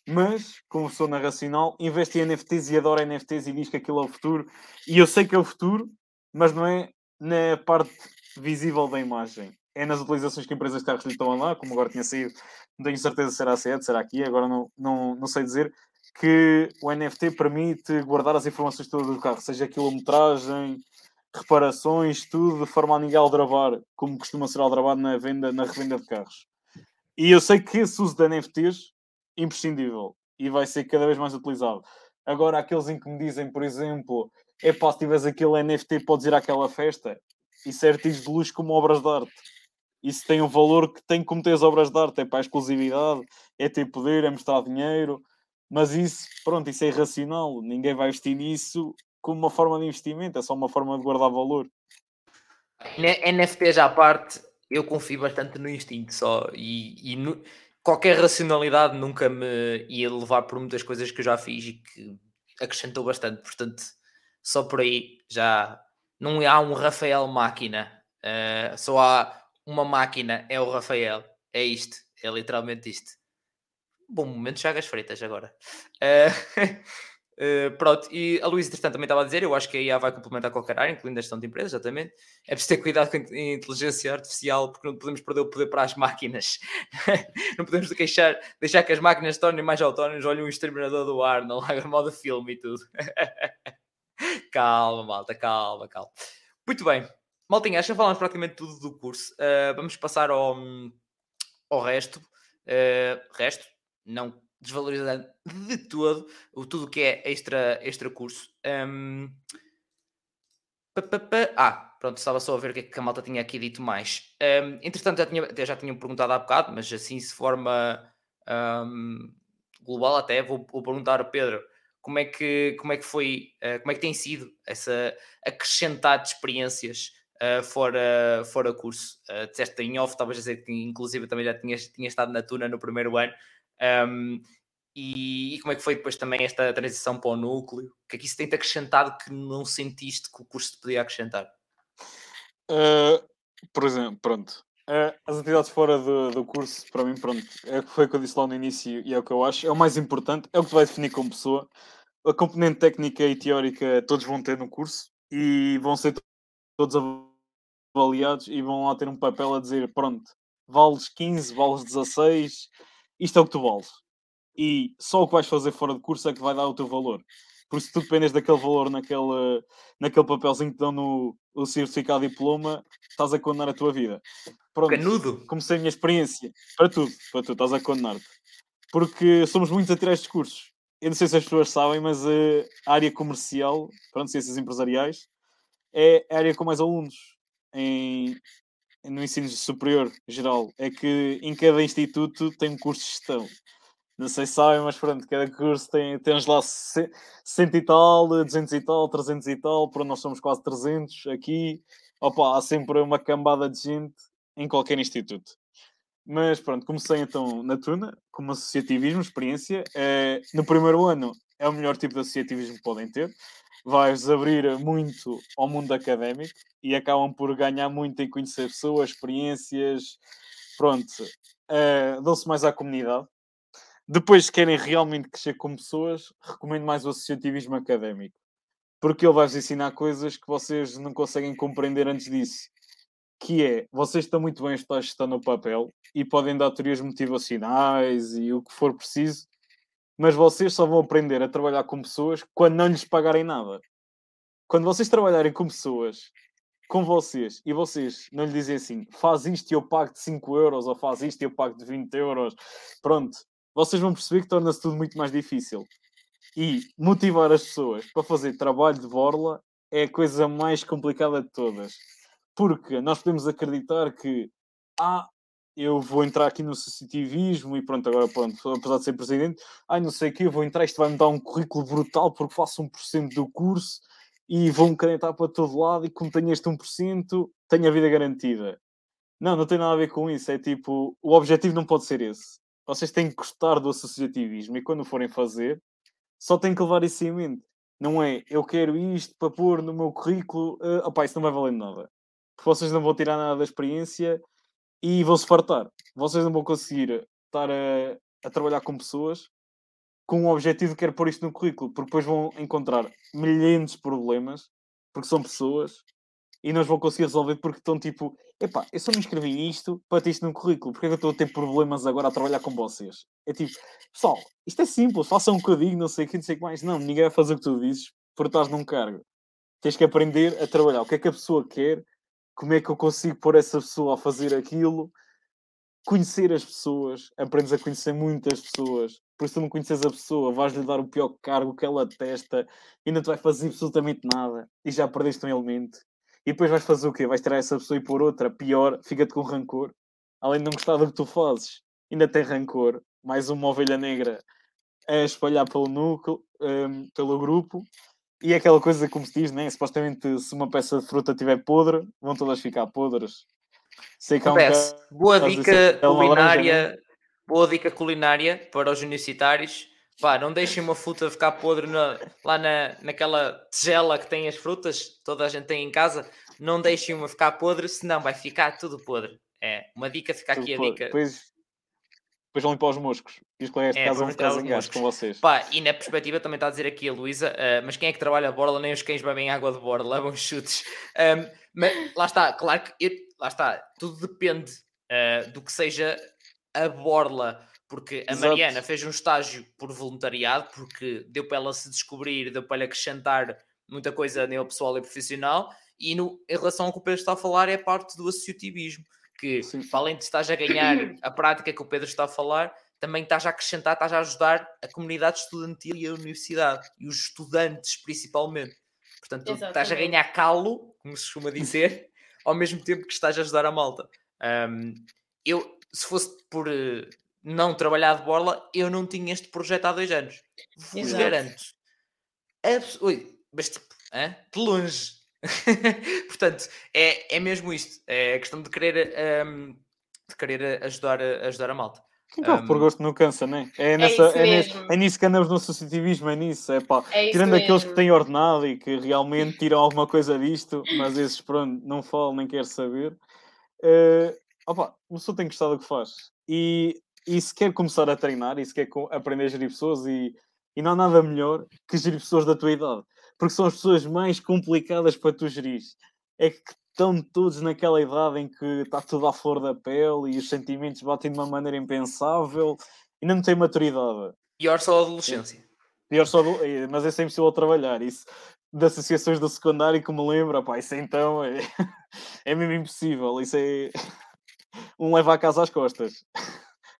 Mas, como sou na racional, investe em NFTs e adora NFTs e diz que aquilo é o futuro. E eu sei que é o futuro, mas não é na parte visível da imagem. É nas utilizações que empresas de carros lhe estão a lá, como agora tinha saído, não tenho certeza se será a será aqui, agora não, não, não sei dizer, que o NFT permite guardar as informações todas do carro, seja quilometragem, reparações, tudo, de forma a ninguém aldrabar, como costuma ser aldrabado na, venda, na revenda de carros. E eu sei que esse uso de NFTs é imprescindível e vai ser cada vez mais utilizado. Agora, aqueles em que me dizem, por exemplo, é pá, se tiveres aquele NFT, podes ir àquela festa. Isso é artigos de luxo como obras de arte. Isso tem um valor que tem como ter as obras de arte. É para a exclusividade, é ter poder, é mostrar dinheiro. Mas isso, pronto, isso é irracional. Ninguém vai investir nisso como uma forma de investimento, é só uma forma de guardar valor. NFTs à parte, eu confio bastante no instinto só e, e no, qualquer racionalidade nunca me ia levar por muitas coisas que eu já fiz e que acrescentou bastante. Portanto, só por aí já não há um Rafael máquina, uh, só há uma máquina, é o Rafael. É isto, é literalmente isto. Bom momento, Chagas Freitas agora. Uh, uh, [laughs] pronto, e a Luísa, entretanto, também estava a dizer, eu acho que a IA vai complementar qualquer área, incluindo a gestão de empresas, exatamente. É preciso ter cuidado com a inteligência artificial, porque não podemos perder o poder para as máquinas. [laughs] não podemos deixar, deixar que as máquinas se tornem mais autónomas. Olha um exterminador do ar, não larga modo filme e tudo. [laughs] calma, malta, calma, calma. Muito bem. Maltinha, acho que falamos praticamente tudo do curso. Uh, vamos passar ao, ao resto. Resto, não desvalorizando de todo o tudo que é extra, extra curso. Um, ah, pronto, estava só a ver o que é que a malta tinha aqui dito mais. Um, entretanto, já, tinha, já tinham perguntado há bocado, mas assim, se forma um, global, até vou, vou, perguntar a Pedro como é que, como é que foi, uh, como é que tem sido essa acrescentar de experiências uh, fora, fora curso. Uh, disseste em off, estavas a dizer que inclusive também já tinhas estado na Tuna no primeiro ano. Um, e, e, como é que foi depois também esta transição para o núcleo? O que é que isso tem -te acrescentado que não sentiste que o curso te podia acrescentar? Uh, por exemplo, pronto, Uh, as atividades fora do, do curso, para mim, pronto, é, foi o que eu disse lá no início e é o que eu acho, é o mais importante, é o que te vai definir como pessoa. A componente técnica e teórica todos vão ter no curso e vão ser todos avaliados e vão lá ter um papel a dizer: pronto, vales 15, vales 16, isto é o que tu vales. E só o que vais fazer fora de curso é que vai dar o teu valor. Por isso, tu dependes daquele valor naquele, naquele papelzinho que dão no o certificado diploma, estás a condenar a tua vida. Pronto, Canudo. comecei a minha experiência. Para tudo, para tudo, estás a condenar-te. Porque somos muitos a tirar estes cursos. Eu não sei se as pessoas sabem, mas uh, a área comercial, pronto, ciências empresariais, é a área com mais alunos em, no ensino superior geral. É que em cada instituto tem um curso de gestão. Não sei se sabem, mas pronto, cada curso tem, temos lá 100 e tal, 200 e tal, 300 e tal, para nós somos quase 300 aqui. Opa, há sempre uma cambada de gente em qualquer instituto. Mas pronto, comecei então na Tuna, como associativismo, experiência. É, no primeiro ano é o melhor tipo de associativismo que podem ter. Vais abrir muito ao mundo académico e acabam por ganhar muito em conhecer pessoas, experiências. Pronto, é, dão-se mais à comunidade depois, se querem realmente crescer como pessoas, recomendo mais o associativismo académico. Porque ele vai-vos ensinar coisas que vocês não conseguem compreender antes disso. Que é, vocês estão muito bem a no papel e podem dar teorias motivacionais e o que for preciso, mas vocês só vão aprender a trabalhar com pessoas quando não lhes pagarem nada. Quando vocês trabalharem com pessoas, com vocês, e vocês não lhe dizem assim, faz isto e eu pago de 5 euros, ou faz isto e eu pago de 20 euros, pronto, vocês vão perceber que torna-se tudo muito mais difícil. E motivar as pessoas para fazer trabalho de borla é a coisa mais complicada de todas. Porque nós podemos acreditar que, ah, eu vou entrar aqui no associativismo e pronto, agora pronto, apesar de ser presidente, ah, não sei o que, eu vou entrar, isto vai-me dar um currículo brutal porque faço 1% do curso e vou-me canetar para todo lado e como tenho este 1%, tenho a vida garantida. Não, não tem nada a ver com isso. É tipo, o objetivo não pode ser esse vocês têm que gostar do associativismo e quando forem fazer, só têm que levar isso em mente. Não é eu quero isto para pôr no meu currículo, uh, opá, isso não vai valer nada. Porque vocês não vão tirar nada da experiência e vão se fartar. Vocês não vão conseguir estar a, a trabalhar com pessoas com o objetivo de querer pôr isto no currículo, porque depois vão encontrar milhares de problemas, porque são pessoas e não vão conseguir resolver porque estão tipo, epá, eu só me inscrevi nisto para ter isto no currículo, porque é que eu estou a ter problemas agora a trabalhar com vocês? É tipo, pessoal, isto é simples, façam um bocadinho, não sei o que, não sei o que mais. Não, ninguém vai fazer o que tu dizes por estás num cargo. Tens que aprender a trabalhar. O que é que a pessoa quer? Como é que eu consigo pôr essa pessoa a fazer aquilo? Conhecer as pessoas, aprendes a conhecer muitas pessoas. Por isso, tu não conheces a pessoa, vais-lhe dar o pior cargo que ela testa e não te vai fazer absolutamente nada e já perdeste um elemento e depois vais fazer o quê? Vais tirar essa pessoa e por outra, pior, fica-te com rancor. Além de não gostar do que tu fazes, ainda tem rancor. Mais uma ovelha negra a espalhar pelo núcleo, um, pelo grupo. E é aquela coisa, como se diz, né? supostamente se uma peça de fruta estiver podre, vão todas ficar podres. Sei que há um caso, boa dica é culinária, laranja, né? boa dica culinária para os universitários Pá, não deixem uma fruta ficar podre na, lá na, naquela tigela que tem as frutas, toda a gente tem em casa. Não deixem uma ficar podre, senão vai ficar tudo podre. É, uma dica, fica aqui a dica. Depois, depois vão limpar os moscos. E os colegas de é, casa vão ficar zangados com vocês. Pá, e na perspectiva também está a dizer aqui a Luísa, uh, mas quem é que trabalha a borla? Nem os cães bebem água de borla, levam chutes. Um, mas lá está, claro que eu, lá está, tudo depende uh, do que seja a borla porque a Exato. Mariana fez um estágio por voluntariado, porque deu para ela se descobrir, deu para ela acrescentar muita coisa a nível pessoal e profissional, e no, em relação ao que o Pedro está a falar, é a parte do associativismo, que Sim. além de estás a ganhar [coughs] a prática que o Pedro está a falar, também estás a acrescentar, estás a ajudar a comunidade estudantil e a universidade, e os estudantes principalmente. Portanto, Exatamente. estás a ganhar calo, como se costuma dizer, [laughs] ao mesmo tempo que estás a ajudar a malta. Um, eu, se fosse por uh, não trabalhar de borla, eu não tinha este projeto há dois anos. Vos garanto. Abs Ui, mas tipo, hein? de longe. [laughs] Portanto, é, é mesmo isto. É a questão de querer, um, de querer ajudar, ajudar a malta. Quem corre um, por gosto não cansa, né? é? É, nessa, é, é, nesse, é nisso que andamos no associativismo, é nisso. É pá, é tirando mesmo. aqueles que têm ordenado e que realmente tiram alguma coisa disto, mas esses, pronto, não falam nem querem saber. Uh, opa, uma pessoa tem que gostar do que faz. E, e se quer começar a treinar e se quer aprender a gerir pessoas, e, e não há nada melhor que gerir pessoas da tua idade. Porque são as pessoas mais complicadas para tu gerir. É que estão todos naquela idade em que está tudo à flor da pele e os sentimentos batem de uma maneira impensável e não tem maturidade. Pior só a adolescência. Pior só, mas é sempre possível trabalhar. Isso de associações do secundário que me lembra, pá, isso então é, [laughs] é mesmo impossível. Isso é [laughs] um leva a casa às costas.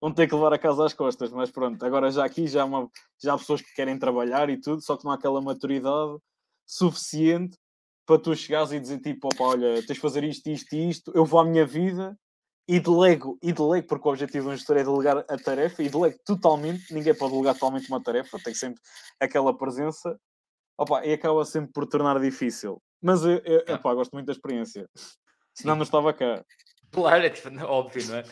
Vão ter que levar a casa às costas, mas pronto, agora já aqui já há, uma, já há pessoas que querem trabalhar e tudo, só que não há aquela maturidade suficiente para tu chegares e dizer tipo, opa, olha, tens de fazer isto, isto e isto, eu vou à minha vida e delego, e delego, porque o objetivo de um gestor é delegar a tarefa, e delego totalmente, ninguém pode delegar totalmente uma tarefa, tem sempre aquela presença, opa, e acaba sempre por tornar difícil. Mas eu, eu opa, gosto muito da experiência, senão não estava cá. Claro, é tipo, óbvio, não é?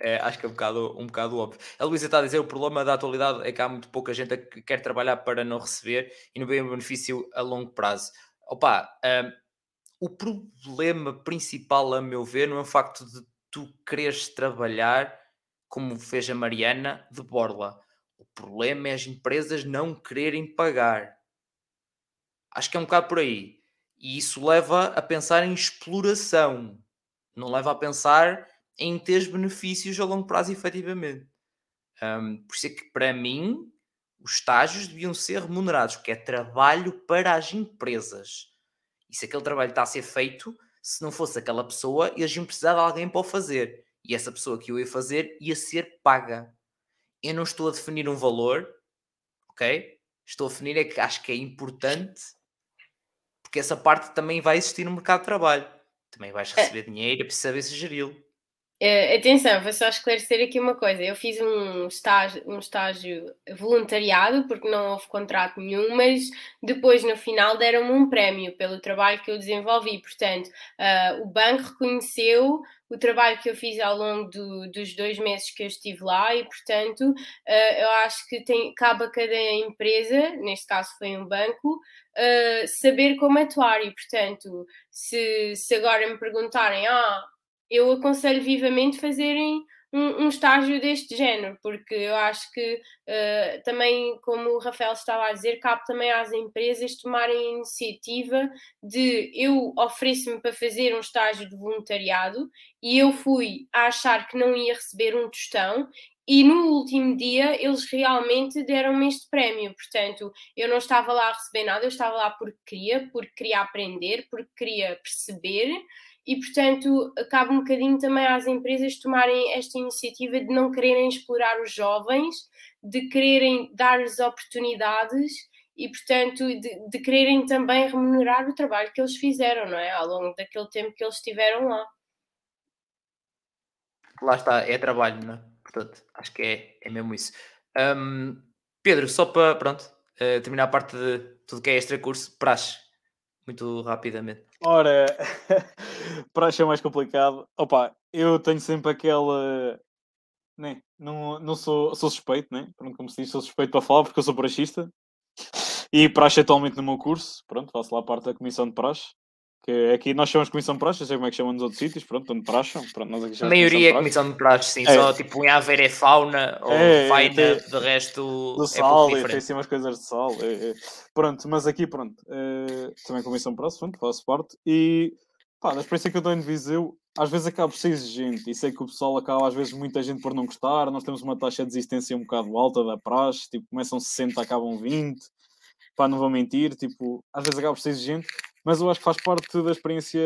É, acho que é um bocado, um bocado óbvio. A Luísa está a dizer o problema da atualidade é que há muito pouca gente que quer trabalhar para não receber e não vê um benefício a longo prazo. Opa, um, o problema principal, a meu ver, não é o facto de tu quereres trabalhar como fez a Mariana de Borla. O problema é as empresas não quererem pagar. Acho que é um bocado por aí. E isso leva a pensar em exploração. Não leva a pensar em ter benefícios a longo prazo, efetivamente. Um, por isso é que, para mim, os estágios deviam ser remunerados, porque é trabalho para as empresas. E se aquele trabalho está a ser feito, se não fosse aquela pessoa, eles iam precisar de alguém para o fazer. E essa pessoa que eu ia fazer ia ser paga. Eu não estou a definir um valor, ok? Estou a definir é que acho que é importante, porque essa parte também vai existir no mercado de trabalho. Também vais é. receber dinheiro, é preciso saber se geri-lo. Uh, atenção, vou só esclarecer aqui uma coisa. Eu fiz um estágio, um estágio voluntariado, porque não houve contrato nenhum, mas depois, no final, deram-me um prémio pelo trabalho que eu desenvolvi. Portanto, uh, o banco reconheceu o trabalho que eu fiz ao longo do, dos dois meses que eu estive lá e, portanto, uh, eu acho que tem, cabe a cada empresa, neste caso foi um banco, saber como atuar. E, portanto, se, se agora me perguntarem, ah, eu aconselho vivamente fazerem um, um, estágio deste género, porque eu acho que uh, também, como o Rafael estava a dizer, cabe também às empresas tomarem a iniciativa de eu ofereço-me para fazer um estágio de voluntariado e eu fui a achar que não ia receber um tostão. E no último dia eles realmente deram-me este prémio. Portanto, eu não estava lá a receber nada, eu estava lá porque queria, porque queria aprender, porque queria perceber e, portanto, cabe um bocadinho também às empresas tomarem esta iniciativa de não quererem explorar os jovens, de quererem dar-lhes oportunidades e, portanto, de, de, quererem também remunerar o trabalho que eles fizeram, não é? Ao longo daquele tempo que eles estiveram lá. Lá está, é trabalho, não é? Portanto, acho que é, é mesmo isso. Um, Pedro, só para, pronto, uh, terminar a parte de tudo que é extra curso, praxe, muito rapidamente. Ora, [laughs] para achar mais complicado, opa, eu tenho sempre aquela. Né, não, não sou, sou suspeito, né? Pronto, como se diz, sou suspeito para falar porque eu sou praxista e praxe atualmente no meu curso, pronto, faço lá parte da comissão de praxe que aqui nós chamamos comissão de praxe, não sei como é que chamam nos outros sítios, pronto, onde praxam. Pronto, nós aqui a maioria é comissão de praxe, sim, é. só tipo em Aveiro é fauna ou é, faina, de resto do é sal, é tem assim umas coisas de sal. É, é. Pronto, mas aqui pronto, é, também comissão de praxe, pronto, faço parte e pá, da experiência que eu tenho de Viseu, às vezes acaba por ser exigente e sei que o pessoal acaba às vezes muita gente por não gostar, nós temos uma taxa de desistência um bocado alta da praxe, tipo, começam 60, acabam 20, pá, não vou mentir, tipo, às vezes acaba por ser exigente, mas eu acho que faz parte da experiência.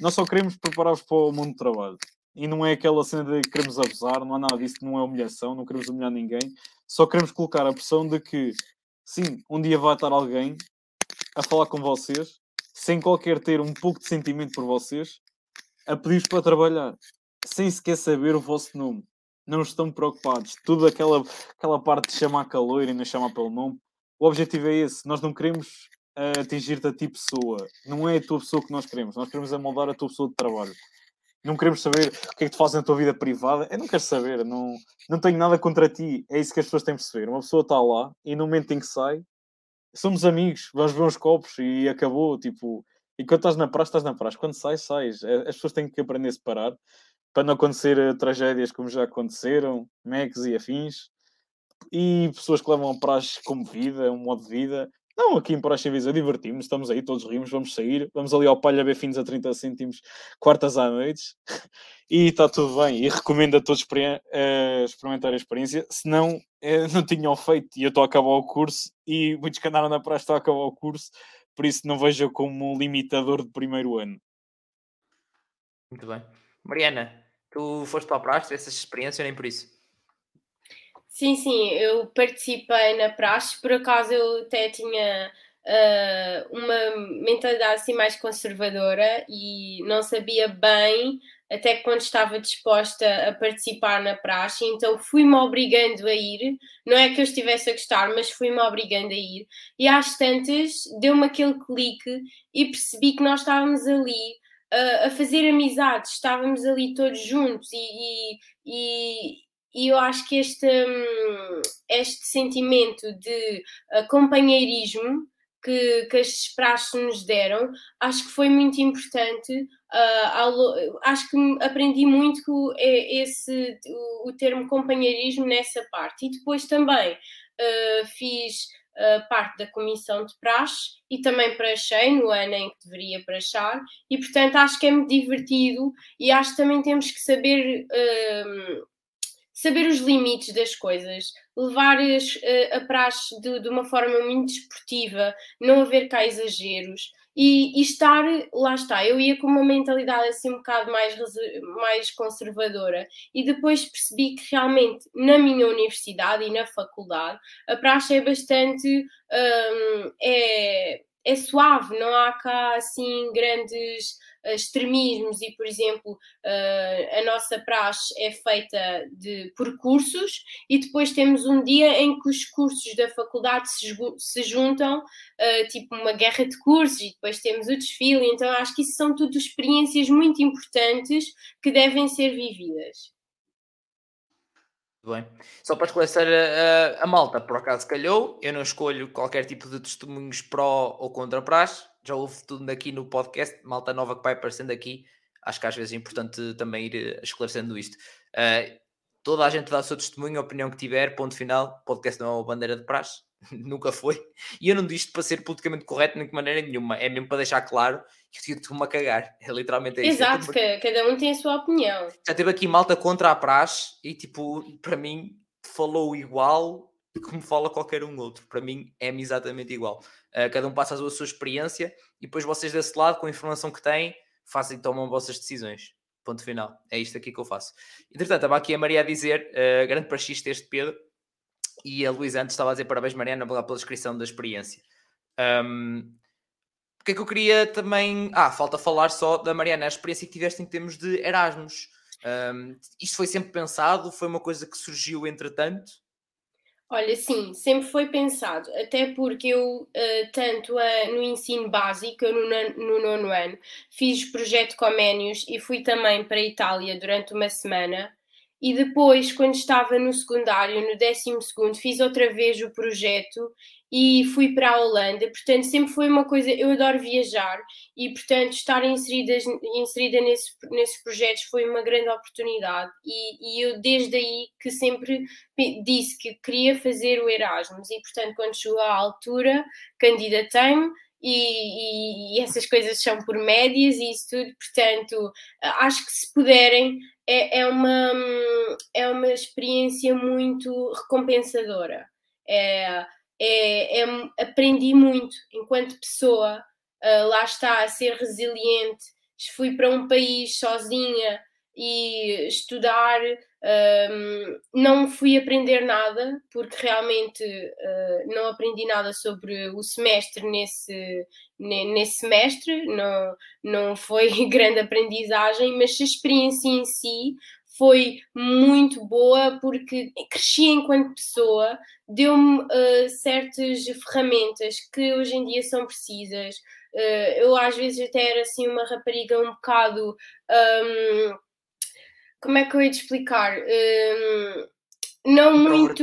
Nós só queremos preparar-vos para o mundo do trabalho. E não é aquela cena de queremos abusar, não há nada disso, não é humilhação, não queremos humilhar ninguém. Só queremos colocar a pressão de que, sim, um dia vai estar alguém a falar com vocês, sem qualquer ter um pouco de sentimento por vocês, a pedir-vos para trabalhar, sem sequer saber o vosso nome. Não estão preocupados. Tudo aquela, aquela parte de chamar calor e não chamar pelo nome. O objetivo é esse. Nós não queremos a atingir-te a ti pessoa. Não é a tua pessoa que nós queremos. Nós queremos amoldar a tua pessoa de trabalho. Não queremos saber o que é que tu fazes na tua vida privada. Eu não quero saber. Não, não tenho nada contra ti. É isso que as pessoas têm que perceber. Uma pessoa está lá e no momento em que sai, somos amigos. Vamos ver uns copos e acabou. Tipo, e quando estás na praça, estás na praça. Quando sais, sais. As pessoas têm que aprender a separar. para não acontecer uh, tragédias como já aconteceram, mecs e afins, e pessoas que levam a praxe como vida, um modo de vida. Não, aqui em Praxe Visa divertimos, estamos aí, todos rimos, vamos sair, vamos ali ao Palha B fins a 30 cêntimos, quartas à noite, [laughs] e está tudo bem. E recomendo a todos uh, experimentar a experiência, se não, uh, [laughs] não tinham feito, e eu estou a acabar o curso, e muitos que andaram na praxe estão a acabar o curso, por isso não vejo como um limitador de primeiro ano. Muito bem. Mariana, tu foste para a praxe, tiveste essa experiência ou nem por isso? Sim, sim, eu participei na praxe, por acaso eu até tinha uh, uma mentalidade assim mais conservadora e não sabia bem até quando estava disposta a participar na praxe, então fui-me obrigando a ir, não é que eu estivesse a gostar, mas fui-me obrigando a ir, e às tantas deu-me aquele clique e percebi que nós estávamos ali uh, a fazer amizades, estávamos ali todos juntos e, e, e eu acho que este, hum, este sentimento de uh, companheirismo que, que as praxes nos deram, acho que foi muito importante. Uh, ao, acho que aprendi muito esse, o, o, termo companheirismo nessa parte. E depois também uh, fiz uh, parte da comissão de praxe e também praxei no ano em que deveria praxar. E portanto acho que é muito divertido e acho que também temos que saber saber os limites das coisas, levar as, a, a praxe de, de, uma forma muito desportiva, não haver cá exageros e, e, estar, lá está, eu ia com uma mentalidade assim um bocado mais, mais conservadora e depois percebi que realmente na minha universidade e na faculdade a praxe é bastante um, é, é suave, não há cá assim grandes uh, extremismos e, por exemplo, uh, a nossa praxe é feita de percursos e depois temos um dia em que os cursos da faculdade se, se juntam, uh, tipo uma guerra de cursos e depois temos o desfile, então acho que isso são tudo experiências muito importantes que devem ser vividas. Bem. Só para esclarecer a, a, a, malta, por acaso calhou, eu não escolho qualquer tipo de testemunhos pró ou contra praxe, já houve tudo aqui no podcast, malta nova que vai aparecendo aqui, acho que às vezes é importante também ir eh, esclarecendo isto. Uh, toda a gente dá o seu testemunho, a opinião que tiver, ponto final, podcast não é uma bandeira de praxe, [laughs] nunca foi, e eu não digo para ser politicamente correto nem de maneira nenhuma, é mesmo para deixar claro que eu estou-me a cagar, [laughs] é literalmente é isso. Exato, é cada um tem a sua opinião. Já teve aqui malta contra a praxe e tipo, para mim falou igual como fala qualquer um outro, para mim é exatamente igual. Uh, cada um passa a sua, a sua experiência e depois vocês desse lado, com a informação que têm, fazem e tomam vossas decisões. Ponto final. É isto aqui que eu faço. Entretanto, estava aqui a Maria a dizer, uh, grande praxista este Pedro, e a Luísa antes estava a dizer parabéns, Mariana, pela, pela descrição da experiência. Um, o que é que eu queria também. Ah, falta falar só da Mariana, a experiência que tiveste em termos de Erasmus. Um, isto foi sempre pensado? Foi uma coisa que surgiu entretanto? Olha, sim, sempre foi pensado, até porque eu, uh, tanto uh, no ensino básico, eu no, no nono ano, fiz projeto Coménios e fui também para a Itália durante uma semana e depois, quando estava no secundário, no décimo segundo, fiz outra vez o projeto e fui para a Holanda. Portanto, sempre foi uma coisa. Eu adoro viajar e, portanto, estar inserida, inserida nesse, nesses projetos foi uma grande oportunidade. E, e, eu, desde aí, que sempre disse que queria fazer o Erasmus. E, portanto, quando chegou à altura, candidatei-me. E, e, essas coisas são por médias e isso tudo, portanto, acho que se puderem, é, é, uma, é uma experiência muito recompensadora. É, é, é, aprendi muito enquanto pessoa, uh, lá está, a ser resiliente. Fui para um país sozinha e estudar, um, não fui aprender nada, porque realmente uh, não aprendi nada sobre o semestre nesse, nesse semestre, não, não foi [laughs] grande aprendizagem, mas a experiência em si foi muito boa porque cresci enquanto pessoa, deu-me uh, certas ferramentas que hoje em dia são precisas. Uh, eu às vezes até era assim uma rapariga um bocado um, como é que eu ia te explicar? Um, não muito.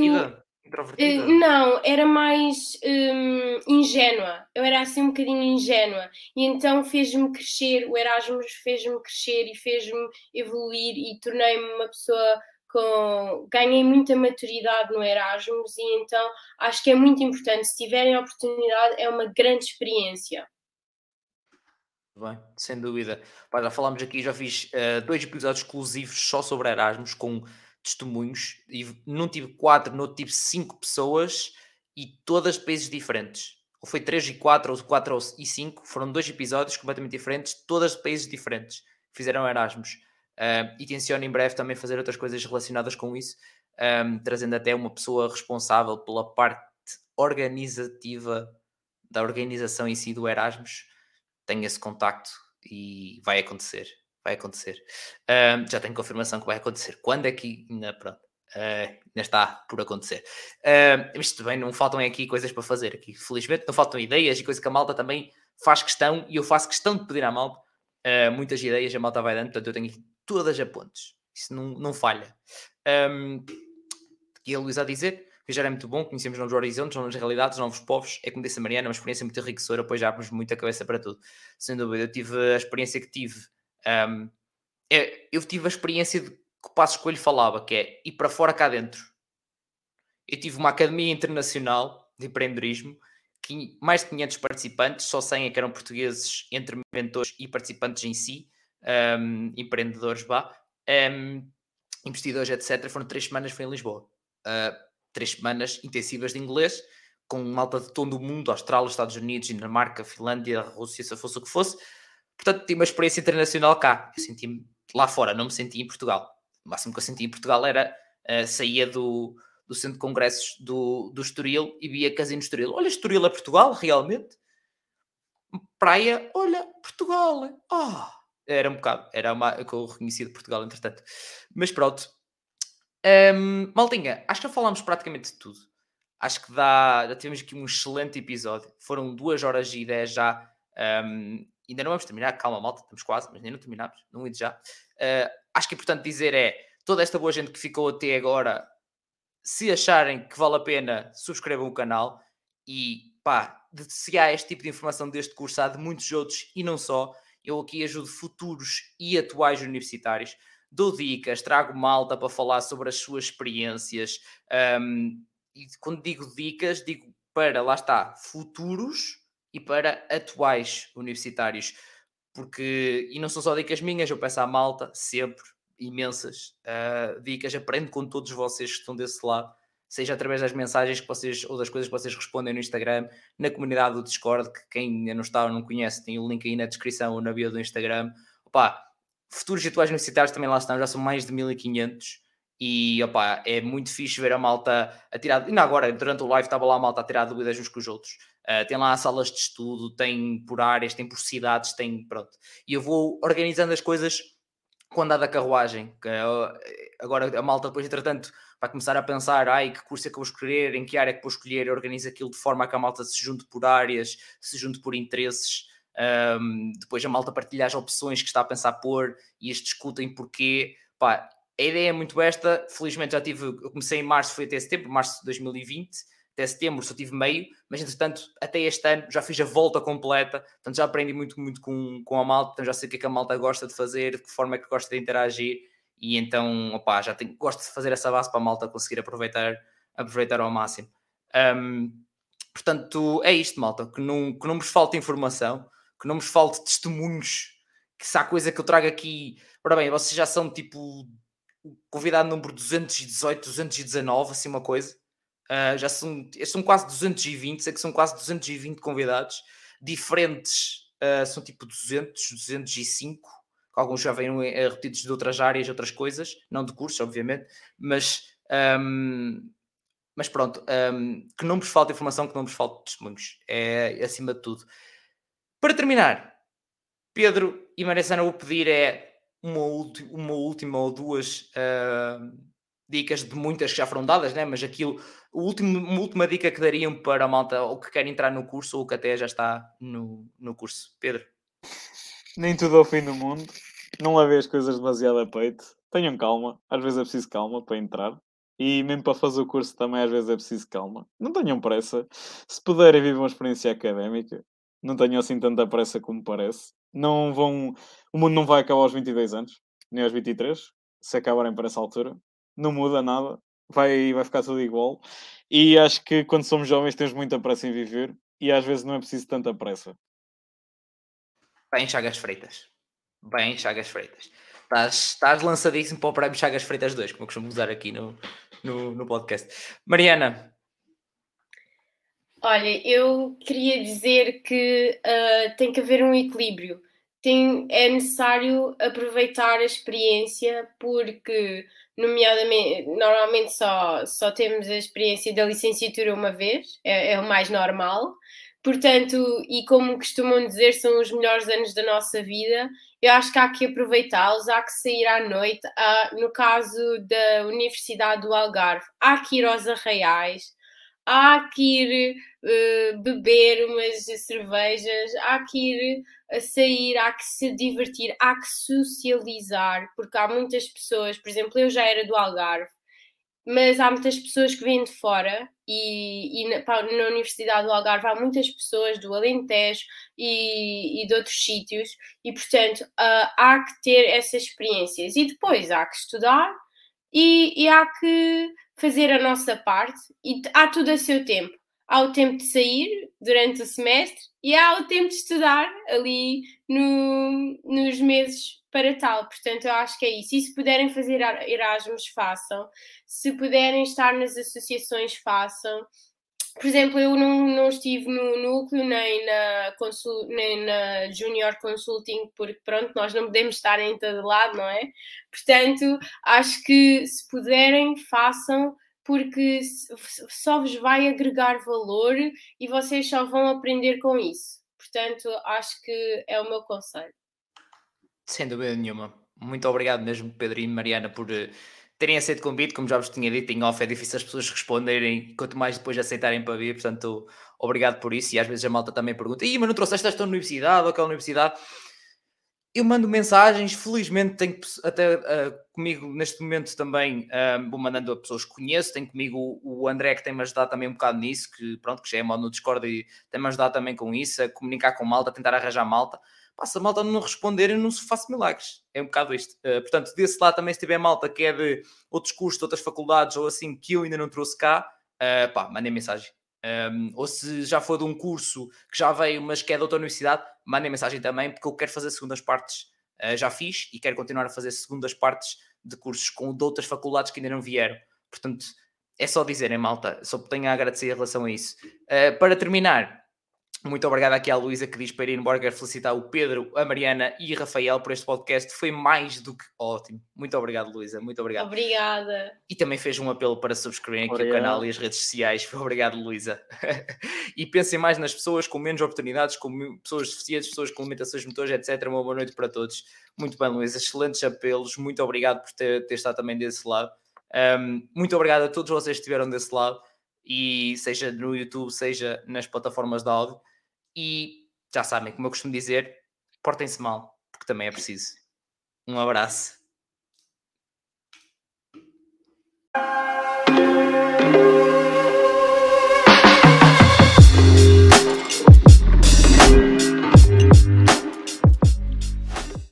introvertida? Uh, não, era mais um, ingênua. Eu era assim um bocadinho ingênua. E então fez-me crescer, o Erasmus fez-me crescer e fez-me evoluir e tornei-me uma pessoa com. Ganhei muita maturidade no Erasmus e então acho que é muito importante. Se tiverem a oportunidade, é uma grande experiência. Bem, sem dúvida. Já falámos aqui, já fiz uh, dois episódios exclusivos só sobre Erasmus com testemunhos e num tive quatro, no outro tive cinco pessoas e todas de países diferentes. Ou foi três e quatro, ou quatro e cinco, foram dois episódios completamente diferentes, todas de países diferentes. Fizeram Erasmus. Uh, e tenciono em breve também fazer outras coisas relacionadas com isso, um, trazendo até uma pessoa responsável pela parte organizativa da organização em si do Erasmus. Tenho esse contacto e vai acontecer vai acontecer. Já tenho confirmação que vai acontecer. Quando é que. Ainda, pronto, uh, ainda está por acontecer. Uh, isto bem, não faltam aqui coisas para fazer. Aqui, felizmente, não faltam ideias e coisas que a malta também faz questão e eu faço questão de pedir à malta. Uh, muitas ideias a malta vai dando, portanto eu tenho aqui todas a pontos. Isso não, não falha. Um, e a Luísa a dizer. Viajar é muito bom, conhecemos novos horizontes, novas realidades, novos povos. É como disse a Mariana, uma experiência muito enriquecedora, pois já abrimos muita cabeça para tudo. Sem dúvida, eu tive a experiência que tive um, é, eu tive a experiência de que o Passo Escolho falava, que é ir para fora cá dentro. Eu tive uma academia internacional de empreendedorismo, que mais de 500 participantes, só 100 é que eram portugueses, entre mentores e participantes em si, um, empreendedores, vá, um, investidores, etc. Foram três semanas, foi em Lisboa. Uh, três semanas intensivas de inglês, com malta de todo o mundo, Austrália, Estados Unidos, Dinamarca, Finlândia, Rússia, se fosse o que fosse, Portanto, tive uma experiência internacional cá. Eu senti-me lá fora, não me senti em Portugal. O máximo que eu senti em Portugal era uh, saía do, do centro de congressos do, do Estoril e via Casino Estoril. Olha, Estoril é Portugal, realmente? Praia, olha, Portugal. Oh, era um bocado, era uma que eu reconhecia de Portugal, entretanto. Mas pronto. Um, Maltinha, acho que falámos praticamente de tudo. Acho que dá, já tivemos aqui um excelente episódio. Foram duas horas e dez já. Um, ainda não vamos terminar, calma, malta, estamos quase, mas ainda não terminamos, não indo já. Uh, acho que é importante dizer é toda esta boa gente que ficou até agora, se acharem que vale a pena, subscrevam o canal e pá, se há este tipo de informação deste curso, há de muitos outros e não só. Eu aqui ajudo futuros e atuais universitários, dou dicas, trago malta para falar sobre as suas experiências. Um, e quando digo dicas, digo para lá está, futuros e para atuais universitários. Porque, e não são só dicas minhas, eu peço à malta, sempre, imensas uh, dicas, aprendo com todos vocês que estão desse lado, seja através das mensagens que vocês, ou das coisas que vocês respondem no Instagram, na comunidade do Discord, que quem ainda não está ou não conhece, tem o link aí na descrição ou na bio do Instagram. Opa, futuros atuais universitários também lá estão, já são mais de 1500 e opa, é muito fixe ver a malta a tirar, ainda agora, durante o live estava lá a malta a tirar dúvidas uns com os outros. Uh, tem lá salas de estudo, tem por áreas, tem por cidades, tem pronto. E eu vou organizando as coisas com andar da carruagem. Que, uh, agora a malta depois, entretanto, vai começar a pensar, ai, que curso é que eu vou escolher, em que área é que vou escolher, organiza aquilo de forma a que a malta se junte por áreas, se junte por interesses. Um, depois a malta partilha as opções que está a pensar pôr e eles discutem porquê. Pá, a ideia é muito esta. Felizmente já tive, eu comecei em março, foi até setembro, março de 2020 até setembro só tive meio, mas entretanto, até este ano já fiz a volta completa, portanto já aprendi muito, muito com, com a malta, então já sei o que é que a malta gosta de fazer, de que forma é que gosta de interagir, e então, opá, já tenho, gosto de fazer essa base para a malta conseguir aproveitar, aproveitar ao máximo. Um, portanto, é isto, malta, que não, que não vos falte informação, que não vos falte testemunhos, que se há coisa que eu trago aqui, ora bem, vocês já são tipo convidado número 218, 219, assim uma coisa, Uh, já são, são quase 220, sei que são quase 220 convidados, diferentes, uh, são tipo 200, 205, alguns já vêm uh, repetidos de outras áreas, outras coisas, não de curso, obviamente, mas, um, mas pronto, um, que não vos falta informação, que não vos falta testemunhos, é acima de tudo. Para terminar, Pedro e Maria Sana, vou pedir é uma, uma última ou duas uh, dicas de muitas que já foram dadas, né? mas aquilo, o último, uma última dica que dariam para a malta ou que quer entrar no curso ou que até já está no, no curso. Pedro? Nem tudo ao fim do mundo. Não levei as coisas demasiado a peito. Tenham calma. Às vezes é preciso calma para entrar. E mesmo para fazer o curso também às vezes é preciso calma. Não tenham pressa. Se puderem viver uma experiência académica, não tenham assim tanta pressa como parece. Não vão... O mundo não vai acabar aos 22 anos, nem aos 23, se acabarem para essa altura. Não muda nada. Vai, vai ficar tudo igual. E acho que quando somos jovens temos muita pressa em viver e às vezes não é preciso tanta pressa. Bem, Chagas Freitas. Bem, Chagas Freitas. Estás, estás lançadíssimo para o Prémio Chagas Freitas 2, como eu costumo usar aqui no, no, no podcast. Mariana. Olha, eu queria dizer que uh, tem que haver um equilíbrio. Tem, é necessário aproveitar a experiência, porque, nomeadamente, normalmente só, só temos a experiência da licenciatura uma vez, é, é o mais normal. Portanto, e como costumam dizer, são os melhores anos da nossa vida. Eu acho que há que aproveitá-los, há que sair à noite. No caso da Universidade do Algarve, há que ir aos arraiais, há que ir uh, beber umas cervejas, há que ir a sair, há que se divertir, há que socializar, porque há muitas pessoas, por exemplo, eu já era do Algarve mas há muitas pessoas que vêm de fora e, e na, na, Universidade do Algarve há muitas pessoas do Alentejo e, e de outros sítios e portanto uh, há que ter essas experiências. E depois há que estudar e, e há que fazer a nossa parte e há tudo a seu tempo. Há o tempo de sair durante o semestre e há o tempo de estudar ali no, nos meses para tal. Portanto, eu acho que é isso. E se puderem fazer Erasmus, façam. Se puderem estar nas associações, façam. Por exemplo, eu não, não estive no núcleo nem na, consul, nem na Junior Consulting, porque pronto, nós não podemos estar em todo lado, não é? Portanto, acho que se puderem, façam, porque só vos vai agregar valor e vocês só vão aprender com isso. Portanto, acho que é o meu conselho. Sem dúvida nenhuma. Muito obrigado mesmo, Pedro e Mariana, por uh, terem aceito convite. Como já vos tinha dito, em off é difícil as pessoas responderem, quanto mais depois aceitarem para vir. Portanto, obrigado por isso. E às vezes a malta também pergunta: Ih, mas não trouxeste esta universidade ou aquela universidade? Eu mando mensagens, felizmente tenho até uh, comigo neste momento também, uh, vou mandando a pessoas que conheço, tenho comigo o, o André que tem-me ajudado também um bocado nisso, que pronto, que já é modo no Discord e tem-me ajudado também com isso, a comunicar com malta, a tentar arranjar malta se a malta não responder, eu não se faço milagres. É um bocado isto. Uh, portanto, desse lado também, se tiver malta que é de outros cursos, de outras faculdades ou assim, que eu ainda não trouxe cá, uh, pá, mandem mensagem. Um, ehm, ou se já for de um curso que já veio, mas que é de outra universidade, mandem mensagem também, porque eu quero fazer segundas partes. Uh, já fiz e quero continuar a fazer segundas partes de cursos com de outras faculdades que ainda não vieram. Portanto, é só dizerem, malta. Só tenho a agradecer em relação a isso. Para terminar, muito obrigado aqui à Luísa que diz para ir embora. Quero felicitar o Pedro, a Mariana e o Rafael por este podcast. Foi mais do que ótimo. Muito obrigado, Luísa. Muito obrigado. Obrigada. E também fez um apelo para subscreverem aqui o canal e as redes sociais. [laughs] Obrigado, Luísa. e pensem mais nas pessoas com menos oportunidades, com pessoas deficientes, pessoas com limitações motores, etc. Uma boa noite para todos. Muito bem, Luísa. Excelentes apelos. Muito obrigado por ter, ter estado também desse lado. Um, muito obrigado a todos vocês que estiveram desse lado. E seja no YouTube, seja nas plataformas de áudio. E já sabem, como eu costumo dizer, portem-se mal, porque também é preciso. Um abraço.